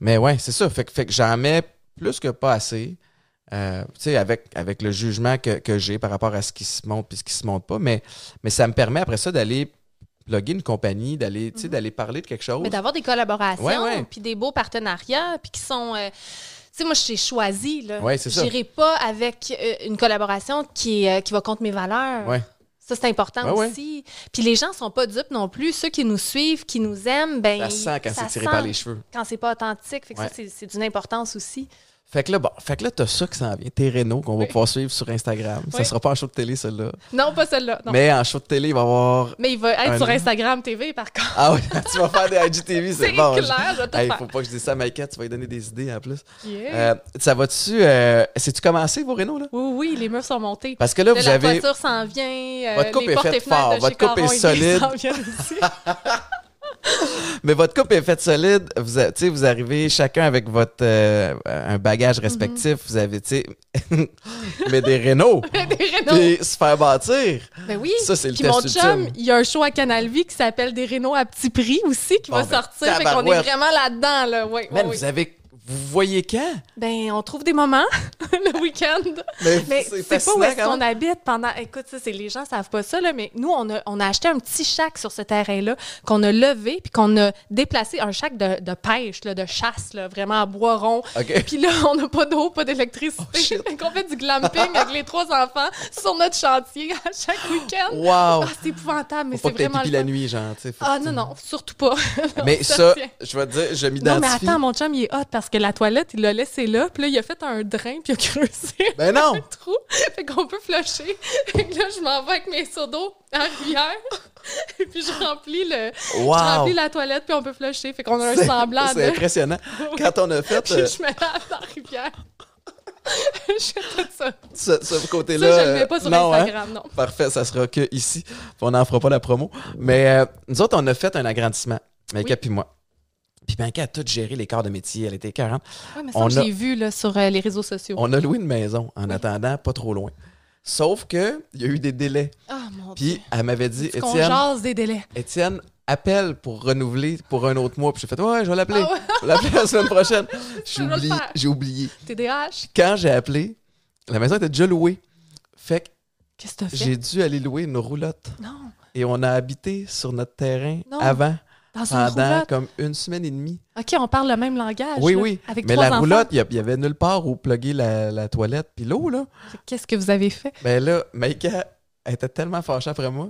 [SPEAKER 1] mais ouais, c'est ça. Fait, que- fait que j'en mets plus que pas assez. euh, tu sais, avec, avec le jugement que, que j'ai par rapport à ce qui se montre et ce qui se montre pas. Mais, mais ça me permet après ça d'aller plugger une compagnie, d'aller, tu sais, d'aller parler de quelque chose.
[SPEAKER 2] Mais d'avoir des collaborations,
[SPEAKER 1] Ouais,
[SPEAKER 2] puis des beaux partenariats, puis qui sont. euh, tu sais, moi, je t'ai choisi. Là.
[SPEAKER 1] Ouais, c'est.
[SPEAKER 2] J'irai pas avec euh, une collaboration qui, euh, qui va contre mes valeurs.
[SPEAKER 1] Ouais.
[SPEAKER 2] Ça, c'est important
[SPEAKER 1] Ouais,
[SPEAKER 2] aussi. Puis les gens sont pas dupes non plus. Ceux qui nous suivent, qui nous aiment, ben
[SPEAKER 1] Ça sent quand c'est tiré par les cheveux.
[SPEAKER 2] Quand c'est pas authentique. Fait que
[SPEAKER 1] Ouais.
[SPEAKER 2] ça, c'est- c'est d'une importance aussi.
[SPEAKER 1] Fait que là, bon, fait que là, t'as ça qui s'en vient. Tes Renault qu'on va
[SPEAKER 2] Oui.
[SPEAKER 1] pouvoir suivre sur Instagram. Ça sera pas en show de télé, celle-là.
[SPEAKER 2] Non, pas celle-là. non.
[SPEAKER 1] Mais en show de télé, il va y avoir.
[SPEAKER 2] Mais il va être
[SPEAKER 1] Un-
[SPEAKER 2] sur Instagram TV, par contre.
[SPEAKER 1] Ah oui, tu vas faire des IGTV, c'est
[SPEAKER 2] C'est
[SPEAKER 1] bon.
[SPEAKER 2] clair, je
[SPEAKER 1] Hey,
[SPEAKER 2] faire.
[SPEAKER 1] faut pas que je dise ça à Maïka, tu vas lui donner des idées en plus.
[SPEAKER 2] Yeah.
[SPEAKER 1] Euh, ça va-tu. Euh, C'est-tu commencé, vos Renault, là?
[SPEAKER 2] Oui, oui, les murs sont montés.
[SPEAKER 1] Parce que là, vous
[SPEAKER 2] la
[SPEAKER 1] avez.
[SPEAKER 2] voiture s'en vient. euh,
[SPEAKER 1] Votre coupe est faite fort, votre coupe est solide. Mais votre couple est faite solide. Vous, a- vous arrivez chacun avec votre euh, un bagage respectif. Vous avez, tu sais, mais des Renault.
[SPEAKER 2] des
[SPEAKER 1] se faire bâtir.
[SPEAKER 2] Ben oui.
[SPEAKER 1] Ça, c'est le
[SPEAKER 2] Puis
[SPEAKER 1] test
[SPEAKER 2] mon chum, il y a un show à Canal Vie qui s'appelle Des Renault à petit prix aussi qui
[SPEAKER 1] Bon,
[SPEAKER 2] va
[SPEAKER 1] ben,
[SPEAKER 2] sortir. Fait qu'on est vraiment là-dedans, là. Oui, oui,
[SPEAKER 1] Man,
[SPEAKER 2] oui.
[SPEAKER 1] vous avez. Vous voyez quand?
[SPEAKER 2] Ben, on trouve des moments le week-end.
[SPEAKER 1] Mais,
[SPEAKER 2] Mais
[SPEAKER 1] c'est
[SPEAKER 2] pas où est-ce qu'on habite pendant. Écoute, ça, c'est les gens savent pas ça, là, mais nous, on a, on a acheté un petit shack sur ce terrain-là qu'on a levé puis qu'on a déplacé, un shack de, de pêche, là, de chasse, là, vraiment à bois rond.
[SPEAKER 1] OK.
[SPEAKER 2] Puis là, on n'a pas d'eau, pas d'électricité.
[SPEAKER 1] Oh, shit.
[SPEAKER 2] Fait qu'on fait du glamping avec les trois enfants sur notre chantier à chaque week-end.
[SPEAKER 1] Wow!
[SPEAKER 2] Ah, c'est épouvantable, mais c'est vraiment
[SPEAKER 1] pipi la nuit, genre.
[SPEAKER 2] Ah non, non, surtout pas.
[SPEAKER 1] Mais ça, je vais te dire, je
[SPEAKER 2] Non, mais
[SPEAKER 1] m'identifie.
[SPEAKER 2] attends, mon chum, il est hot parce que la toilette, il l'a laissé là, puis là, il a fait un drain, puis il a creusé
[SPEAKER 1] Ben non!
[SPEAKER 2] un trou. Fait qu'on peut flusher. Fait que là, je m'en vais avec mes seaux d'eau la rivière, et puis je remplis, le, je
[SPEAKER 1] Wow!
[SPEAKER 2] remplis la toilette, puis on peut flusher. Fait qu'on a un semblant
[SPEAKER 1] C'est
[SPEAKER 2] de...
[SPEAKER 1] impressionnant. Quand on a fait
[SPEAKER 2] Puis
[SPEAKER 1] euh,
[SPEAKER 2] je me lave dans la rivière. je fais tout ça.
[SPEAKER 1] ce, ce
[SPEAKER 2] Ça,
[SPEAKER 1] côté-là.
[SPEAKER 2] je le mets
[SPEAKER 1] euh,
[SPEAKER 2] pas sur
[SPEAKER 1] non, hein?
[SPEAKER 2] Instagram, non.
[SPEAKER 1] Parfait, ça sera que ici. On n'en fera pas la promo. Mais euh, nous autres, on a fait un agrandissement, Maïka
[SPEAKER 2] Oui.
[SPEAKER 1] puis moi. Puis Maïka a tout géré les corps de métier. Elle était 40.
[SPEAKER 2] Ouais, mais
[SPEAKER 1] On
[SPEAKER 2] ça,
[SPEAKER 1] a-
[SPEAKER 2] j'ai vu là, sur euh, les réseaux sociaux.
[SPEAKER 1] On a loué une maison en attendant, pas trop loin. Sauf que il y a eu des délais.
[SPEAKER 2] Ah, mon Dieu.
[SPEAKER 1] Puis elle m'avait dit,
[SPEAKER 2] Qu'on
[SPEAKER 1] Étienne,
[SPEAKER 2] jase des délais?
[SPEAKER 1] Étienne, appelle pour renouveler pour un autre mois. Puis j'ai fait, ouais, je vais l'appeler.
[SPEAKER 2] Ah ouais.
[SPEAKER 1] Je vais l'appeler la semaine prochaine. J'ai oublié. J'ai oublié.
[SPEAKER 2] TDAH.
[SPEAKER 1] Quand j'ai appelé, la maison était déjà louée. Fait que
[SPEAKER 2] Qu'est-ce que
[SPEAKER 1] j'ai dû aller louer une roulotte.
[SPEAKER 2] Non.
[SPEAKER 1] Et on a habité sur notre terrain
[SPEAKER 2] Non.
[SPEAKER 1] avant,
[SPEAKER 2] Dans une
[SPEAKER 1] pendant
[SPEAKER 2] roulotte.
[SPEAKER 1] comme une semaine et demie.
[SPEAKER 2] OK, on parle le même langage.
[SPEAKER 1] oui,
[SPEAKER 2] là,
[SPEAKER 1] oui.
[SPEAKER 2] Avec
[SPEAKER 1] Mais
[SPEAKER 2] trois
[SPEAKER 1] la
[SPEAKER 2] enfants.
[SPEAKER 1] roulotte, il y y, avait nulle part où plugger la, la toilette. Puis l'eau, là,
[SPEAKER 2] Qu'est-ce que vous avez fait?
[SPEAKER 1] ben là, Maïka elle était tellement fâchée après moi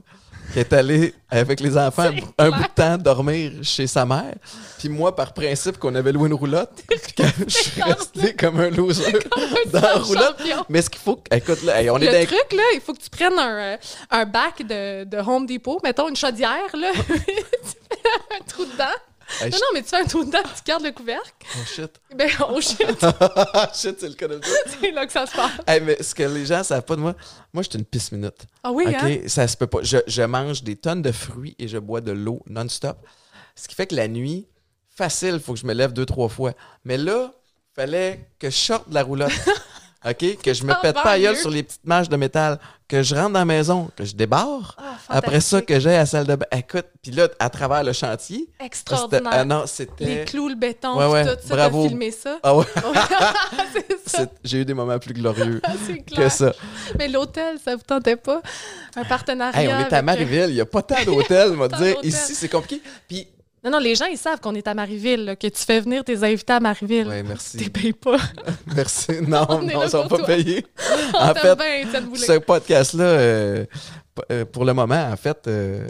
[SPEAKER 1] qu'elle est allée avec les enfants un,
[SPEAKER 2] clair.
[SPEAKER 1] bout de temps dormir chez sa mère. Puis moi, par principe qu'on avait loué une roulotte, je suis resté comme un loser dans la roulotte.
[SPEAKER 2] champion.
[SPEAKER 1] Mais ce qu'il faut... que- Écoute, là, hey, on est
[SPEAKER 2] Le
[SPEAKER 1] dans...
[SPEAKER 2] truc, là, il faut que tu prennes un, euh, un bac de, de Home Depot, mettons une chaudière, là. tu fais un trou dedans.
[SPEAKER 1] Hey,
[SPEAKER 2] Non, non, mais tu fais un trou dedans, tu gardes le couvercle.
[SPEAKER 1] oh shit.
[SPEAKER 2] Ben, oh shit,
[SPEAKER 1] shit, c'est le cas de
[SPEAKER 2] c'est là que ça se passe.
[SPEAKER 1] Hey, mais ce que les gens savent pas de moi, moi, je suis une pisse minute.
[SPEAKER 2] Ah oui,
[SPEAKER 1] OK?
[SPEAKER 2] hein?
[SPEAKER 1] Ça se peut pas. Je, je mange des tonnes de fruits et je bois de l'eau non-stop. Ce qui fait que la nuit, facile, il faut que je me lève deux, trois fois. Mais là, fallait que je sorte de la roulotte. OK? Que je me
[SPEAKER 2] Ça
[SPEAKER 1] pète
[SPEAKER 2] va
[SPEAKER 1] pas gueule sur les petites marches de métal. Que je rentre dans la maison, que je débarre.
[SPEAKER 2] Ah,
[SPEAKER 1] Après ça, que j'aille à la salle de bain. Écoute, puis là, à travers le chantier.
[SPEAKER 2] Extraordinaire.
[SPEAKER 1] Ah non,
[SPEAKER 2] Les
[SPEAKER 1] c'était.
[SPEAKER 2] clous, le béton,
[SPEAKER 1] Ouais, ouais,
[SPEAKER 2] tout ça,
[SPEAKER 1] bravo.
[SPEAKER 2] filmé ça?
[SPEAKER 1] Ah ouais,
[SPEAKER 2] c'est ça,
[SPEAKER 1] c'est- j'ai eu des moments plus glorieux que ça.
[SPEAKER 2] Mais l'hôtel, ça vous tentait pas? Un partenariat
[SPEAKER 1] Hey, on est à
[SPEAKER 2] euh,
[SPEAKER 1] Marieville, il n'y a pas tant d'hôtels, on va dire. Ici, c'est compliqué. Puis,
[SPEAKER 2] Non, non, les gens, ils savent qu'on est à Marieville, là, que tu fais venir tes invités à Marieville. T'es
[SPEAKER 1] merci.
[SPEAKER 2] payes pas.
[SPEAKER 1] Merci. Non,
[SPEAKER 2] On
[SPEAKER 1] non, ils sont pas
[SPEAKER 2] toi.
[SPEAKER 1] payés.
[SPEAKER 2] On
[SPEAKER 1] En fait,
[SPEAKER 2] bien.
[SPEAKER 1] Ce podcast-là, euh, euh, pour le moment, en fait, euh,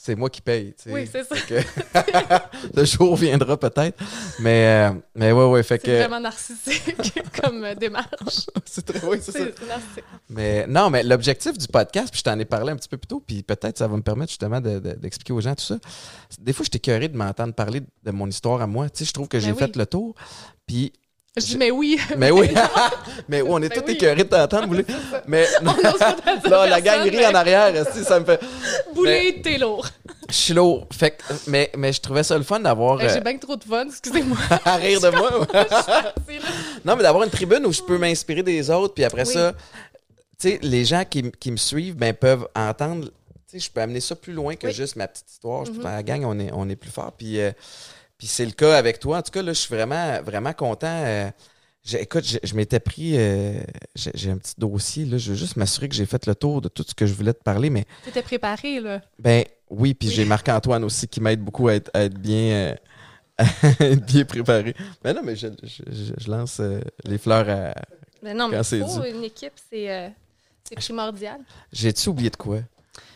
[SPEAKER 1] c'est moi qui paye. tu sais.
[SPEAKER 2] Oui, c'est ça.
[SPEAKER 1] Que- le jour viendra peut-être. Mais, euh, mais ouais, ouais, fait
[SPEAKER 2] C'est
[SPEAKER 1] que.
[SPEAKER 2] vraiment narcissique comme euh, démarche.
[SPEAKER 1] C'est très, oui, c'est ça.
[SPEAKER 2] C'est c'est narcissique.
[SPEAKER 1] Mais non, mais l'objectif du podcast, puis je t'en ai parlé un petit peu plus tôt, puis peut-être ça va me permettre justement de- de- d'expliquer aux gens tout ça. Des fois, j'étais curieux de m'entendre parler de mon histoire à moi. Tu sais, je trouve que j'ai
[SPEAKER 2] Ben oui.
[SPEAKER 1] fait le tour. Puis,
[SPEAKER 2] Je dis, mais oui.
[SPEAKER 1] mais oui, mais oui, on est
[SPEAKER 2] Ben
[SPEAKER 1] tous
[SPEAKER 2] oui.
[SPEAKER 1] écœurés de t'entendre, Boulay. Mais non, là, la gangerie en arrière, ça me fait.
[SPEAKER 2] Boulay, t'es lourd.
[SPEAKER 1] Je suis lourd. Fait que- mais, mais je trouvais ça le fun d'avoir.
[SPEAKER 2] Euh, J'ai
[SPEAKER 1] euh,
[SPEAKER 2] bien trop de fun, excusez-moi.
[SPEAKER 1] à rire de moi. Non, mais d'avoir une tribune où je peux m'inspirer des autres, puis après
[SPEAKER 2] Oui.
[SPEAKER 1] ça, tu sais, les gens qui, qui me suivent ben, peuvent entendre. Tu sais, je peux amener ça plus loin que
[SPEAKER 2] Oui.
[SPEAKER 1] juste ma petite histoire. Je peux
[SPEAKER 2] Mhm.
[SPEAKER 1] faire la gang, on est, on est plus fort. Puis, euh, puis c'est le cas avec toi. En tout cas, là, je suis vraiment, vraiment content. euh, écoute, je, m'étais pris. euh, j'ai un petit dossier. Là, je veux juste m'assurer que j'ai fait le tour de tout ce que je voulais te parler. Mais
[SPEAKER 2] T'étais préparé, là.
[SPEAKER 1] ben oui, puis
[SPEAKER 2] Oui.
[SPEAKER 1] j'ai Marc-Antoine aussi qui m'aide beaucoup à être, à être bien, euh, à être bien préparé. Ben non, mais je, je- je- je lance les fleurs à.
[SPEAKER 2] Mais non, mais
[SPEAKER 1] Quand dû.
[SPEAKER 2] une équipe, c'est c'est primordial.
[SPEAKER 1] J'ai-tu oublié de quoi?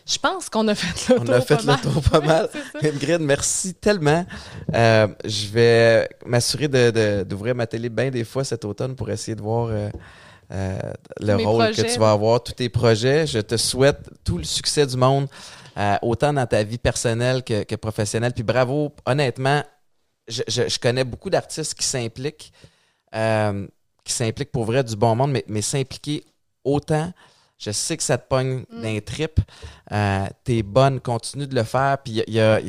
[SPEAKER 2] Je pense qu'on a fait le
[SPEAKER 1] On
[SPEAKER 2] tour
[SPEAKER 1] a fait
[SPEAKER 2] pas
[SPEAKER 1] le
[SPEAKER 2] mal.
[SPEAKER 1] tour pas mal. Ingrid, merci tellement. Euh, je vais m'assurer de- de- d'ouvrir ma télé bien des fois cet automne pour essayer de voir euh, euh, le
[SPEAKER 2] Mes
[SPEAKER 1] rôle que tu vas avoir, tous tes projets. Je te souhaite tout le succès du monde, autant dans ta vie personnelle que, que professionnelle. Puis bravo, honnêtement, je, je- je connais beaucoup d'artistes qui s'impliquent, qui s'impliquent pour vrai du bon monde, mais, mais s'impliquer autant. Je sais que ça te pogne
[SPEAKER 2] Mm.
[SPEAKER 1] d'un trip. Euh, T'es bonne, continue de le faire. Puis il y a-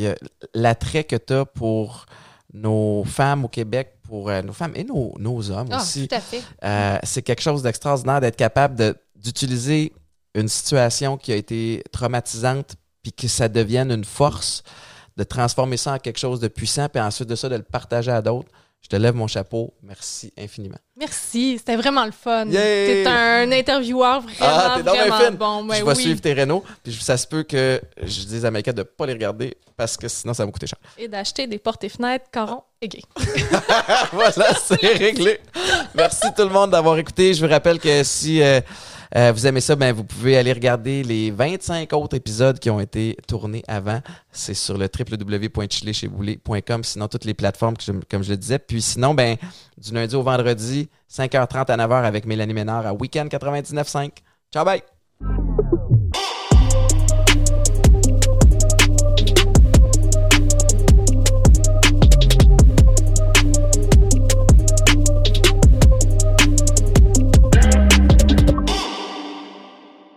[SPEAKER 1] l'attrait que tu as pour nos femmes au Québec, pour euh, nos femmes et nos, nos hommes
[SPEAKER 2] Ah,
[SPEAKER 1] aussi.
[SPEAKER 2] tout à fait.
[SPEAKER 1] Euh, c'est quelque chose d'extraordinaire d'être capable d'utiliser une situation qui a été traumatisante puis que ça devienne une force, de transformer ça en quelque chose de puissant, puis ensuite de ça, de le partager à d'autres. Je te lève mon chapeau. Merci infiniment.
[SPEAKER 2] Merci, c'était vraiment le fun. T'es un intervieweur vraiment,
[SPEAKER 1] Ah,
[SPEAKER 2] vraiment bon. Ben
[SPEAKER 1] je vais
[SPEAKER 2] oui.
[SPEAKER 1] suivre tes rénaux, puis ça se peut que je dise à Maïka de ne pas les regarder parce que sinon, ça va me coûter cher.
[SPEAKER 2] Et d'acheter des portes et fenêtres, carons et gays.
[SPEAKER 1] voilà, c'est réglé. Merci tout le monde d'avoir écouté. Je vous rappelle que si euh, Euh, vous aimez ça, ben, vous pouvez aller regarder les 25 autres épisodes qui ont été tournés avant. C'est sur le www.chiléchezboulé.com, sinon toutes les plateformes, comme je le disais. Puis sinon, ben, du lundi au vendredi, 5h30 à 9h avec Mélanie Ménard à Weekend 99.5. Ciao, bye!